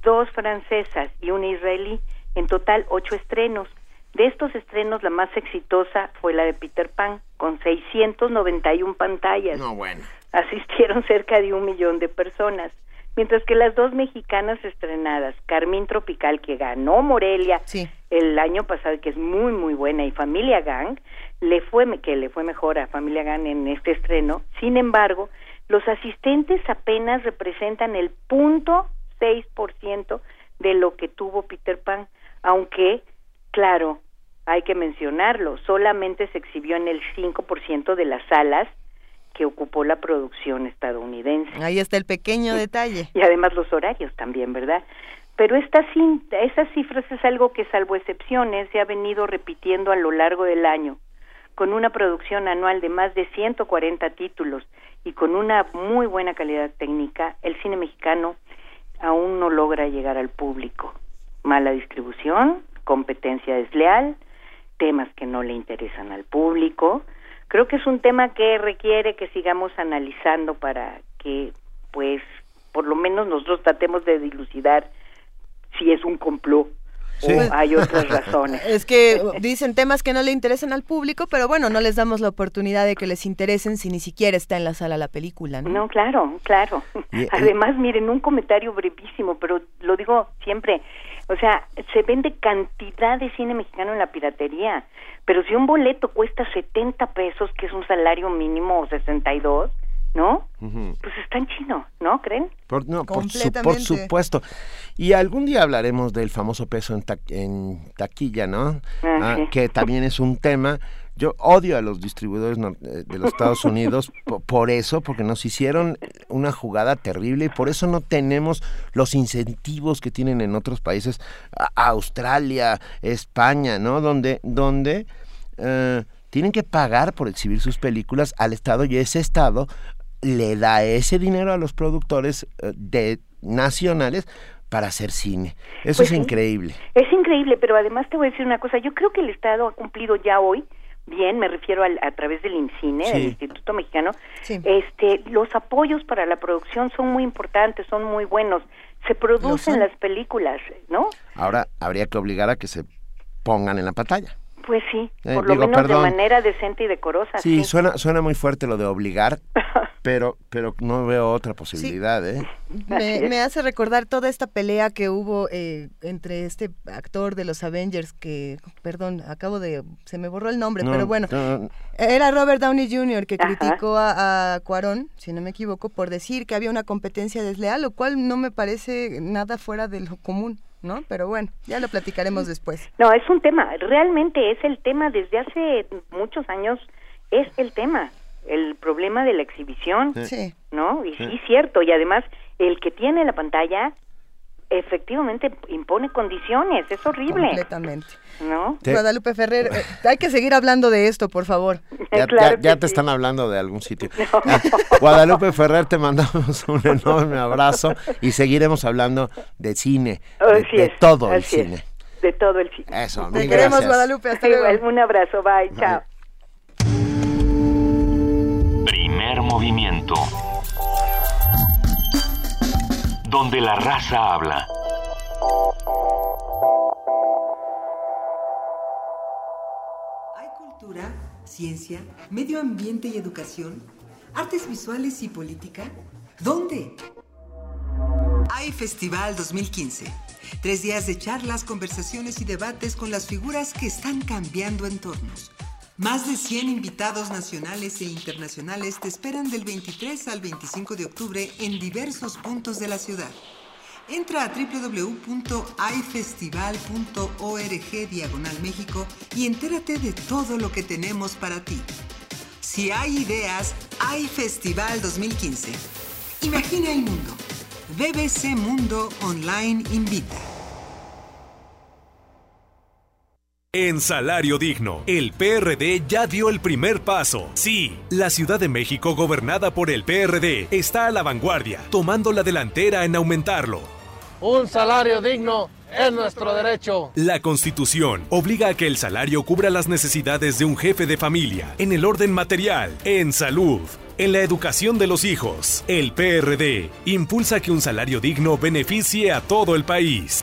S22: dos francesas y una israelí, en total ocho estrenos. De estos estrenos, la más exitosa fue la de Peter Pan, con 691 pantallas.
S1: No, bueno.
S22: Asistieron cerca de un millón de personas. Mientras que las dos mexicanas estrenadas, Carmín Tropical, que ganó Morelia el año pasado, que es muy, muy buena, y Familia Gang, le fue, que le fue mejor a Familia Gang en este estreno. Sin embargo, los asistentes apenas representan el punto seis por ciento de lo que tuvo Peter Pan, aunque, claro, hay que mencionarlo, solamente se exhibió en el 5% de las salas que ocupó la producción estadounidense.
S2: Ahí está el pequeño detalle.
S22: Y además los horarios también, ¿verdad? Pero esta esas cifras es algo que, salvo excepciones, se ha venido repitiendo a lo largo del año, con una producción anual de más de 140 títulos y con una muy buena calidad técnica, el cine mexicano aún no logra llegar al público. Mala distribución, competencia desleal, temas que no le interesan al público. Creo que es un tema que requiere que sigamos analizando para que, pues, por lo menos nosotros tratemos de dilucidar si es un complot hay otras razones.
S2: Es que dicen temas que no le interesan al público, pero bueno, no les damos la oportunidad de que les interesen si ni siquiera está en la sala la película, ¿no?
S22: No, claro, claro. Además, miren, un comentario brevísimo, pero lo digo siempre, o sea, se vende cantidad de cine mexicano en la piratería, pero si un boleto cuesta 70 pesos, que es un salario mínimo o 62, ¿no? Pues está en chino, ¿no? ¿Creen?
S1: Por, no, por, supuesto. Y algún día hablaremos del famoso peso en, taquilla, ¿no? Ah, ah, que también es un tema. Yo odio a los distribuidores eh, de los Estados Unidos por, eso, porque nos hicieron una jugada terrible y por eso no tenemos los incentivos que tienen en otros países, Australia, España, ¿no? Donde, donde eh, tienen que pagar por exhibir sus películas al Estado y ese Estado le da ese dinero a los productores eh, de nacionales para hacer cine. Eso pues es increíble.
S22: Es increíble, pero además te voy a decir una cosa, yo creo que el Estado ha cumplido ya hoy bien, me refiero a través del INCINE, del Instituto Mexicano, este, los apoyos para la producción son muy importantes, son muy buenos, se producen las películas, ¿no?
S1: Ahora habría que obligar a que se pongan en la pantalla.
S22: Pues sí, eh, por lo menos de manera decente y decorosa.
S1: Sí, Suena, suena muy fuerte lo de obligar, pero, pero no veo otra posibilidad. ¿eh?
S2: Me, hace recordar toda esta pelea que hubo eh, entre este actor de los Avengers que, perdón, acabo de, se me borró el nombre, pero bueno, era Robert Downey Jr. que criticó a, a Cuarón, si no me equivoco, por decir que había una competencia desleal, lo cual no me parece nada fuera de lo común. ¿No? Pero bueno, ya lo platicaremos después.
S22: No, es un tema, realmente es el tema desde hace muchos años, es el tema, el problema de la exhibición, ¿no? Y sí. cierto, y además el que tiene la pantalla efectivamente impone condiciones, es horrible.
S2: Completamente.
S22: ¿No?
S2: Guadalupe Ferrer, eh, hay que seguir hablando de esto, por favor.
S1: Ya, te están hablando de algún sitio. Ah, Guadalupe Ferrer, te mandamos un enorme abrazo y seguiremos hablando de cine, de, todo el cine.
S22: De todo el cine.
S1: Eso,
S2: Te queremos, Guadalupe, hasta luego.
S22: Un abrazo, bye, chao.
S8: Primer movimiento donde la raza habla.
S14: Hay cultura, ciencia, medio ambiente y educación, artes visuales y política. ¿Dónde? Hay Festival 2015. Tres días de charlas, conversaciones y debates con las figuras que están cambiando entornos más de 100 invitados nacionales e internacionales te esperan del 23 al 25 de octubre en diversos puntos de la ciudad. Entra a www.ifestival.org diagonal México y entérate de todo lo que tenemos para ti. Si hay ideas, hay Festival 2015. Imagina el mundo. BBC Mundo Online invita.
S23: En Salario Digno, el PRD ya dio el primer paso. Sí, la Ciudad de México, gobernada por el PRD, está a la vanguardia, tomando la delantera en aumentarlo.
S24: Un salario digno es nuestro derecho.
S23: La Constitución obliga a que el salario cubra las necesidades de un jefe de familia, en el orden material, en salud, en la educación de los hijos. El PRD impulsa que un salario digno beneficie a todo el país.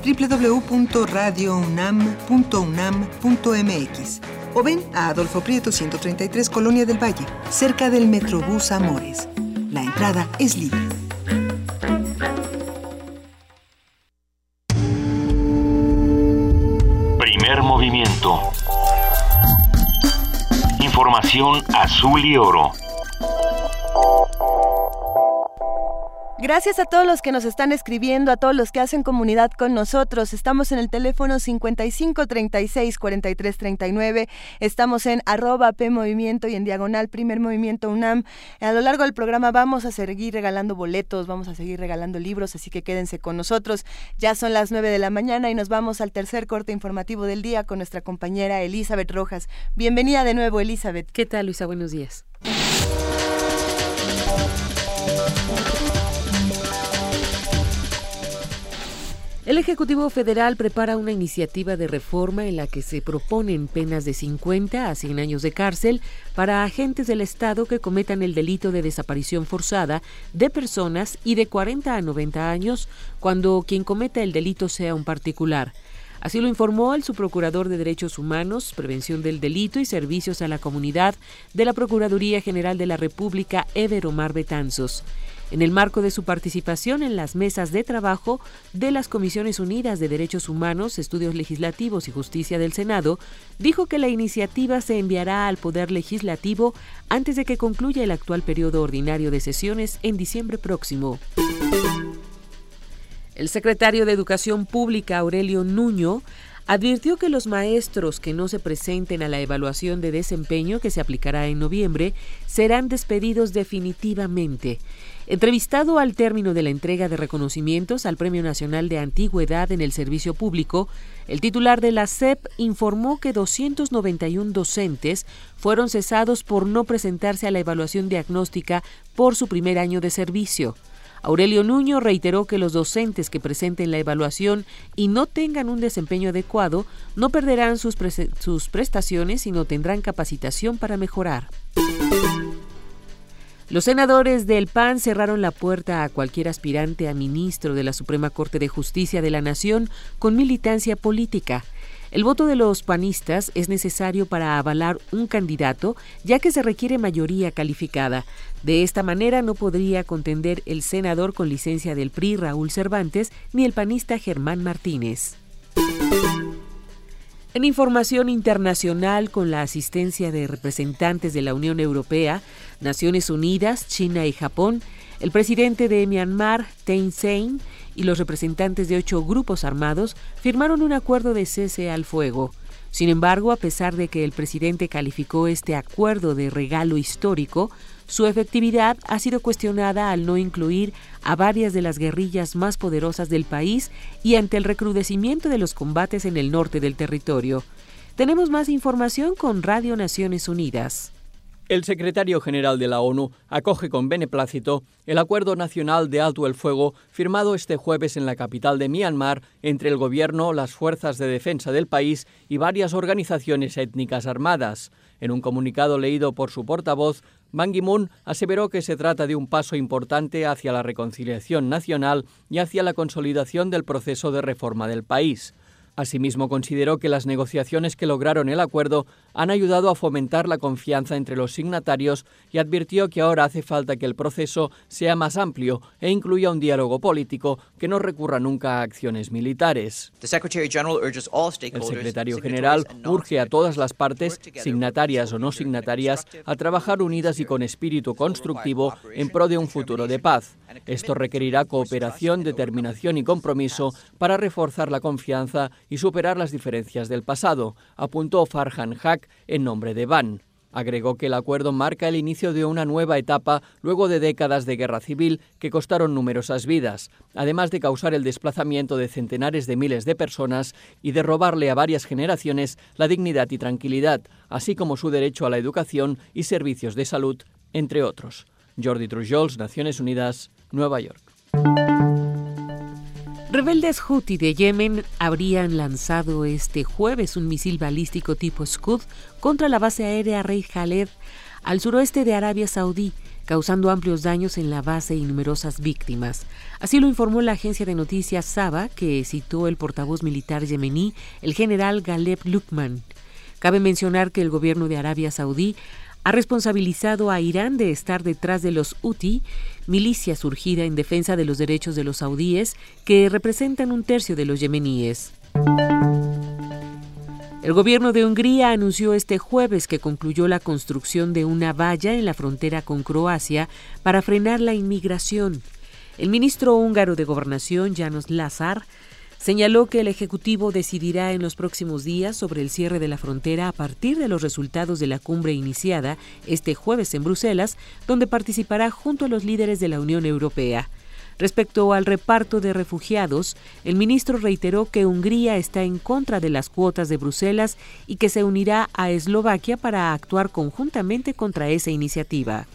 S14: www.radiounam.unam.mx o ven a Adolfo Prieto 133 Colonia del Valle, cerca del Metrobús Amores. La entrada es libre.
S8: Primer movimiento. Información azul y oro.
S2: Gracias a todos los que nos están escribiendo, a todos los que hacen comunidad con nosotros. Estamos en el teléfono 55 36 43 39. Estamos en arroba P y en diagonal Primer Movimiento UNAM. A lo largo del programa vamos a seguir regalando boletos, vamos a seguir regalando libros, así que quédense con nosotros. Ya son las 9 de la mañana y nos vamos al tercer corte informativo del día con nuestra compañera Elizabeth Rojas. Bienvenida de nuevo, Elizabeth.
S16: ¿Qué tal, Luisa? Buenos días. El Ejecutivo Federal prepara una iniciativa de reforma en la que se proponen penas de 50 a 100 años de cárcel para agentes del Estado que cometan el delito de desaparición forzada de personas y de 40 a 90 años cuando quien cometa el delito sea un particular. Así lo informó el subprocurador de Derechos Humanos, Prevención del Delito y Servicios a la Comunidad de la Procuraduría General de la República, Ever Omar Betanzos en el marco de su participación en las mesas de trabajo de las Comisiones Unidas de Derechos Humanos, Estudios Legislativos y Justicia del Senado, dijo que la iniciativa se enviará al Poder Legislativo antes de que concluya el actual periodo ordinario de sesiones en diciembre próximo. El secretario de Educación Pública, Aurelio Nuño, advirtió que los maestros que no se presenten a la evaluación de desempeño que se aplicará en noviembre serán despedidos definitivamente. Entrevistado al término de la entrega de reconocimientos al Premio Nacional de Antigüedad en el Servicio Público, el titular de la SEP informó que 291 docentes fueron cesados por no presentarse a la evaluación diagnóstica por su primer año de servicio. Aurelio Nuño reiteró que los docentes que presenten la evaluación y no tengan un desempeño adecuado no perderán sus, sus prestaciones, sino tendrán capacitación para mejorar. Los senadores del PAN cerraron la puerta a cualquier aspirante a ministro de la Suprema Corte de Justicia de la Nación con militancia política. El voto de los panistas es necesario para avalar un candidato, ya que se requiere mayoría calificada. De esta manera no podría contender el senador con licencia del PRI Raúl Cervantes ni el panista Germán Martínez. En información internacional, con la asistencia de representantes de la Unión Europea, Naciones Unidas, China y Japón, el presidente de Myanmar, Thein Sein, y los representantes de ocho grupos armados firmaron un acuerdo de cese al fuego. Sin embargo, a pesar de que el presidente calificó este acuerdo de regalo histórico, su efectividad ha sido cuestionada al no incluir a varias de las guerrillas más poderosas del país y ante el recrudecimiento de los combates en el norte del territorio. Tenemos más información con Radio Naciones Unidas.
S6: El secretario general de la ONU acoge con beneplácito el Acuerdo Nacional de Alto el Fuego firmado este jueves en la capital de Myanmar entre el gobierno, las fuerzas de defensa del país y varias organizaciones étnicas armadas. En un comunicado leído por su portavoz, Ban Ki-moon aseveró que se trata de un paso importante hacia la reconciliación nacional y hacia la consolidación del proceso de reforma del país. Asimismo, consideró que las negociaciones que lograron el acuerdo han ayudado a fomentar la confianza entre los signatarios y advirtió que ahora hace falta que el proceso sea más amplio e incluya un diálogo político que no recurra nunca a acciones militares. El secretario general urge a todas las partes, signatarias o no signatarias, a trabajar unidas y con espíritu constructivo en pro de un futuro de paz. Esto requerirá cooperación, determinación y compromiso para reforzar la confianza y superar las diferencias del pasado, apuntó Farhan Haq en nombre de Ban. Agregó que el acuerdo marca el inicio de una nueva etapa luego de décadas de guerra civil que costaron numerosas vidas, además de causar el desplazamiento de centenares de miles de personas y de robarle a varias generaciones la dignidad y tranquilidad, así como su derecho a la educación y servicios de salud, entre otros. Jordi Trujols, Naciones Unidas, Nueva York.
S16: Rebeldes Houthi de Yemen habrían lanzado este jueves un misil balístico tipo Scud contra la base aérea Rey Khaled al suroeste de Arabia Saudí, causando amplios daños en la base y numerosas víctimas. Así lo informó la agencia de noticias Saba, que citó el portavoz militar yemení, el general Galeb Lukman. Cabe mencionar que el gobierno de Arabia Saudí ha responsabilizado a Irán de estar detrás de los Houthi, milicia surgida en defensa de los derechos de los saudíes, que representan un tercio de los yemeníes. El gobierno de Hungría anunció este jueves que concluyó la construcción de una valla en la frontera con Croacia para frenar la inmigración. El ministro húngaro de Gobernación, Janos Lazar, Señaló que el Ejecutivo decidirá en los próximos días sobre el cierre de la frontera a partir de los resultados de la cumbre iniciada este jueves en Bruselas, donde participará junto a los líderes de la Unión Europea. Respecto al reparto de refugiados, el ministro reiteró que Hungría está en contra de las cuotas de Bruselas y que se unirá a Eslovaquia para actuar conjuntamente contra esa iniciativa.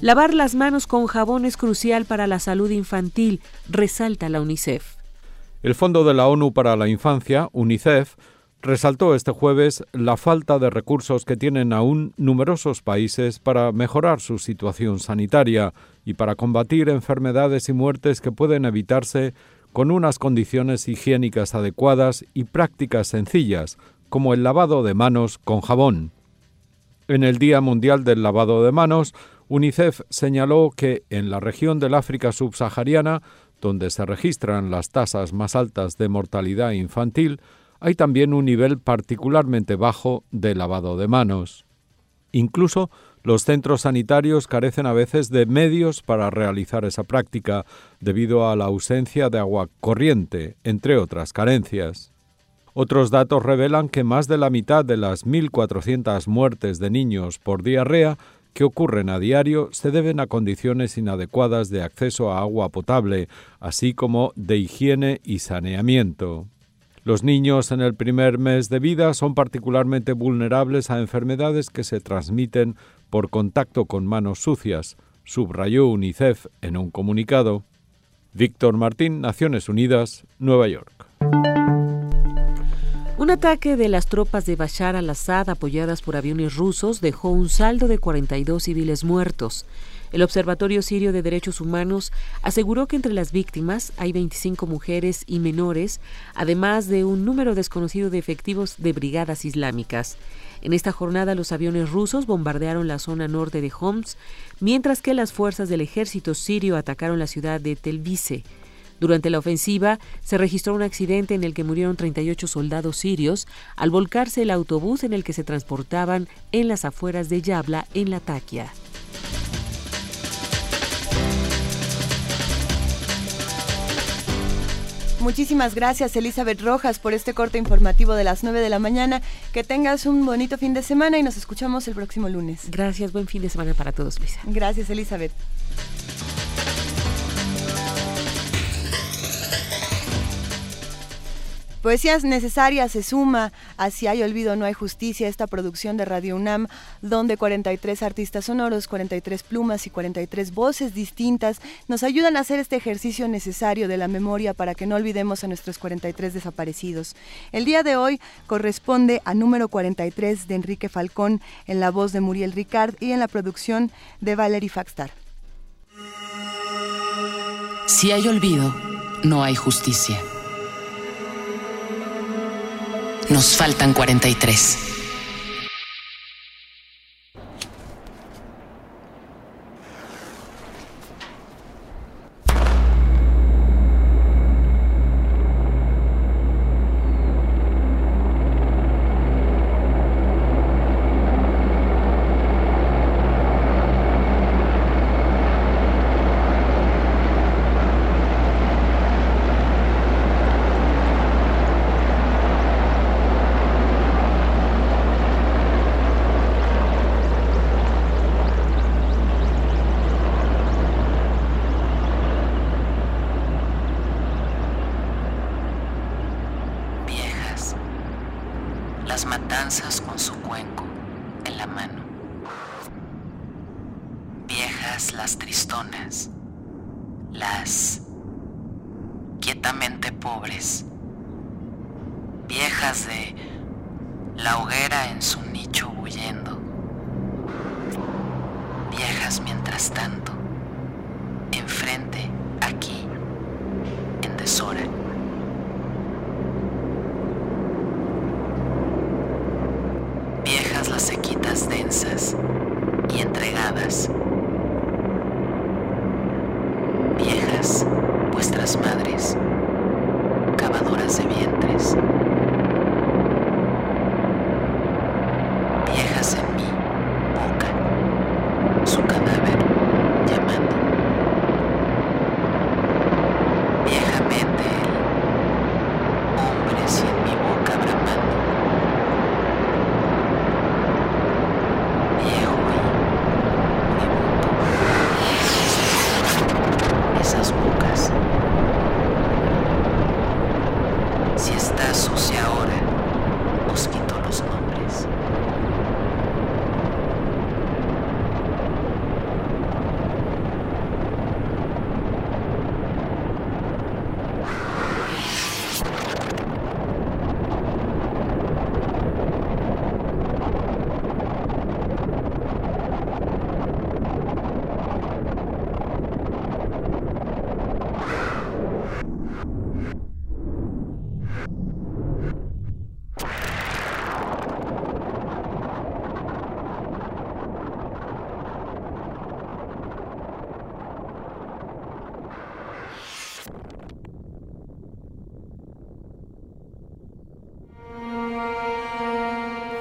S16: Lavar las manos con jabón es crucial para la salud infantil, resalta la UNICEF.
S25: El Fondo de la ONU para la Infancia, UNICEF, resaltó este jueves la falta de recursos que tienen aún numerosos países para mejorar su situación sanitaria y para combatir enfermedades y muertes que pueden evitarse con unas condiciones higiénicas adecuadas y prácticas sencillas, como el lavado de manos con jabón. En el Día Mundial del Lavado de Manos, UNICEF señaló que en la región del África subsahariana, donde se registran las tasas más altas de mortalidad infantil, hay también un nivel particularmente bajo de lavado de manos. Incluso los centros sanitarios carecen a veces de medios para realizar esa práctica, debido a la ausencia de agua corriente, entre otras carencias. Otros datos revelan que más de la mitad de las 1.400 muertes de niños por diarrea que ocurren a diario se deben a condiciones inadecuadas de acceso a agua potable, así como de higiene y saneamiento. Los niños en el primer mes de vida son particularmente vulnerables a enfermedades que se transmiten por contacto con manos sucias, subrayó UNICEF en un comunicado. Víctor Martín, Naciones Unidas, Nueva York.
S16: Un ataque de las tropas de Bashar al-Assad apoyadas por aviones rusos dejó un saldo de 42 civiles muertos. El Observatorio Sirio de Derechos Humanos aseguró que entre las víctimas hay 25 mujeres y menores, además de un número desconocido de efectivos de brigadas islámicas. En esta jornada los aviones rusos bombardearon la zona norte de Homs, mientras que las fuerzas del ejército sirio atacaron la ciudad de Telvise. Durante la ofensiva se registró un accidente en el que murieron 38 soldados sirios al volcarse el autobús en el que se transportaban en las afueras de Yabla, en Latakia.
S2: Muchísimas gracias Elizabeth Rojas por este corte informativo de las 9 de la mañana. Que tengas un bonito fin de semana y nos escuchamos el próximo lunes.
S16: Gracias, buen fin de semana para todos, Luisa.
S2: Gracias Elizabeth. Poesías necesarias se suma a Si hay olvido no hay justicia, esta producción de Radio UNAM, donde 43 artistas sonoros, 43 plumas y 43 voces distintas nos ayudan a hacer este ejercicio necesario de la memoria para que no olvidemos a nuestros 43 desaparecidos. El día de hoy corresponde a número 43 de Enrique Falcón en la voz de Muriel Ricard y en la producción de Valerie Faxtar.
S26: Si hay olvido, no hay justicia. Nos faltan 43.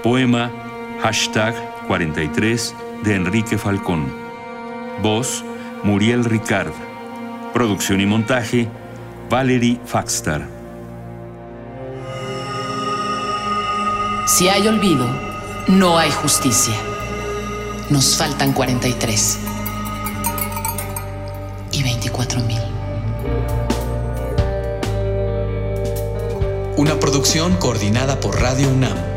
S8: Poema hashtag 43 de Enrique Falcón. Voz Muriel Ricard. Producción y montaje Valerie Faxtar.
S26: Si hay olvido, no hay justicia. Nos faltan 43 y 24 mil.
S24: Una producción coordinada por Radio UNAM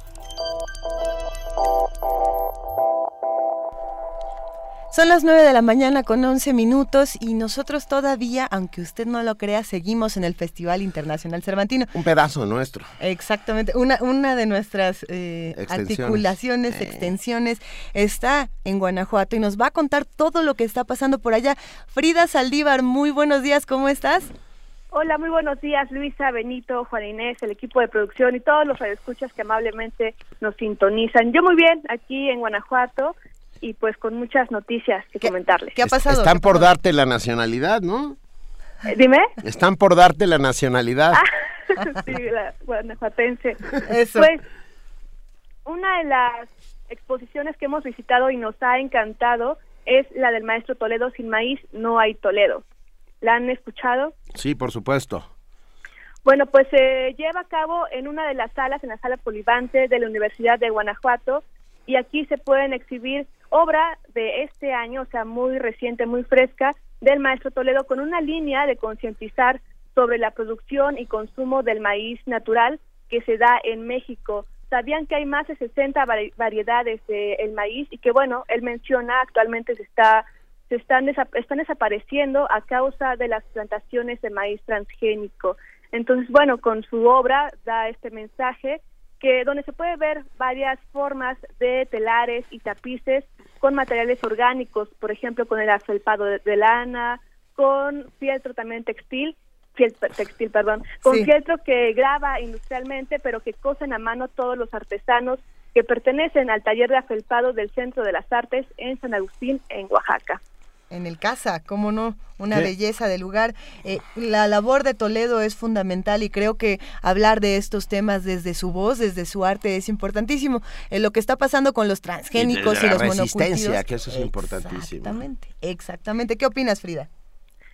S2: Son las 9 de la mañana con 11 minutos y nosotros todavía, aunque usted no lo crea, seguimos en el Festival Internacional Cervantino.
S1: Un pedazo nuestro.
S2: Exactamente, una, una de nuestras eh, articulaciones, eh. extensiones, está en Guanajuato y nos va a contar todo lo que está pasando por allá. Frida Saldívar, muy buenos días, ¿cómo estás?
S21: Hola, muy buenos días, Luisa, Benito, Juan Inés, el equipo de producción y todos los radioescuchas que amablemente nos sintonizan. Yo muy bien, aquí en Guanajuato y pues con muchas noticias que comentarles.
S2: ¿Qué ha pasado?
S1: Están por darte la nacionalidad, ¿no?
S21: Eh, dime.
S1: Están por darte la nacionalidad.
S21: Ah, sí, la guanajuatense. Eso. Pues una de las exposiciones que hemos visitado y nos ha encantado es la del maestro Toledo sin maíz, no hay Toledo. ¿La han escuchado?
S1: Sí, por supuesto.
S21: Bueno, pues se lleva a cabo en una de las salas, en la sala polivante de la Universidad de Guanajuato, y aquí se pueden exhibir obra de este año, o sea, muy reciente, muy fresca, del maestro Toledo, con una línea de concientizar sobre la producción y consumo del maíz natural que se da en México. Sabían que hay más de 60 variedades del maíz y que, bueno, él menciona actualmente se está se están, están desapareciendo a causa de las plantaciones de maíz transgénico. Entonces, bueno, con su obra da este mensaje que donde se puede ver varias formas de telares y tapices con materiales orgánicos, por ejemplo, con el afelpado de, lana, con fieltro también textil, textil, perdón, con fieltro que graba industrialmente, pero que cosen a mano todos los artesanos que pertenecen al taller de afelpado del Centro de las Artes en San Agustín, en Oaxaca
S2: en el casa, cómo no, una belleza de lugar. Eh, la labor de Toledo es fundamental y creo que hablar de estos temas desde su voz, desde su arte es importantísimo. Eh, lo que está pasando con los transgénicos y, los
S1: resistencia, que eso es importantísimo.
S2: Exactamente, exactamente. ¿Qué opinas, Frida?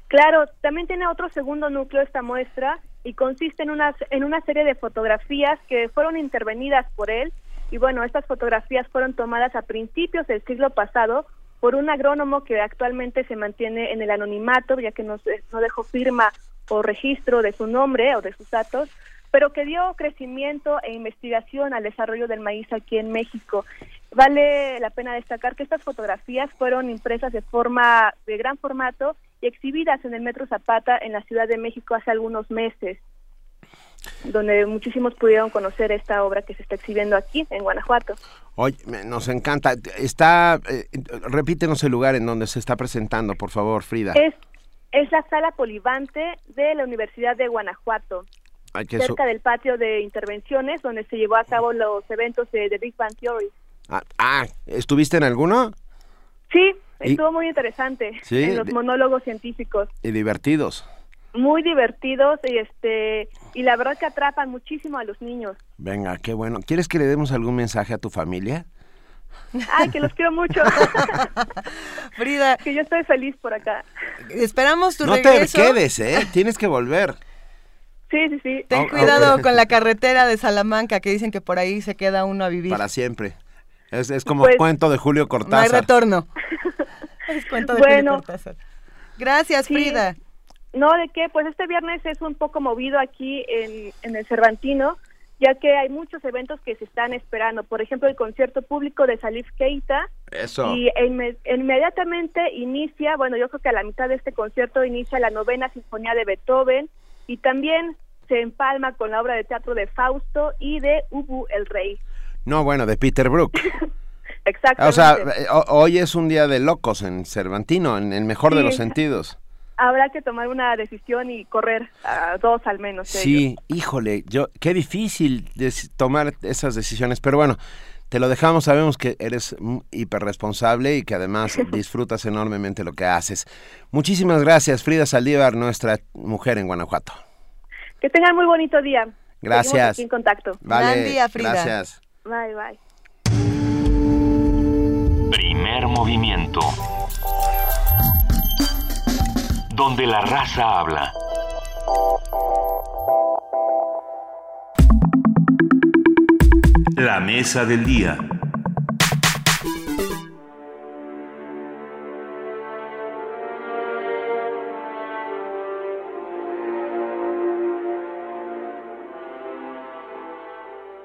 S21: Claro, también tiene otro segundo núcleo esta muestra y consiste en una, en una serie de fotografías que fueron intervenidas por él y bueno, estas fotografías fueron tomadas a principios del siglo pasado por un agrónomo que actualmente se mantiene en el anonimato, ya que no, no dejó firma o registro de su nombre o de sus datos, pero que dio crecimiento e investigación al desarrollo del maíz aquí en México. Vale la pena destacar que estas fotografías fueron impresas de forma de gran formato y exhibidas en el Metro Zapata en la Ciudad de México hace algunos meses donde muchísimos pudieron conocer esta obra que se está exhibiendo aquí en Guanajuato.
S1: Oye, nos encanta. Está, eh, repítenos el lugar en donde se está presentando, por favor, Frida.
S21: Es, es la sala polivante de la Universidad de Guanajuato, cerca del patio de intervenciones, donde se llevó a cabo los eventos de, Big Bang Theory.
S1: Ah, ah, ¿estuviste en alguno?
S21: Sí, estuvo muy interesante. En los monólogos científicos.
S1: Y divertidos
S21: muy divertidos y este y la verdad que atrapan muchísimo a los niños.
S1: Venga, qué bueno. ¿Quieres que le demos algún mensaje a tu familia?
S21: Ay, que los quiero mucho.
S2: Frida.
S21: Que yo estoy feliz por acá.
S2: Esperamos tu
S1: no
S2: regreso.
S1: No te quedes, ¿eh? Tienes que volver.
S21: Sí, sí, sí.
S2: Ten cuidado con la carretera de Salamanca, que dicen que por ahí se queda uno a vivir.
S1: Para siempre. Es, es como pues, cuento de Julio Cortázar.
S2: No hay retorno. es cuento de Julio Cortázar. Gracias, Frida.
S21: No, ¿de qué? Pues este viernes es un poco movido aquí en, en el Cervantino, ya que hay muchos eventos que se están esperando. Por ejemplo, el concierto público de Salif Keita.
S1: Eso.
S21: Y inmediatamente inicia, bueno, yo creo que a la mitad de este concierto inicia la novena sinfonía de Beethoven y también se empalma con la obra de teatro de Fausto y de Ubu el Rey.
S1: No, bueno, de Peter Brook.
S21: Exactamente.
S1: O sea, hoy es un día de locos en Cervantino, en el mejor de los sentidos
S21: habrá que tomar una decisión y correr a dos al menos.
S1: Sí, híjole, yo qué difícil tomar esas decisiones, pero bueno, te lo dejamos, sabemos que eres hiperresponsable y que además disfrutas enormemente lo que haces. Muchísimas gracias, Frida Saldívar, nuestra mujer en Guanajuato.
S21: Que tengan muy bonito día.
S1: Gracias.
S21: Aquí en contacto.
S1: Vale,
S2: día, Frida.
S1: Gracias.
S21: Bye, bye.
S8: Primer movimiento donde la raza habla. La mesa del día.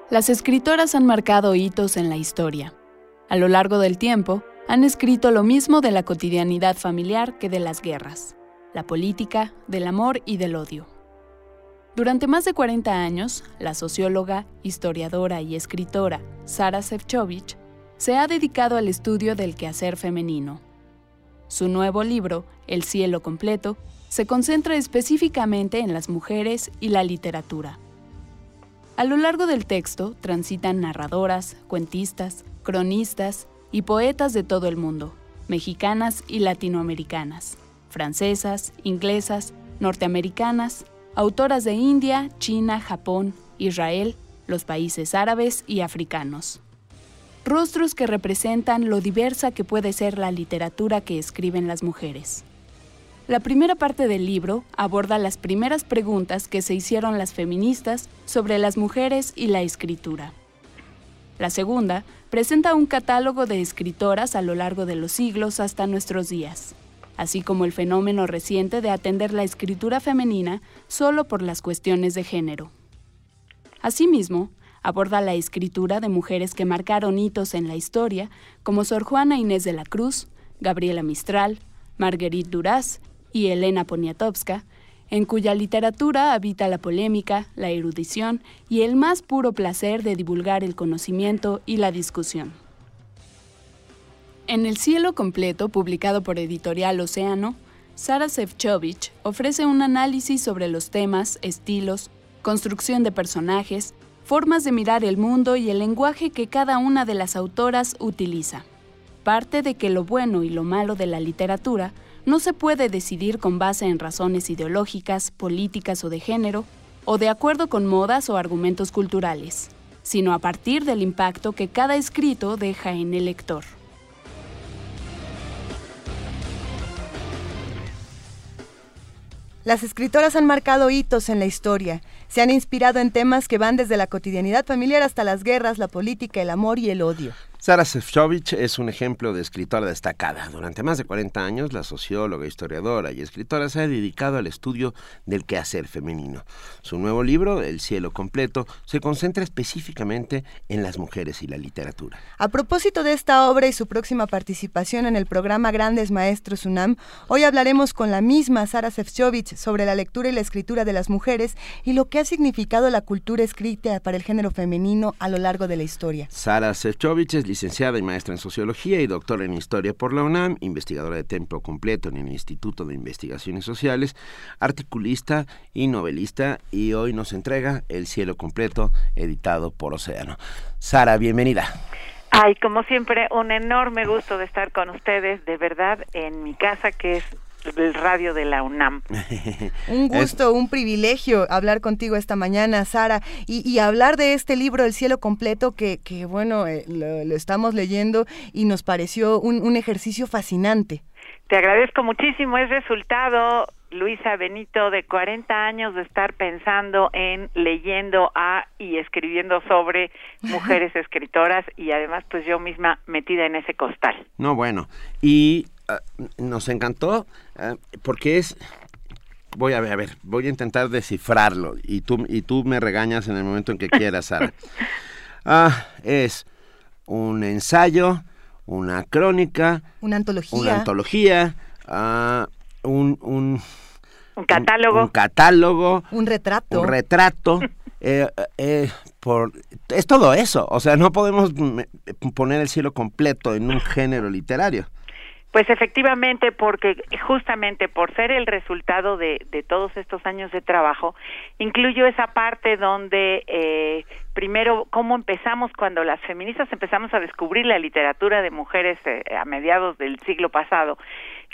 S27: Las escritoras han marcado hitos en la historia. A lo largo del tiempo, han escrito lo mismo de la cotidianidad familiar que de las guerras, la política, del amor y del odio. Durante más de 40 años, la socióloga, historiadora y escritora Sara Sefcovic se ha dedicado al estudio del quehacer femenino. Su nuevo libro, El cielo completo, se concentra específicamente en las mujeres y la literatura. A lo largo del texto transitan narradoras, cuentistas, cronistas y poetas de todo el mundo, mexicanas y latinoamericanas, francesas, inglesas, norteamericanas, autoras de India, China, Japón, Israel, los países árabes y africanos. Rostros que representan lo diversa que puede ser la literatura que escriben las mujeres. La primera parte del libro aborda las primeras preguntas que se hicieron las feministas sobre las mujeres y la escritura. La segunda presenta un catálogo de escritoras a lo largo de los siglos hasta nuestros días, así como el fenómeno reciente de atender la escritura femenina solo por las cuestiones de género. Asimismo, aborda la escritura de mujeres que marcaron hitos en la historia, como Sor Juana Inés de la Cruz, Gabriela Mistral, Marguerite Duras y Elena Poniatowska, en cuya literatura habita la polémica, la erudición y el más puro placer de divulgar el conocimiento y la discusión. En El cielo completo, publicado por Editorial Océano, Sara Sefcovic ofrece un análisis sobre los temas, estilos, construcción de personajes, formas de mirar el mundo y el lenguaje que cada una de las autoras utiliza. Parte de que lo bueno y lo malo de la literatura no se puede decidir con base en razones ideológicas, políticas o de género, o de acuerdo con modas o argumentos culturales, sino a partir del impacto que cada escrito deja en el lector.
S2: Las escritoras han marcado hitos en la historia, se han inspirado en temas que van desde la cotidianidad familiar hasta las guerras, la política, el amor y el odio.
S1: Sara Sefcovic es un ejemplo de escritora destacada. Durante más de 40 años, la socióloga, historiadora y escritora se ha dedicado al estudio del quehacer femenino. Su nuevo libro, El cielo completo, se concentra específicamente en las mujeres y la literatura.
S2: A propósito de esta obra y su próxima participación en el programa Grandes Maestros UNAM, hoy hablaremos con la misma Sara Sefcovic sobre la lectura y la escritura de las mujeres y lo que ha significado la cultura escrita para el género femenino a lo largo de la historia.
S1: Sara Sefcovic es licenciada y maestra en Sociología y doctora en Historia por la UNAM, investigadora de tiempo completo en el Instituto de Investigaciones Sociales, articulista y novelista, y hoy nos entrega El cielo completo, editado por Océano. Sara, bienvenida.
S28: Ay, como siempre, un enorme gusto de estar con ustedes, de verdad, en mi casa, que es el radio de la UNAM.
S2: un gusto, un privilegio hablar contigo esta mañana, Sara, y, hablar de este libro, El cielo completo, que, que bueno, eh, lo, estamos leyendo y nos pareció un, un ejercicio fascinante.
S28: Te agradezco muchísimo, es resultado Luisa Benito, de 40 años de estar pensando en leyendo a y escribiendo sobre mujeres escritoras y además pues yo misma metida en ese costal.
S1: No, bueno, y nos encantó ah, porque es voy a ver, a ver, voy a intentar descifrarlo y tú y tú me regañas en el momento en que quieras, Sara. Ah, es un ensayo, una crónica,
S2: una antología,
S1: una antología, un, un,
S28: un catálogo,
S1: un, catálogo,
S2: un retrato,
S1: un retrato. Eh, eh, por, es todo eso, o sea, no podemos poner el cielo completo en un género literario.
S28: Pues efectivamente, porque justamente por ser el resultado de, de todos estos años de trabajo, incluyo esa parte donde eh, primero cómo empezamos cuando las feministas empezamos a descubrir la literatura de mujeres eh, a mediados del siglo pasado.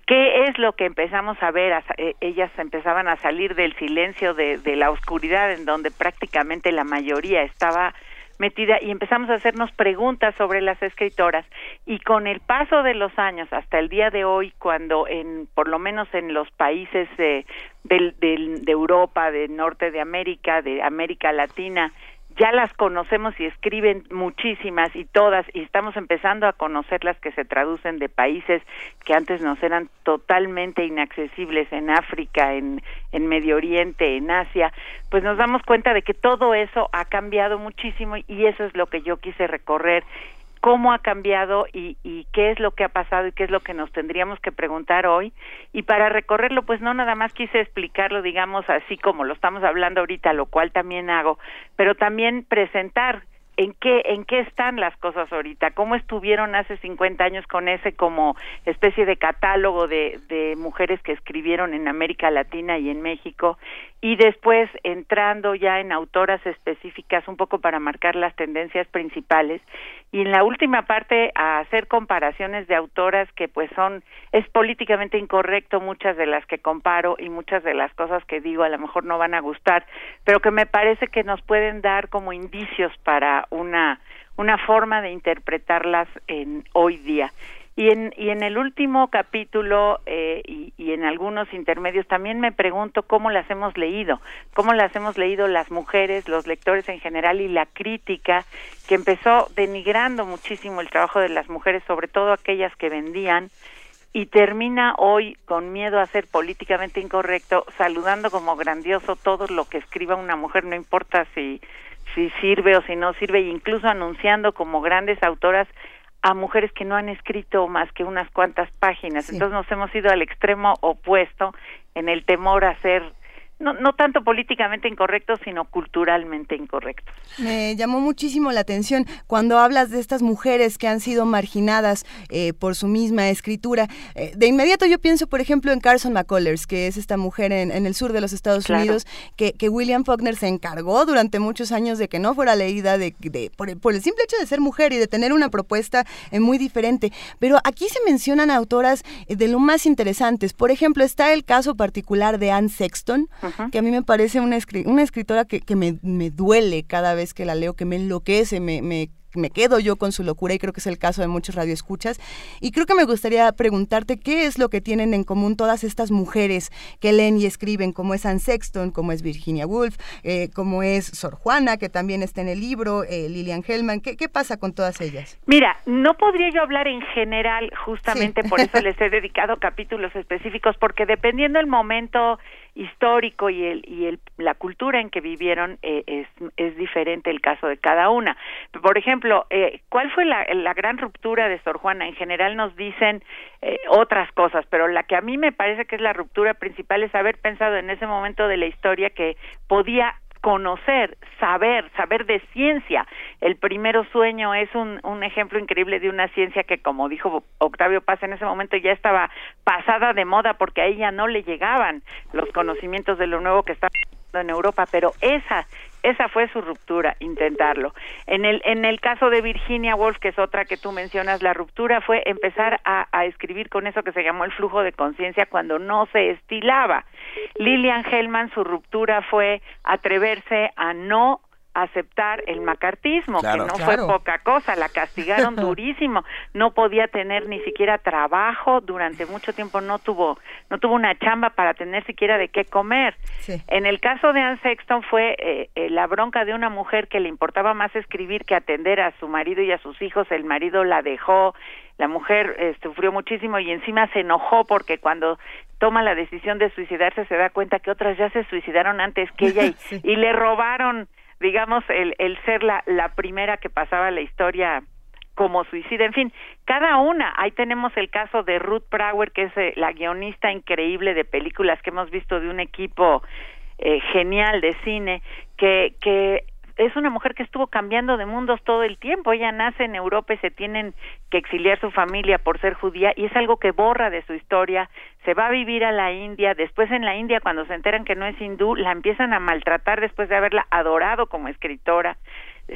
S28: ¿Qué es lo que empezamos a ver? Eh, ellas empezaban a salir del silencio, de, de la oscuridad, en donde prácticamente la mayoría estaba metida y empezamos a hacernos preguntas sobre las escritoras. Y con el paso de los años hasta el día de hoy cuando en por lo menos en los países de, del, de Europa, de Norte de América, de América Latina ya las conocemos y escriben muchísimas y todas y estamos empezando a conocer las que se traducen de países que antes nos eran totalmente inaccesibles en África, en, en Medio Oriente, en Asia, pues nos damos cuenta de que todo eso ha cambiado muchísimo y eso es lo que yo quise recorrer cómo ha cambiado y, y, qué es lo que ha pasado y qué es lo que nos tendríamos que preguntar hoy. Y para recorrerlo, pues no nada más quise explicarlo, digamos, así como lo estamos hablando ahorita, lo cual también hago, pero también presentar en qué en qué están las cosas ahorita, cómo estuvieron hace 50 años con ese como especie de catálogo de, de mujeres que escribieron en América Latina y en México y después entrando ya en autoras específicas un poco para marcar las tendencias principales y en la última parte a hacer comparaciones de autoras que pues son es políticamente incorrecto muchas de las que comparo y muchas de las cosas que digo a lo mejor no van a gustar pero que me parece que nos pueden dar como indicios para una una forma de interpretarlas en hoy día y en, y en el último capítulo eh, y, y, en algunos intermedios también me pregunto cómo las hemos leído, cómo las hemos leído las mujeres, los lectores en general y la crítica que empezó denigrando muchísimo el trabajo de las mujeres, sobre todo aquellas que vendían, y termina hoy con miedo a ser políticamente incorrecto, saludando como grandioso todo lo que escriba una mujer, no importa si, si sirve o si no sirve, e incluso anunciando como grandes autoras a mujeres que no han escrito más que unas cuantas páginas. Entonces nos hemos ido al extremo opuesto en el temor a ser no, no tanto políticamente incorrectos, sino culturalmente incorrectos.
S2: Me llamó muchísimo la atención cuando hablas de estas mujeres que han sido marginadas eh, por su misma escritura. Eh, de inmediato yo pienso, por ejemplo, en Carson McCullers, que es esta mujer en, en el sur de los Estados Unidos, que, que, William Faulkner se encargó durante muchos años de que no fuera leída de, de por, por, el simple hecho de ser mujer y de tener una propuesta eh, muy diferente. Pero aquí se mencionan autoras de lo más interesantes. Por ejemplo, está el caso particular de Anne Sexton que a mí me parece una, una escritora que, que me, me, duele cada vez que la leo, que me enloquece, me, me me quedo yo con su locura y creo que es el caso de muchos radioescuchas. Y creo que me gustaría preguntarte qué es lo que tienen en común todas estas mujeres que leen y escriben, como es Anne Sexton, como es Virginia Woolf, eh, como es Sor Juana, que también está en el libro, eh, Lilian Hellman. ¿Qué, ¿Qué, pasa con todas ellas?
S28: Mira, no podría yo hablar en general, justamente sí. por eso les he dedicado capítulos específicos, porque dependiendo del momento histórico y el y el la cultura en que vivieron eh, es es diferente el caso de cada una. Por ejemplo eh, cuál fue la, la gran ruptura de Sor Juana en general nos dicen eh, otras cosas pero la que a mí me parece que es la ruptura principal es haber pensado en ese momento de la historia que podía conocer, saber, saber de ciencia. El primero sueño es un, un ejemplo increíble de una ciencia que, como dijo Octavio Paz en ese momento, ya estaba pasada de moda porque a ella no le llegaban los conocimientos de lo nuevo que estaba en Europa, pero esa esa fue su ruptura, intentarlo. En el, en el caso de Virginia Woolf, que es otra que tú mencionas, la ruptura fue empezar a, a escribir con eso que se llamó el flujo de conciencia cuando no se estilaba. Lillian Hellman, su ruptura fue atreverse a no aceptar el macartismo,
S1: claro,
S28: que no
S1: claro.
S28: fue poca cosa, la castigaron durísimo, no podía tener ni siquiera trabajo, durante mucho tiempo no tuvo, no tuvo una chamba para tener siquiera de qué comer.
S2: Sí.
S28: En el caso de Anne Sexton fue eh, eh, la bronca de una mujer que le importaba más escribir que atender a su marido y a sus hijos, el marido la dejó, la mujer eh, sufrió muchísimo y encima se enojó porque cuando toma la decisión de suicidarse se da cuenta que otras ya se suicidaron antes que ella y,
S2: Sí.
S28: y le robaron digamos, el, el ser la, la primera que pasaba la historia como suicida, en fin, cada una, ahí tenemos el caso de Ruth Brower, que es eh, la guionista increíble de películas que hemos visto de un equipo eh, genial de cine, que, que es una mujer que estuvo cambiando de mundos todo el tiempo. Ella nace en Europa y se tienen que exiliar su familia por ser judía y es algo que borra de su historia. Se va a vivir a la India. Después en la India, cuando se enteran que no es hindú, la empiezan a maltratar después de haberla adorado como escritora.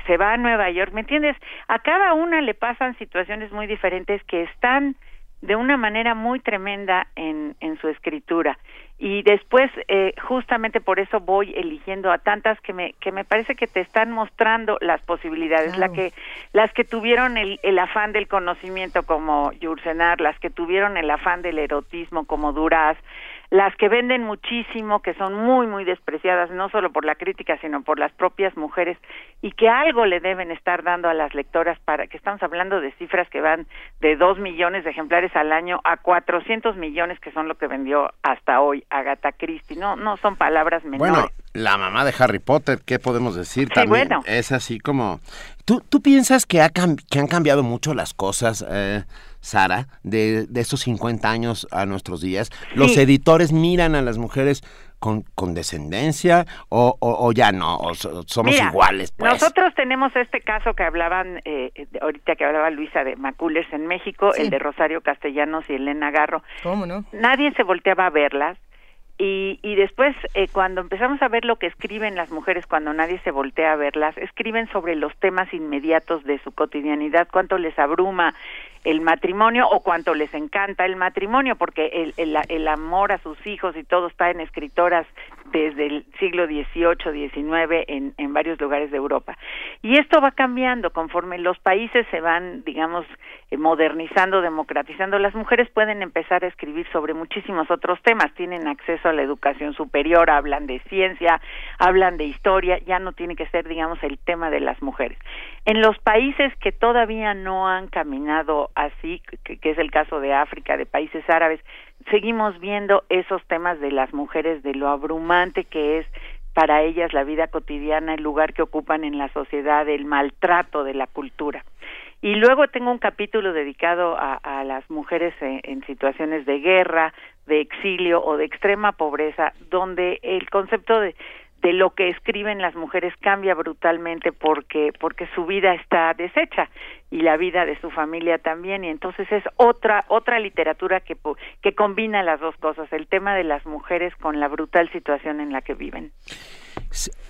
S28: Se va a Nueva York. ¿Me entiendes? A cada una le pasan situaciones muy diferentes que están de una manera muy tremenda en, en su escritura y después eh, justamente por eso voy eligiendo a tantas que me que me parece que te están mostrando las posibilidades
S2: Claro.
S28: la que las que tuvieron el, el afán del conocimiento como Yursenar las que tuvieron el afán del erotismo como Duras las que venden muchísimo, que son muy, muy despreciadas, no solo por la crítica, sino por las propias mujeres, y que algo le deben estar dando a las lectoras para que estamos hablando de cifras que van de dos millones de ejemplares al año a 400 millones, que son lo que vendió hasta hoy Agatha Christie. No, no son palabras menores.
S1: Bueno, la mamá de Harry Potter, ¿qué podemos decir?
S28: Sí,
S1: También
S28: bueno.
S1: es así como... ¿Tú, tú piensas que, ha que han cambiado mucho las cosas, eh, Sara, de, de esos 50 años a nuestros días? ¿Los
S28: Sí.
S1: editores miran a las mujeres con, con descendencia o, o- o ya no? O so- somos
S28: Mira,
S1: iguales, pues.
S28: Nosotros tenemos este caso que hablaban, eh, ahorita que hablaba Luisa de Macules en México,
S2: Sí.
S28: el de Rosario Castellanos y Elena Garro.
S2: ¿Cómo no?
S28: Nadie se volteaba a verlas. Y, y después, eh, cuando empezamos a ver lo que escriben las mujeres cuando nadie se voltea a verlas, escriben sobre los temas inmediatos de su cotidianidad, cuánto les abruma el matrimonio o cuánto les encanta el matrimonio, porque el, el, el amor a sus hijos y todo está en escritoras desde el siglo XVIII, XIX en, en varios lugares de Europa. Y esto va cambiando conforme los países se van, digamos, eh, modernizando, democratizando. Las mujeres pueden empezar a escribir sobre muchísimos otros temas, tienen acceso a la educación superior, hablan de ciencia, hablan de historia, ya no tiene que ser, digamos, el tema de las mujeres. En los países que todavía no han caminado así, que, que es el caso de África, de países árabes, seguimos viendo esos temas de las mujeres, de lo abrumante que es para ellas la vida cotidiana, el lugar que ocupan en la sociedad, el maltrato de la cultura. Y luego tengo un capítulo dedicado a, a las mujeres en, en situaciones de guerra, de exilio o de extrema pobreza, donde el concepto de, de lo que escriben las mujeres cambia brutalmente porque porque su vida está deshecha y la vida de su familia también y entonces es otra otra literatura que que combina las dos cosas el tema de las mujeres con la brutal situación en la que viven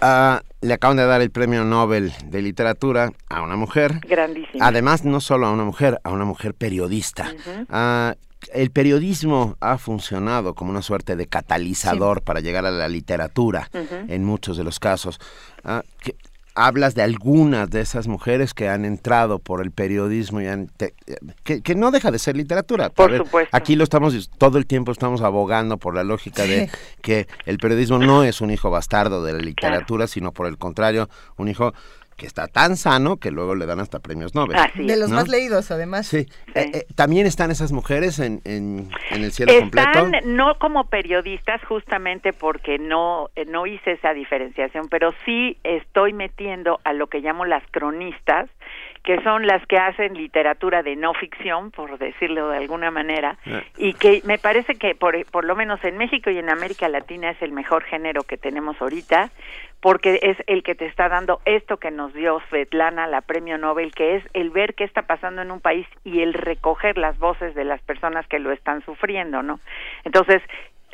S1: Ah, le acaban de dar el premio Nobel de Literatura a una mujer.
S28: grandísimo
S1: Además, no solo a una mujer, a una mujer periodista. Ah, el periodismo ha funcionado como una suerte de catalizador para llegar a la literatura en muchos de los casos. Ah, que- hablas de algunas de esas mujeres que han entrado por el periodismo y han te- que, que no deja de ser literatura.
S28: Por
S1: ver,
S28: supuesto.
S1: Aquí lo estamos todo el tiempo estamos abogando por la lógica de que el periodismo no es un hijo bastardo de la literatura, sino por el contrario, un hijo que está tan sano que luego le dan hasta premios Nobel.
S2: de los
S1: ¿no?
S2: más leídos, además.
S1: Sí. Eh, eh, También están esas mujeres en, en, en el cielo
S28: Están
S1: completo.
S28: no como periodistas justamente porque no eh, no hice esa diferenciación, pero sí estoy metiendo a lo que llamo las cronistas, que son las que hacen literatura de no ficción, por decirlo de alguna manera, y que me parece que por, por lo menos en México y en América Latina es el mejor género que tenemos ahorita, porque es el que te está dando esto que nos dio Svetlana, la premio Nobel, que es el ver qué está pasando en un país y el recoger las voces de las personas que lo están sufriendo, ¿no? Entonces,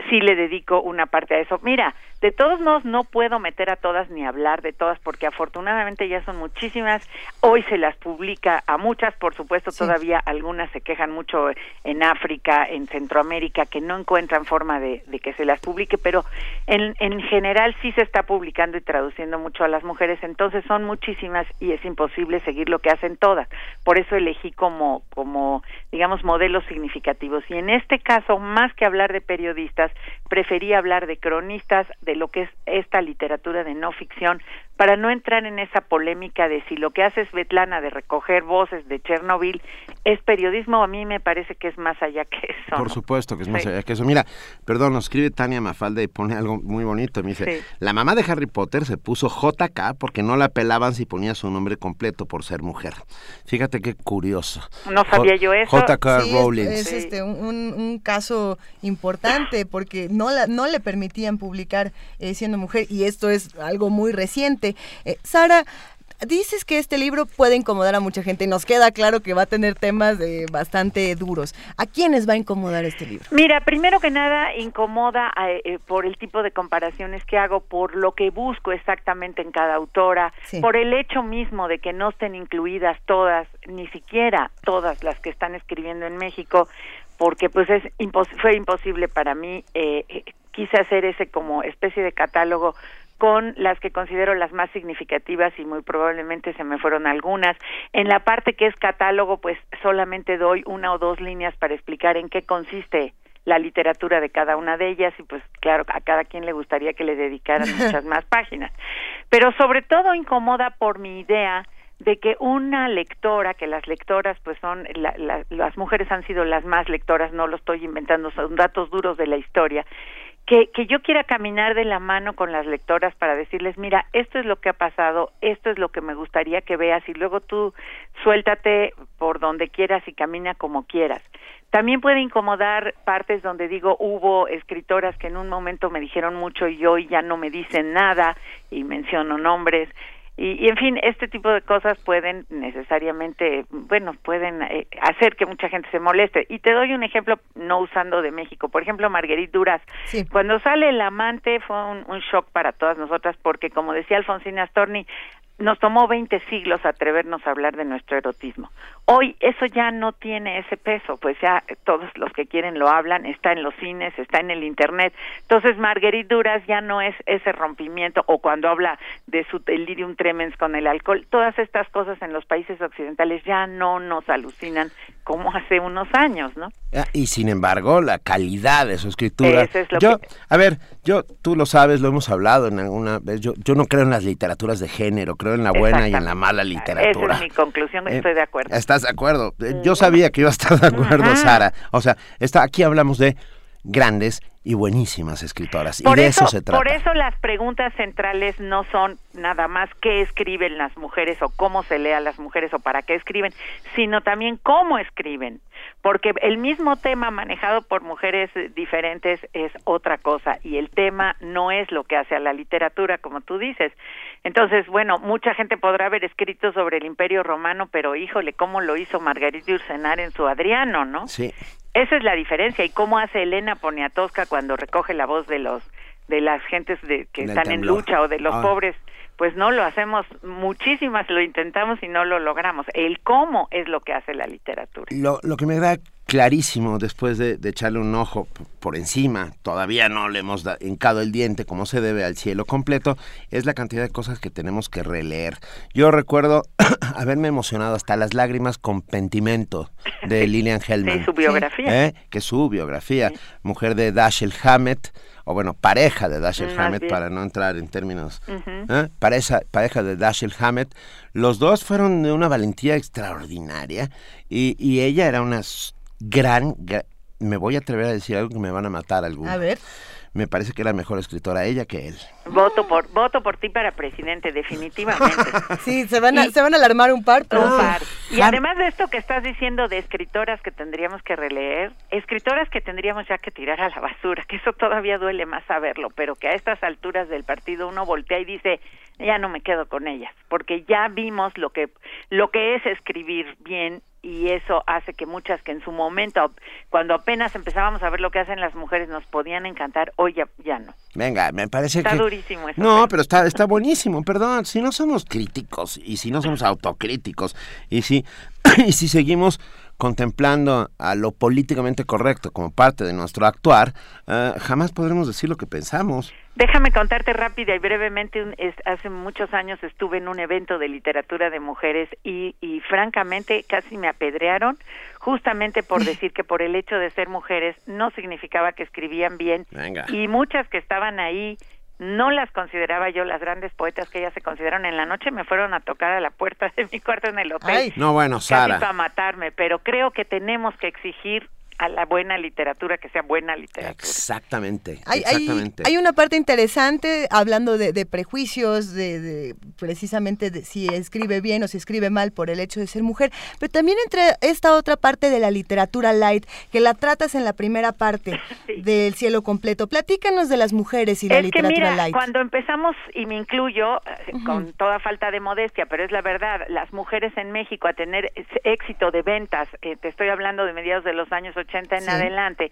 S28: sí le dedico una parte a eso. Mira, de todos modos no puedo meter a todas ni hablar de todas porque afortunadamente ya son muchísimas. Hoy se las publica a muchas, por supuesto, todavía algunas se quejan mucho en África, en Centroamérica, que no encuentran forma de, de que se las publique, pero en, en general sí se está publicando y traduciendo mucho a las mujeres, entonces son muchísimas y es imposible seguir lo que hacen todas. Por eso elegí como, como digamos, modelos significativos. Y en este caso, más que hablar de periodistas, preferí hablar de cronistas, de lo que es esta literatura de no ficción, para no entrar en esa polémica de si lo que hace Svetlana de recoger voces de Chernobyl es periodismo, a mí me parece que es más allá que eso.
S1: Por
S28: ¿no?
S1: supuesto que es más
S28: Sí.
S1: allá que eso. Mira, perdón, nos escribe Tania Mafalda y pone algo muy bonito. Me dice,
S28: Sí.
S1: la mamá de Harry Potter se puso JK porque no la pelaban si ponía su nombre completo por ser mujer. Fíjate qué curioso.
S28: No sabía yo eso.
S1: JK
S2: Sí, es-
S1: Rowling.
S2: Es, este, un, un- un caso importante porque no, la, no le permitían publicar eh, siendo mujer y esto es algo muy reciente. Eh, Sara, dices que este libro puede incomodar a mucha gente. Nos queda claro que va a tener temas eh, bastante duros. ¿A quiénes va a incomodar este libro?
S28: Mira, primero que nada incomoda eh, eh, por el tipo de comparaciones que hago, por lo que busco exactamente en cada autora,
S2: Sí.
S28: por el hecho mismo de que no estén incluidas todas, ni siquiera todas las que están escribiendo en México, porque pues es impos- fue imposible para mí. eh, eh, quise hacer ese como especie de catálogo con las que considero las más significativas y muy probablemente se me fueron algunas. En la parte que es catálogo, pues solamente doy una o dos líneas para explicar en qué consiste la literatura de cada una de ellas y pues claro, a cada quien le gustaría que le dedicaran muchas más páginas. Pero sobre todo incomoda por mi idea de que una lectora, que las lectoras pues son, la- la- las mujeres han sido las más lectoras, no lo estoy inventando, son datos duros de la historia, que, que yo quiera caminar de la mano con las lectoras para decirles, mira, esto es lo que ha pasado, esto es lo que me gustaría que veas y luego tú suéltate por donde quieras y camina como quieras. También puede incomodar partes donde digo hubo escritoras que en un momento me dijeron mucho y hoy ya no me dicen nada y menciono nombres. Y, en fin, este tipo de cosas pueden necesariamente, bueno, pueden eh, hacer que mucha gente se moleste. Y te doy un ejemplo no usando de México. Por ejemplo, Marguerite Duras. Cuando sale El Amante fue un, un, shock para todas nosotras porque, como decía Alfonsina Storni, nos tomó 20 siglos atrevernos a hablar de nuestro erotismo. Hoy eso ya no tiene ese peso, pues ya todos los que quieren lo hablan, está en los cines, está en el internet. Entonces Marguerite Duras ya no es ese rompimiento o cuando habla de su delirium tremens con el alcohol, todas estas cosas en los países occidentales ya no nos alucinan como hace unos años, ¿no?
S1: Ah, y sin embargo, la calidad de su escritura. yo, a ver, yo, tú lo sabes, lo hemos hablado en alguna vez. Yo, yo no creo en las literaturas de género, creo en la buena y en la mala literatura.
S28: Esa es mi conclusión,
S1: Eh,
S28: estoy de acuerdo.
S1: ¿Estás de acuerdo? Eh, Yo sabía que iba a estar de acuerdo,
S28: Ajá.
S1: Sara. O sea, está, aquí hablamos de grandes y buenísimas escritoras.
S28: Por
S1: y de
S28: eso,
S1: eso, se trata.
S28: por eso las preguntas centrales no son nada más qué escriben las mujeres o cómo se lee a las mujeres o para qué escriben, sino también cómo escriben, porque el mismo tema manejado por mujeres diferentes es otra cosa y el tema no es lo que hace a la literatura, como tú dices. Entonces, bueno, mucha gente podrá haber escrito sobre el Imperio Romano, pero híjole, cómo lo hizo Margarita Ursenar en su Adriano, ¿no?
S1: Sí.
S28: Esa es la diferencia y cómo hace Elena Poniatowska cuando recoge la voz de los de las gentes de, que
S1: Del
S28: están en lucha o de los
S1: Ah.
S28: pobres, pues no lo hacemos muchísimas, lo intentamos y no lo logramos. El cómo es lo que hace la literatura.
S1: Lo, lo que me da clarísimo después de, de echarle un ojo por encima, todavía no le hemos hincado el diente como se debe al cielo completo, es la cantidad de cosas que tenemos que releer. Yo recuerdo haberme emocionado hasta las lágrimas con Pentimento de Lillian Hellman.
S28: Sí, su biografía.
S1: ¿Eh? Que su biografía, mujer de Dashiell Hammett, o bueno, pareja de Dashiell
S28: Más
S1: Hammett,
S28: bien.
S1: para no entrar en términos. ¿eh? pareja, pareja de Dashiell Hammett. Los dos fueron de una valentía extraordinaria y, y ella era una gran, gra- me voy a atrever a decir algo que me van a matar algunos.
S2: A ver.
S1: Me parece que era mejor escritora ella que él.
S28: Voto por voto por ti para presidente, definitivamente.
S2: Sí, se van a, se van a alarmar un par, pero...
S28: Un par. Y además de esto que estás diciendo de escritoras que tendríamos que releer, escritoras que tendríamos ya que tirar a la basura, que eso todavía duele más saberlo, pero que a estas alturas del partido uno voltea y dice, ya no me quedo con ellas, porque ya vimos lo que lo que es escribir bien y eso hace que muchas que en su momento, cuando apenas empezábamos a ver lo que hacen las mujeres, nos podían encantar, hoy ya, ya no.
S1: Venga, me parece
S28: Está
S1: que...
S28: durísimo eso.
S1: No, pero está, está buenísimo, perdón. Si no somos críticos y si no somos autocríticos y si, y si seguimos contemplando a lo políticamente correcto como parte de nuestro actuar, eh, jamás podremos decir lo que pensamos.
S28: Déjame contarte rápida y brevemente, un- es- hace muchos años estuve en un evento de literatura de mujeres y, y francamente casi me apedrearon justamente por decir que por el hecho de ser mujeres no significaba que escribían bien
S1: Venga.
S28: y muchas que estaban ahí no las consideraba yo las grandes poetas que ellas se consideraron en la noche me fueron a tocar a la puerta de mi cuarto en el hotel
S1: No, bueno,
S28: casi
S1: Sara.
S28: para matarme pero creo que tenemos que exigir a la buena literatura que sea buena literatura
S1: Exactamente,
S2: Hay,
S1: exactamente.
S2: hay una parte interesante hablando de, de prejuicios, de, de precisamente de si escribe bien o si escribe mal por el hecho de ser mujer, pero también entre esta otra parte de la literatura light, que la tratas en la primera parte del cielo completo. Platícanos de las mujeres y la
S28: es que
S2: literatura
S28: mira,
S2: light.
S28: cuando empezamos, y me incluyo, eh, con toda falta de modestia, pero es la verdad, las mujeres en México a tener éxito de ventas, eh, te estoy hablando de mediados de los años 80 en
S29: Sí.
S28: adelante,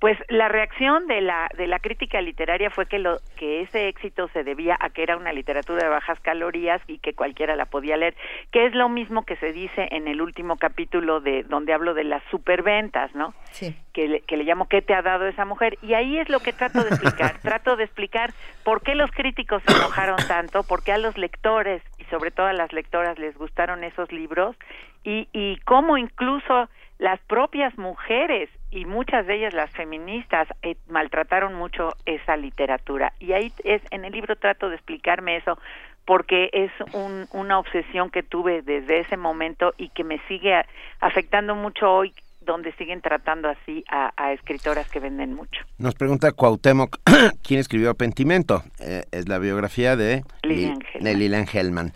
S28: pues la reacción de la de la crítica literaria fue que lo que ese éxito se debía a que era una literatura de bajas calorías y que cualquiera la podía leer, que es lo mismo que se dice en el último capítulo de donde hablo de las superventas, ¿no?
S2: Sí.
S28: que le, que le llamo ¿qué te ha dado esa mujer? Y ahí es lo que trato de explicar. trato de explicar por qué los críticos se enojaron tanto, por qué a los lectores y sobre todo a las lectoras les gustaron esos libros y, y cómo incluso las propias mujeres y muchas de ellas las feministas eh, maltrataron mucho esa literatura. Y ahí es en el libro trato de explicarme eso porque es un- una obsesión que tuve desde ese momento y que me sigue afectando mucho hoy donde siguen tratando así a, escritoras que venden mucho.
S1: Nos pregunta Cuauhtémoc, ¿quién escribió Pentimento? Eh, es la biografía de Lilian Hellman.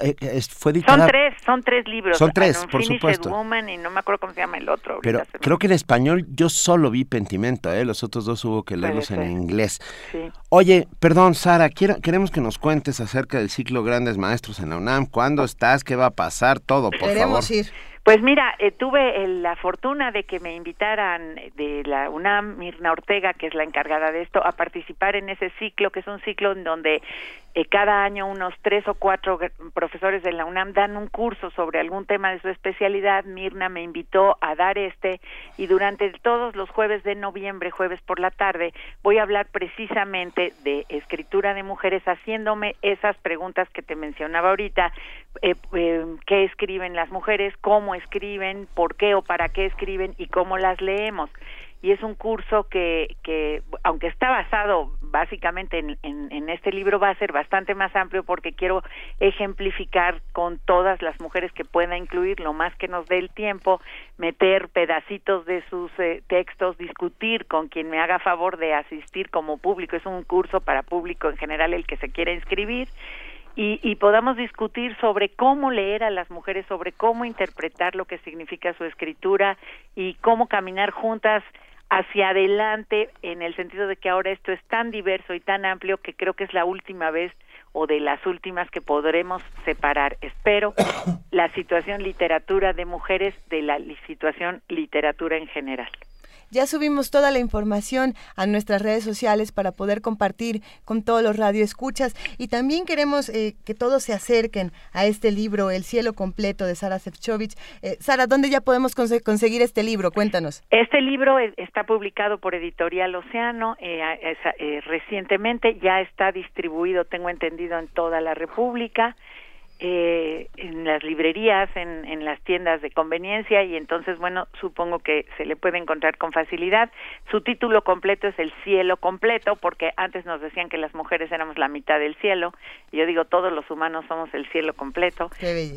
S1: Eh, fue
S28: son tres, son tres libros.
S1: Son tres, por supuesto.
S28: Woman y no me acuerdo cómo se llama el otro.
S1: Pero creo que en español yo solo vi Pentimento, ¿eh? los otros dos hubo que leerlos en inglés. Oye, perdón, Sara, quiero, queremos que nos cuentes acerca del ciclo Grandes Maestros en la UNAM. ¿Cuándo estás? ¿Qué va a pasar? Todo, por
S2: Queremos
S1: favor.
S2: Ir.
S28: Pues mira, eh, tuve la fortuna de que me invitaran de la UNAM, Mirna Ortega, que es la encargada de esto, a participar en ese ciclo, que es un ciclo en donde eh, cada año unos tres o cuatro profesores de la UNAM dan un curso sobre algún tema de su especialidad. Mirna me invitó a dar este y durante todos los jueves de noviembre, jueves por la tarde, voy a hablar precisamente de escritura de mujeres, haciéndome esas preguntas que te mencionaba ahorita, eh, qué escriben las mujeres, cómo escriben, por qué o para qué escriben y cómo las leemos. Y es un curso que, que aunque está basado básicamente en, en, este libro, va a ser bastante más amplio porque quiero ejemplificar con todas las mujeres que pueda incluir, lo más que nos dé el tiempo, meter pedacitos de sus eh, textos, discutir con quien me haga favor de asistir como público. Es un curso para público en general el que se quiera inscribir y, podamos discutir sobre cómo leer a las mujeres, sobre cómo interpretar lo que significa su escritura y cómo caminar juntas hacia adelante en el sentido de que ahora esto es tan diverso y tan amplio que creo que es la última vez o de las últimas que podremos separar, espero, la situación literatura de mujeres de la situación literatura en general.
S2: Ya subimos toda la información a nuestras redes sociales para poder compartir con todos los radioescuchas y también queremos eh, que todos se acerquen a este libro, El cielo completo de Sara Sefcovic. Eh, Sara, ¿dónde ya podemos conseguir este libro? Cuéntanos.
S28: Este libro está publicado por Editorial Océano eh, recientemente, ya está distribuido, tengo entendido, en toda la República eh, en las librerías, en, en las tiendas de conveniencia y entonces, bueno, supongo que se le puede encontrar con facilidad. Su título completo es El cielo completo, porque antes nos decían que las mujeres éramos la mitad del cielo. Yo digo, todos los humanos somos el cielo completo.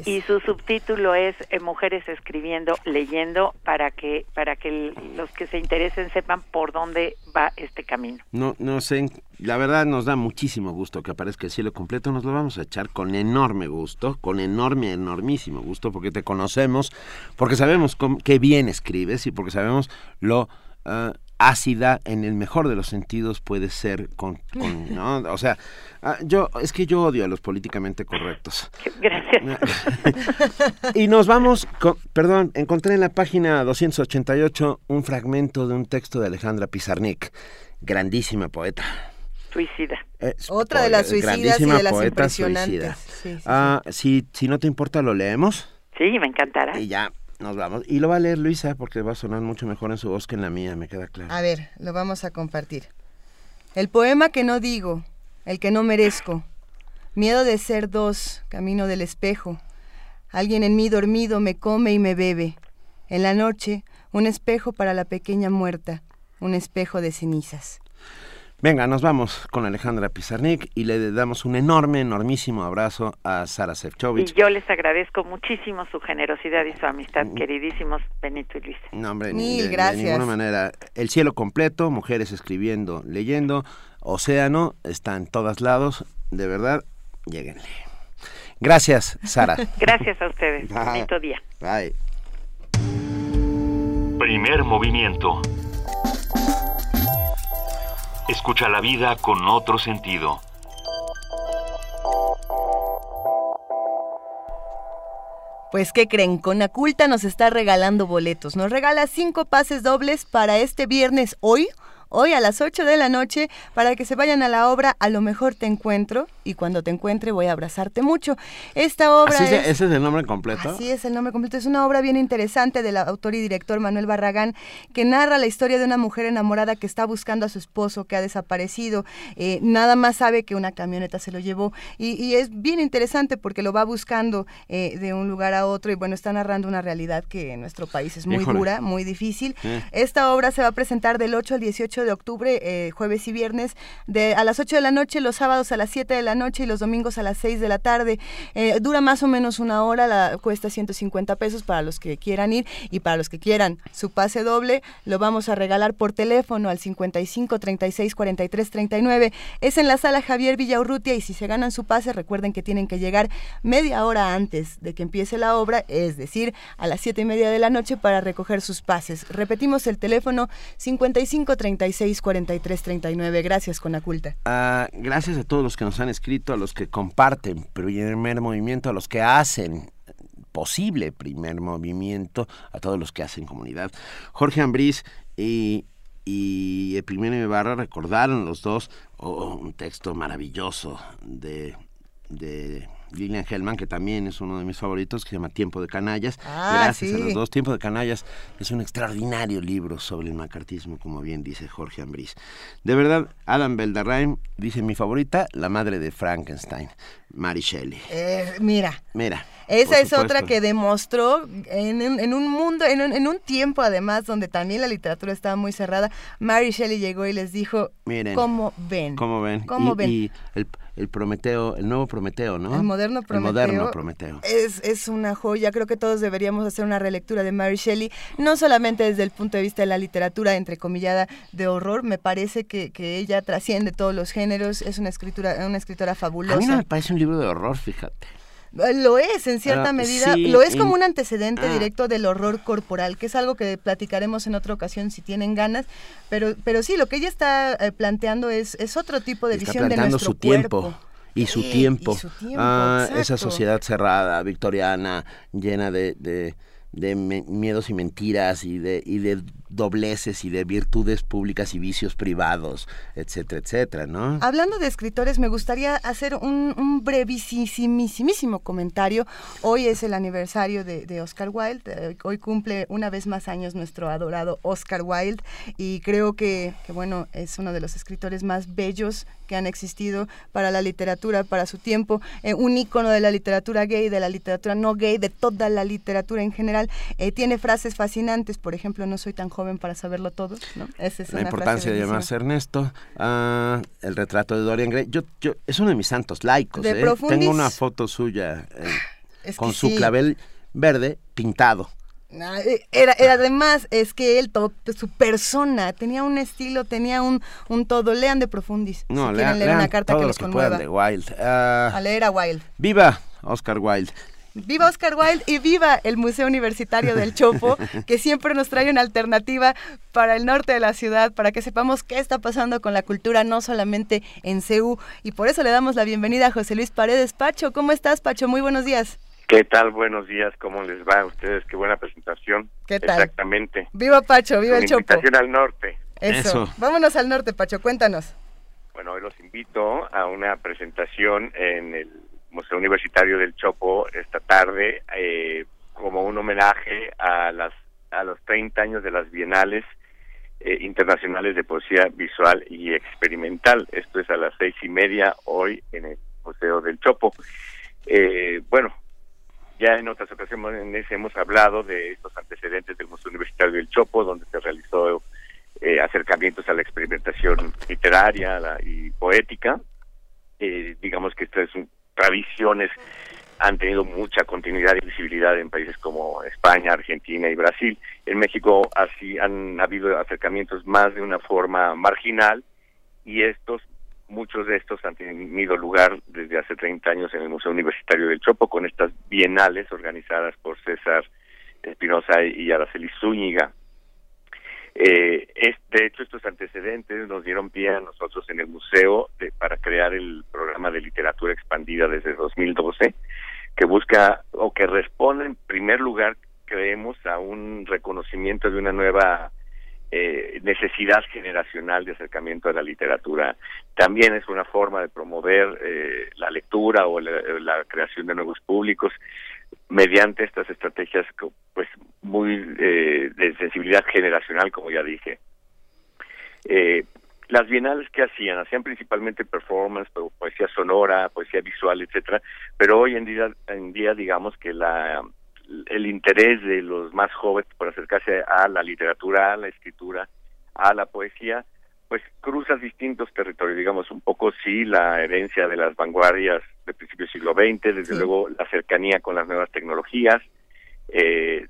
S28: y su subtítulo es eh, Mujeres escribiendo, leyendo, para que, para que los que se interesen sepan por dónde va este camino.
S1: No, no sé la verdad nos da muchísimo gusto que aparezca el cielo completo, nos lo vamos a echar con enorme gusto, con enorme, enormísimo gusto, porque te conocemos, porque sabemos qué bien escribes y porque sabemos lo ah, ácida en el mejor de los sentidos puede ser con, ¿no? o sea, ah, yo es que yo odio a los políticamente correctos.
S28: Gracias.
S1: y nos vamos, con, perdón, encontré en la página 288 un fragmento de un texto de Alejandra Pizarnik, grandísima poeta
S28: Suicida.
S2: Otra de las suicidas y de las impresionantes.
S1: ah, si, si no te importa, ¿lo leemos?
S28: Sí, me encantará.
S1: Y ya, nos vamos. Y lo va a leer Luisa porque va a sonar mucho mejor en su voz que en la mía, me queda claro.
S2: A ver, lo vamos a compartir. El poema que no digo, el que no merezco. Miedo de ser dos, camino del espejo. Alguien en mí dormido me come y me bebe. En la noche, un espejo para la pequeña muerta, un espejo de cenizas.
S1: Venga, nos vamos con Alejandra Pizarnik y le damos un enorme, enormísimo abrazo a Sara Sefcovic.
S28: Y yo les agradezco muchísimo su generosidad y su amistad, mm. queridísimos Benito y Luis.
S1: No, hombre, Mil gracias. de ninguna manera. El cielo completo, mujeres escribiendo, leyendo, océano, está en todos lados. De verdad, lleguenle. Gracias, Sara.
S28: gracias a ustedes. Bonito día.
S1: Bye.
S8: Primer movimiento. Escucha la vida con otro sentido.
S2: Pues, ¿qué creen? Conaculta nos está regalando boletos. Nos regala cinco pases dobles para este viernes hoy, hoy a las 8 de la noche para que se vayan a la obra A lo mejor te encuentro y cuando te encuentre voy a abrazarte mucho. Esta obra
S1: es, ¿Ese es el nombre completo?
S2: Así es el nombre completo. Es una obra bien interesante del autor y director Manuel Barragán que narra la historia de una mujer enamorada que está buscando a su esposo que ha desaparecido. Eh, nada más sabe que una camioneta se lo llevó y, es bien interesante porque lo va buscando eh, de un lugar a otro y bueno, está narrando una realidad que en nuestro país es muy dura, muy difícil. Esta obra se va a presentar del 8 al 18 28 de octubre, eh, jueves y viernes, de a las 8 de la noche, los sábados a las 7 de la noche y los domingos a las 6 de la tarde. Eh, dura más o menos una hora, la, cuesta 150 pesos para los que quieran ir y para los que quieran su pase doble, lo vamos a regalar por teléfono al 55 36 43 39. Es en la sala Javier Villaurrutia y si se ganan su pase, recuerden que tienen que llegar media hora antes de que empiece la obra, es decir, a las 7 y media de la noche para recoger sus pases. Repetimos el teléfono 55 36 43 39. Gracias, Conaculta.
S1: Ah, gracias a todos los que nos han escrito, a los que comparten primer movimiento, a los que hacen posible primer movimiento, a todos los que hacen comunidad. Jorge Ambrís y, y el primero Ibarra recordaron los dos oh, un texto maravilloso de Lilian Hellman, que también es uno de mis favoritos, que se llama Tiempo de Canallas.
S2: Ah,
S1: Gracias a los dos. Tiempo de Canallas es un extraordinario libro sobre el macartismo, como bien dice Jorge Ambrís. De verdad, Adam Beldarrain dice mi favorita, la madre de Frankenstein, Mary Shelley.
S2: Eh, mira.
S1: Mira.
S2: Esa es otra que demostró en, en un mundo, en un, en un, tiempo además donde también la literatura estaba muy cerrada, Mary Shelley llegó y les dijo,
S1: Miren,
S2: ¿cómo ven?
S1: ¿Cómo ven?
S2: ¿Cómo
S1: y,
S2: ven?
S1: Y el, el, Prometeo, el nuevo Prometeo, ¿no?
S2: El moderno Prometeo.
S1: El moderno Prometeo.
S2: Es, es una joya, creo que todos deberíamos hacer una relectura de Mary Shelley, no solamente desde el punto de vista de la literatura entrecomillada de horror, me parece que, que ella trasciende todos los géneros, es una escritura, una escritora fabulosa.
S1: A mí no me parece un libro de horror, fíjate.
S2: Lo es, en cierta
S1: Ah,
S2: medida.
S1: sí,
S2: lo es como un antecedente
S1: ah.
S2: directo del horror corporal, que es algo que platicaremos en otra ocasión si tienen ganas. Pero, pero sí, lo que ella está eh, planteando es, es otro tipo de
S1: Está
S2: visión de nuestro
S1: su tiempo.
S2: cuerpo.
S1: Y su
S2: Sí,
S1: tiempo.
S2: y su tiempo,
S1: Ah, esa sociedad cerrada, victoriana, llena de, de, de miedos y mentiras y de, y de dobleces y de virtudes públicas y vicios privados, etcétera, etcétera, ¿no?
S2: Hablando de escritores, me gustaría hacer un, un brevísimísimo comentario. Hoy es el aniversario de, de Oscar Wilde. eh, Hoy cumple una vez más años nuestro adorado Oscar Wilde y creo que, que, bueno, es uno de los escritores más bellos que han existido para la literatura, para su tiempo, eh, un ícono de la literatura gay, de la literatura no gay, de toda la literatura en general. Eh, tiene frases fascinantes, por ejemplo, no soy tan joven para saberlo todo, ¿no? Esa es
S1: la
S2: una
S1: importancia
S2: frase
S1: de llamarse Ernesto, ah, el retrato de Dorian Gray. Yo, yo, es uno de mis santos laicos.
S2: De
S1: ¿eh?
S2: Profundis.
S1: Tengo una foto suya eh,
S2: Es
S1: con su
S2: sí.
S1: clavel verde pintado.
S2: Ah, eh, Era, era además, es que él, todo, su persona, tenía un estilo, tenía un, un todo. Lean de Profundis.
S1: No,
S2: si
S1: lean,
S2: quieren leer
S1: lean
S2: una carta
S1: todo
S2: que
S1: lo
S2: los
S1: que puedan
S2: conmueva.
S1: de Wilde. Ah,
S2: A leer a Wilde.
S1: ¡Viva Oscar Wilde!
S2: Viva Oscar Wilde y viva el Museo Universitario del Chopo, que siempre nos trae una alternativa para el norte de la ciudad, para que sepamos qué está pasando con la cultura, no solamente en CEU. Y por eso le damos la bienvenida a José Luis Paredes. Pacho, ¿cómo estás, Pacho? Muy buenos días.
S29: ¿Qué tal? Buenos días, ¿cómo les va a ustedes? Qué buena presentación.
S2: ¿Qué tal?
S29: Exactamente.
S2: Viva Pacho, viva el Chopo.
S29: invitación al norte.
S2: Eso. Vámonos al norte, Pacho, cuéntanos.
S29: Bueno, hoy los invito a una presentación en el Museo Universitario del Chopo esta tarde eh, como un homenaje a las a los 30 años de las Bienales eh, Internacionales de Poesía Visual y Experimental. Esto es a las seis y media hoy en el Museo del Chopo. Eh, bueno, ya en otras ocasiones hemos hablado de estos antecedentes del Museo Universitario del Chopo, donde se realizó eh, acercamientos a la experimentación literaria y poética. Eh, digamos que estas son tradiciones han tenido mucha continuidad y visibilidad en países como España, Argentina y Brasil. En México así han habido acercamientos más de una forma marginal y estos muchos de estos han tenido lugar desde hace 30 años en el Museo Universitario del Chopo con estas bienales organizadas por César Espinosa y Araceli Zúñiga. Eh, es, de hecho, estos antecedentes nos dieron pie a nosotros en el museo de- para crear el programa de literatura expandida desde 2012, que busca o que responde en primer lugar, creemos, a un reconocimiento de una nueva eh, necesidad generacional de acercamiento a la literatura. También es una forma de promover eh, la lectura o la, la creación de nuevos públicos mediante estas estrategias pues muy eh, de sensibilidad generacional como ya dije. Eh, las bienales que hacían hacían principalmente performance po- poesía sonora poesía visual etcétera pero hoy en día en día digamos que la el interés de los más jóvenes por acercarse a la literatura a la escritura a la poesía pues cruza distintos territorios, digamos un poco sí la herencia de las vanguardias de principios del siglo XX, desde luego la cercanía con las nuevas tecnologías, eh,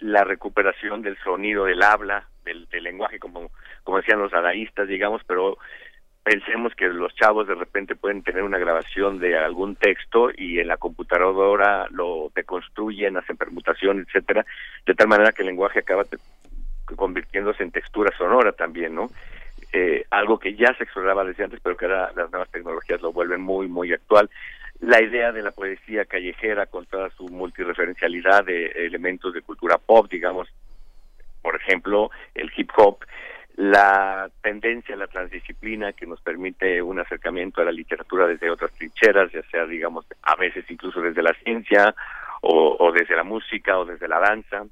S29: la recuperación del sonido del habla, del, lenguaje, como, como decían los dadaístas, digamos, pero pensemos que los chavos de repente pueden tener una grabación de algún texto y en la computadora lo deconstruyen, hacen permutación, etcétera, de tal manera que el lenguaje acaba convirtiéndose en textura sonora también, ¿no? Eh, algo que ya se exploraba desde antes, pero que ahora las nuevas tecnologías lo vuelven muy, muy actual. La idea de la poesía callejera con toda su multireferencialidad de elementos de cultura pop, digamos, por ejemplo, el hip hop, la tendencia a la transdisciplina que nos permite un acercamiento a la literatura desde otras trincheras, ya sea, digamos, a veces incluso desde la ciencia o, o desde la música o desde la danza.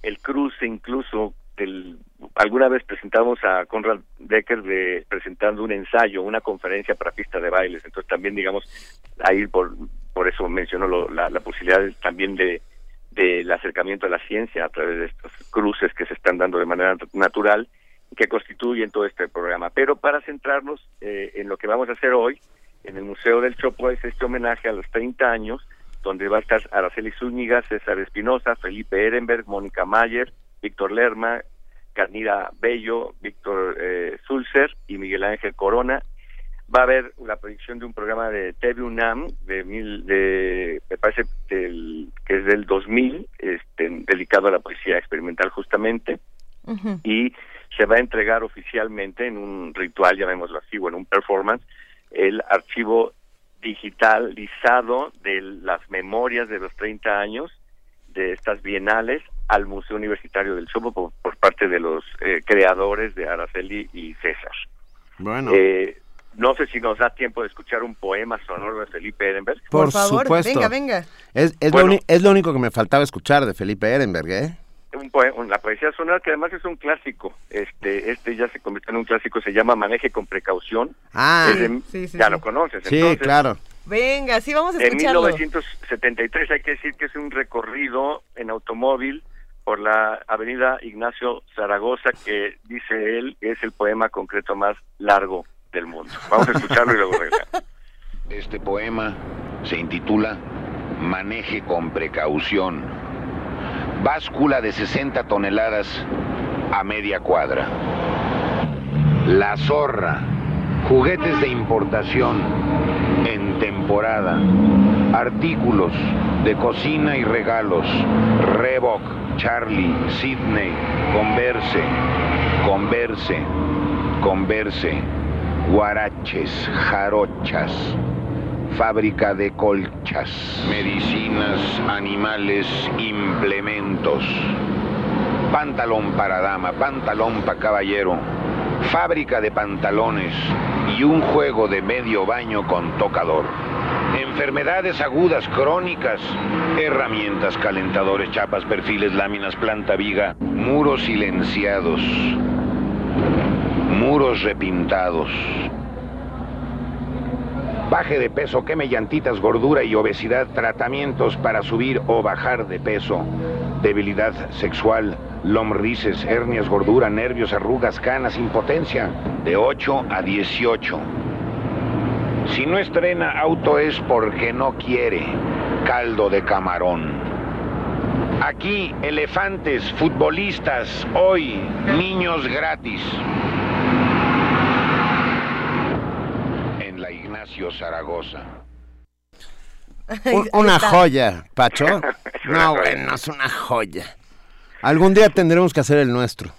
S29: El cruce incluso alguna vez presentamos a Conrad Becker de, presentando un ensayo, una conferencia para pista de bailes, entonces también digamos ahí por por eso menciono la, la, posibilidad también de del acercamiento a la ciencia a través de estos cruces que se están dando de manera natural que constituyen todo este programa. Pero para centrarnos eh, en lo que vamos a hacer hoy, en el Museo del Chopo es este homenaje a los 30 años, donde va a estar Araceli Zúñiga, César Espinosa, Felipe Ehrenberg, Mónica Mayer, Víctor Lerma, Carnira Bello, Víctor eh, Zulcer y Miguel Ángel Corona. Va a haber la proyección de un programa de TV UNAM, de, mil, de me parece que es del 2000, este, dedicado a la poesía experimental justamente, y se va a entregar oficialmente en un ritual, llamémoslo así, o en un performance, el archivo digitalizado de las memorias de los 30 años de estas bienales al Museo Universitario del Chopo por, parte de los eh, creadores de Araceli y César.
S1: Bueno.
S29: Eh, no sé si nos da tiempo de escuchar un poema sonoro de Felipe Ehrenberg.
S1: Por, favor, supuesto.
S2: venga, venga.
S1: Es, es, lo es, lo único que me faltaba escuchar de Felipe Ehrenberg, ¿eh?
S29: Un poema, la poesía sonora que además es un clásico. Este este ya se convirtió en un clásico, se llama Maneje con precaución.
S1: Ah,
S29: sí, ya lo conoces.
S1: Sí, claro.
S2: Venga, sí, vamos a escucharlo.
S29: En 1973 hay que decir que es un recorrido en automóvil por la avenida Ignacio Zaragoza que dice él es el poema concreto más largo del mundo. Vamos a escucharlo y luego regresamos.
S30: Este poema se intitula Maneje con precaución. Báscula de 60 toneladas a media cuadra. La zorra. Juguetes de importación en temporada. Artículos de cocina y regalos. Reebok, Charlie, Sydney, Converse, Converse, Converse, Guaraches, Jarochas, fábrica de colchas, medicinas, animales, implementos, pantalón para dama, pantalón para caballero, fábrica de pantalones y un juego de medio baño con tocador. Enfermedades agudas crónicas, herramientas, calentadores, chapas, perfiles, láminas, planta viga, muros silenciados, muros repintados. Baje de peso, queme llantitas, gordura y obesidad, tratamientos para subir o bajar de peso, debilidad sexual, lombrices, hernias, gordura, nervios, arrugas, canas, impotencia, de 8 a 18. Si no estrena auto es porque no quiere caldo de camarón. Aquí, elefantes, futbolistas, hoy, niños gratis. En la Ignacio Zaragoza.
S1: una joya, Pacho. No, bueno, es una joya. Algún día tendremos que hacer el nuestro.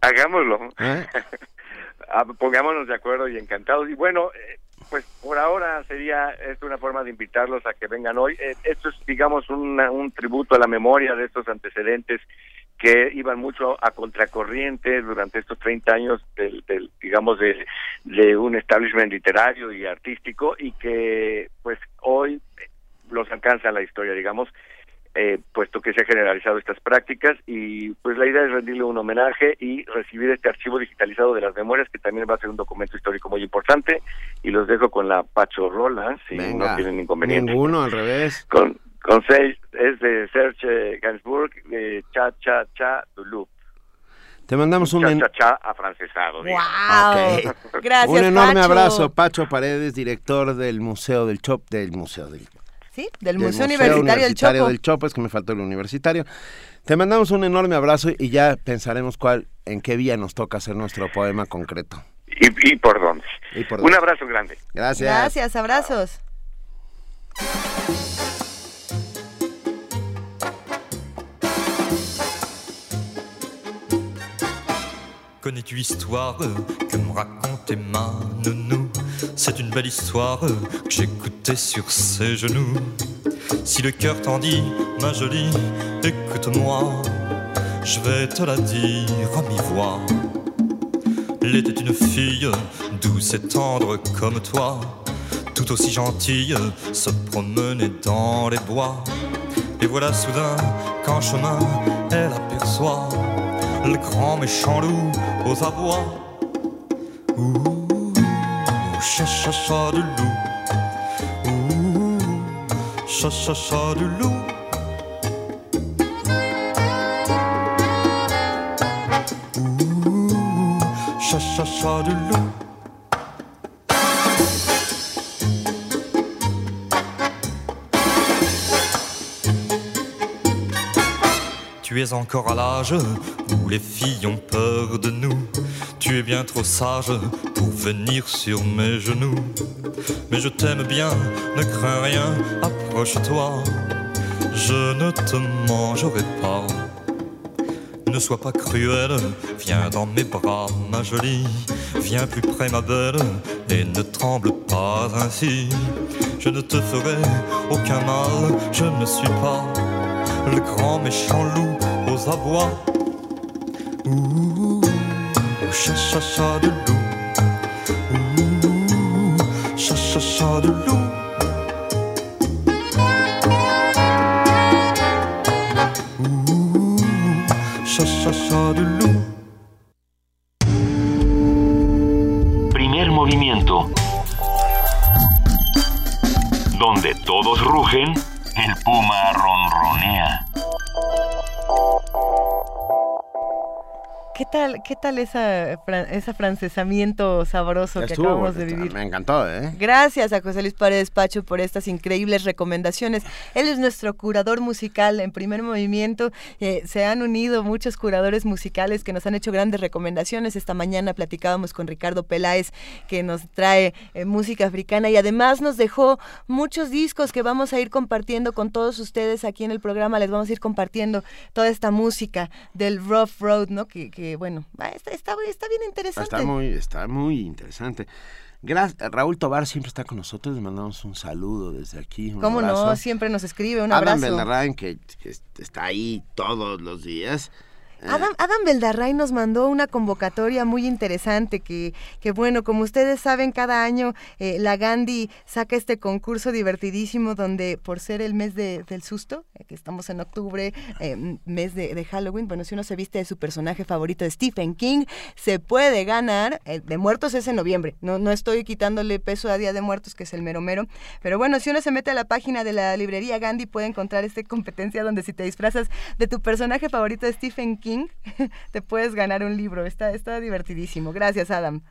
S29: Hagámoslo. ¿Eh? Ah, pongámonos de acuerdo y encantados. Y bueno, eh, pues por ahora sería esto una forma de invitarlos a que vengan hoy. Eh, esto es, digamos, un tributo a la memoria de estos antecedentes que iban mucho a contracorriente durante estos 30 años del, digamos de, de un establishment literario y artístico y que pues hoy los alcanza la historia digamos eh, puesto que se han generalizado estas prácticas y pues la idea es rendirle un homenaje y recibir este archivo digitalizado de las memorias que también va a ser un documento histórico muy importante y los dejo con la Pacho Rola si no tienen inconveniente.
S1: Ninguno, al revés.
S29: Con, con seis, es de Serge Gainsbourg de Cha Cha Cha Dulup.
S1: Te mandamos un,
S29: un cha afrancesado.
S2: Wow. Gracias.
S1: Un enorme
S2: Pacho.
S1: abrazo, Pacho Paredes, director del Museo del Chop, del Museo del,
S2: Sí, del Museo, Universitario, del Chopo.
S1: del Chopo, es que me faltó el universitario. Te mandamos un enorme abrazo y ya pensaremos cuál, en qué vía nos toca hacer nuestro poema concreto.
S29: Y, y por dónde.
S1: Y por
S29: Un
S1: dónde.
S29: abrazo grande.
S1: Gracias.
S2: Gracias, abrazos.
S31: Connais-tu l'histoire que me racontait ma nounou? C'est une belle histoire que j'écoutais sur ses genoux. Si le cœur t'en dit, ma jolie, écoute-moi, je vais te la dire à mi-voix. Elle était une fille douce et tendre comme toi, tout aussi gentille, se promenait dans les bois. Et voilà soudain qu'en chemin, elle aperçoit le grand méchant loup aux abois. Ouh, cha cha cha du loup. Ouh, cha cha cha du loup. Ouh, cha cha cha du loup. Encore à l'âge où les filles ont peur de nous. Tu es bien trop sage pour venir sur mes genoux. Mais je t'aime bien, ne crains rien, approche-toi. Je ne te mangerai pas. Ne sois pas cruelle, viens dans mes bras, ma jolie. Viens plus près, ma belle, et ne tremble pas ainsi. Je ne te ferai aucun mal, je ne suis pas le grand méchant loup aux abois. Ouh, cha cha cha de loup. Ouh, cha cha cha de loup. Ouh, cha cha cha de loup.
S8: Primer movimiento. Donde todos rugen, el puma ronronea.
S2: ¿Qué tal, qué tal esa, ese francesamiento sabroso que
S1: Estuvo
S2: acabamos de vivir?
S1: Me encantó, ¿eh?
S2: Gracias a José Luis Paredes Pacho por estas increíbles recomendaciones. Él es nuestro curador musical en primer movimiento. Eh, se han unido muchos curadores musicales que nos han hecho grandes recomendaciones. Esta mañana platicábamos con Ricardo Peláez que nos trae eh, música africana y además nos dejó muchos discos que vamos a ir compartiendo con todos ustedes aquí en el programa. Les vamos a ir compartiendo toda esta música del Rough Road, ¿no? Que, que, bueno, está, está, está bien interesante.
S1: Está muy, está muy interesante. Gracias, Raúl Tobar siempre está con nosotros, le mandamos un saludo desde aquí. un
S2: ¿Cómo
S1: abrazo.
S2: no? Siempre nos escribe. Un
S1: Adam
S2: abrazo.
S1: Que, que está ahí todos los días. Eh,
S2: Adam, Adam Beldarray nos mandó una convocatoria muy interesante que, bueno, como ustedes saben, cada año eh, la Gandhi saca este concurso divertidísimo donde por ser el mes de- del susto, eh, que estamos en octubre, eh, mes de, Halloween, bueno, si uno se viste de su personaje favorito de Stephen King, se puede ganar, de muertos es en noviembre, no, no estoy quitándole peso a Día de Muertos, que es el mero mero, pero bueno, si uno se mete a la página de la librería Gandhi puede encontrar esta competencia donde si te disfrazas de tu personaje favorito de Stephen King, te puedes ganar un libro. Está, está divertidísimo. Gracias, Adam.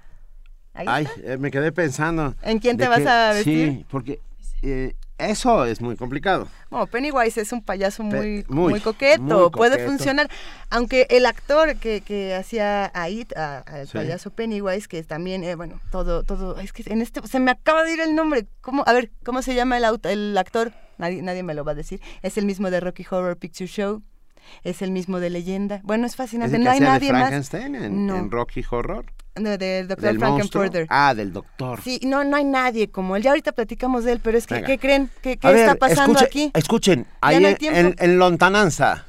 S1: Ay, eh, me quedé pensando.
S2: ¿En quién te vas
S1: que-
S2: a vestir?
S1: Sí, porque eh, eso es muy complicado.
S2: Bueno, Pennywise es un payaso muy,
S1: Pe- muy,
S2: muy, coqueto,
S1: muy
S2: puede
S1: coqueto.
S2: funcionar. Aunque el actor que, que hacía a It, al
S1: Sí.
S2: payaso Pennywise, que también, eh, bueno, todo, todo, es que en este, se me acaba de ir el nombre. ¿Cómo? A ver, ¿cómo se llama el, el actor? Nadie, nadie me lo va a decir. Es el mismo de Rocky Horror Picture Show. Es el mismo de Leyenda. Bueno, es
S1: ¿Es
S2: fascinante.
S1: el que
S2: No hay
S1: hacía de
S2: nadie más.
S1: Frankenstein en,
S2: No.
S1: en Rocky Horror?
S2: No, del. Frankenfurter.
S1: Ah, del doctor.
S2: Sí, no, no hay nadie como él. Ya ahorita platicamos de él, pero es que,
S1: Venga.
S2: ¿qué creen? ¿Qué, qué está
S1: ver,
S2: pasando
S1: escuche-
S2: aquí?
S1: Escuchen, ahí
S2: no hay
S1: en-
S2: tiempo.
S1: en, en Lontananza.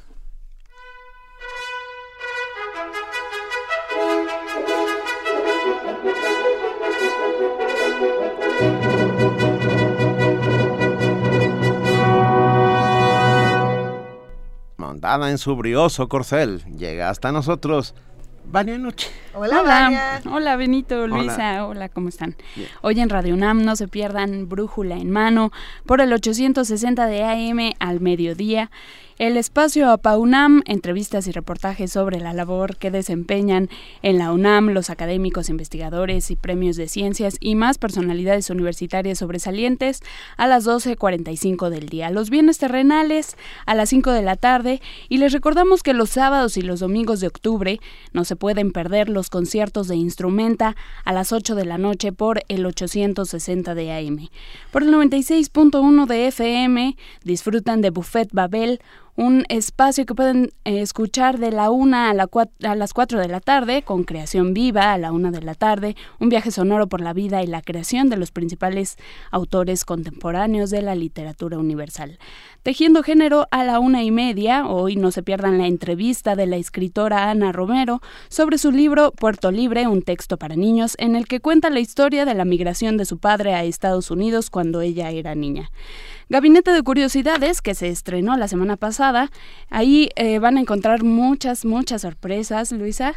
S1: Montada en su brioso corcel, llega hasta nosotros Vania Noche.
S2: Hola,
S27: hola, hola Benito, Luisa, hola, ¿cómo están? Hoy en Radio UNAM no se pierdan Brújula en mano por el 860 de AM al mediodía el espacio APA UNAM, entrevistas y reportajes sobre la labor que desempeñan en la UNAM los académicos, investigadores y premios de ciencias y más personalidades universitarias sobresalientes a las 12.45 del día. Los bienes terrenales a las 5 de la tarde y les recordamos que los sábados y los domingos de octubre no pueden perder los conciertos de instrumenta a las 8 de la noche por el 860 de AM. Por el 96.1 de FM disfrutan de Buffet Babel, un espacio que pueden eh, escuchar de la una a, la a las 4 de la tarde, con creación viva a la una de la tarde, un viaje sonoro por la vida y la creación de los principales autores contemporáneos de la literatura universal. Tejiendo Género a la una y media, hoy no se pierdan la entrevista de la escritora Ana Romero sobre su libro Puerto Libre, un texto para niños, en el que cuenta la historia de la migración de su padre a Estados Unidos cuando ella era niña. Gabinete de Curiosidades, que se estrenó la semana pasada. Ahí eh, van a encontrar muchas, muchas sorpresas, Luisa.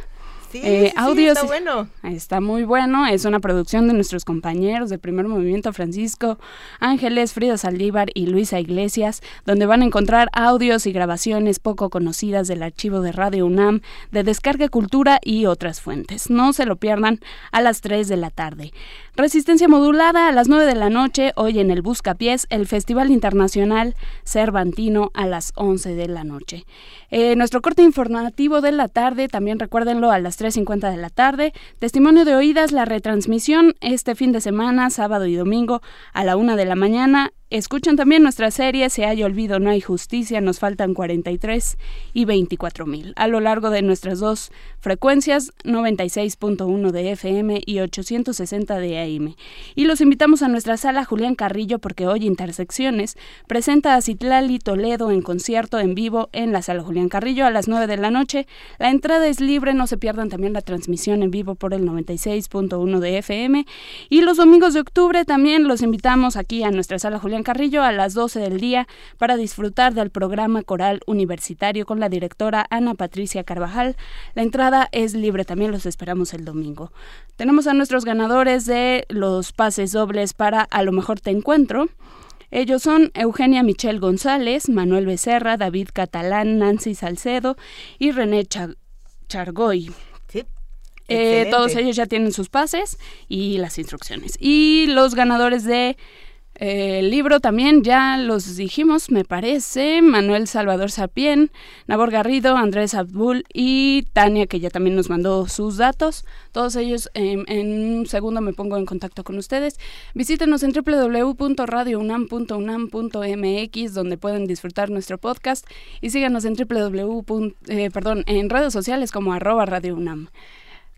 S2: Sí, eh, está bueno.
S27: Está muy bueno. Es una producción de nuestros compañeros del primer movimiento, Francisco Ángeles, Frida Saldívar y Luisa Iglesias, donde van a encontrar audios y grabaciones poco conocidas del archivo de Radio UNAM, de Descarga Cultura y otras fuentes. No se lo pierdan a las 3 de la tarde. Resistencia modulada a las 9 de la noche, hoy en el Buscapiés, el Festival Internacional Cervantino a las 11 de la noche. Eh, nuestro corte informativo de la tarde, también recuérdenlo a las 3.50 de la tarde. Testimonio de oídas, la retransmisión este fin de semana, sábado y domingo a la 1 de la mañana Escuchan también nuestra serie Si hay olvido, no hay justicia, nos faltan 43 y 24 mil. A lo largo de nuestras dos frecuencias, 96.1 de FM y 860 de AM. Y los invitamos a nuestra sala Julián Carrillo porque hoy Intersecciones presenta a Citlali Toledo en concierto en vivo en la sala Julián Carrillo a las 9 de la noche. La entrada es libre, no se pierdan también la transmisión en vivo por el 96.1 de FM. Y los domingos de octubre también los invitamos aquí a nuestra sala Julián Carrillo a las 12 del día para disfrutar del programa coral universitario con la directora Ana Patricia Carvajal. La entrada es libre, también los esperamos el domingo. Tenemos a nuestros ganadores de los pases dobles para A lo mejor te encuentro. Ellos son Eugenia Michelle González, Manuel Becerra, David Catalán, Nancy Salcedo y René Chargoy. Eh, todos ellos ya tienen sus pases y las instrucciones. Y los ganadores de el libro también ya los dijimos, me parece, Manuel Salvador Sapien, Nabor Garrido, Andrés Abdul y Tania, que ya también nos mandó sus datos. Todos ellos en, en un segundo me pongo en contacto con ustedes. Visítenos en www.radiounam.unam.mx donde pueden disfrutar nuestro podcast y síganos en www. Eh, en redes sociales como arroba Radio UNAM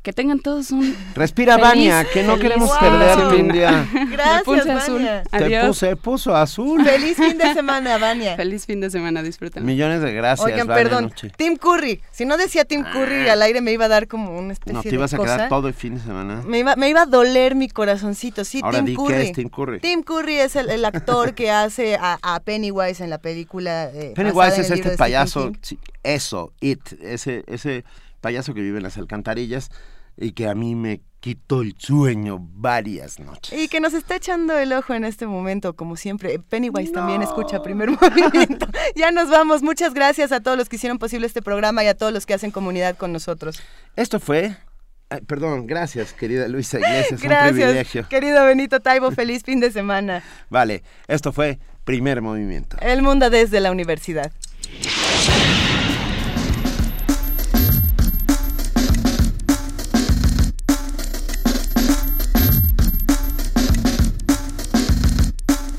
S27: que tengan todos un
S1: respira Vania que no queremos perder un día.
S2: Gracias Vania.
S1: te puse puso azul.
S2: Feliz fin de semana Vania.
S27: Feliz fin de semana disfruten
S1: millones de gracias
S2: oigan perdón Tim Curry si no decía Tim Curry ah. al aire me iba a dar como una especie
S1: no te ibas a quedar todo el fin de semana.
S2: Me iba, me iba a doler mi corazoncito. Sí
S1: Ahora
S2: Tim Curry.
S1: es Tim Curry.
S2: Tim Curry es el, actor que hace a, Pennywise en la película eh,
S1: Pennywise es este payaso eso it ese ese payaso que vive en las alcantarillas y que a mí me quitó el sueño varias noches.
S2: Y que nos está echando el ojo en este momento, como siempre. Pennywise también escucha primer movimiento. ya nos vamos. Muchas gracias a todos los que hicieron posible este programa y a todos los que hacen comunidad con nosotros.
S1: Esto fue perdón, gracias, querida Luisa Iglesias. gracias, un privilegio.
S2: Querido Benito Taibo, feliz fin de semana.
S1: Vale, esto fue Primer Movimiento.
S2: El mundo desde la universidad.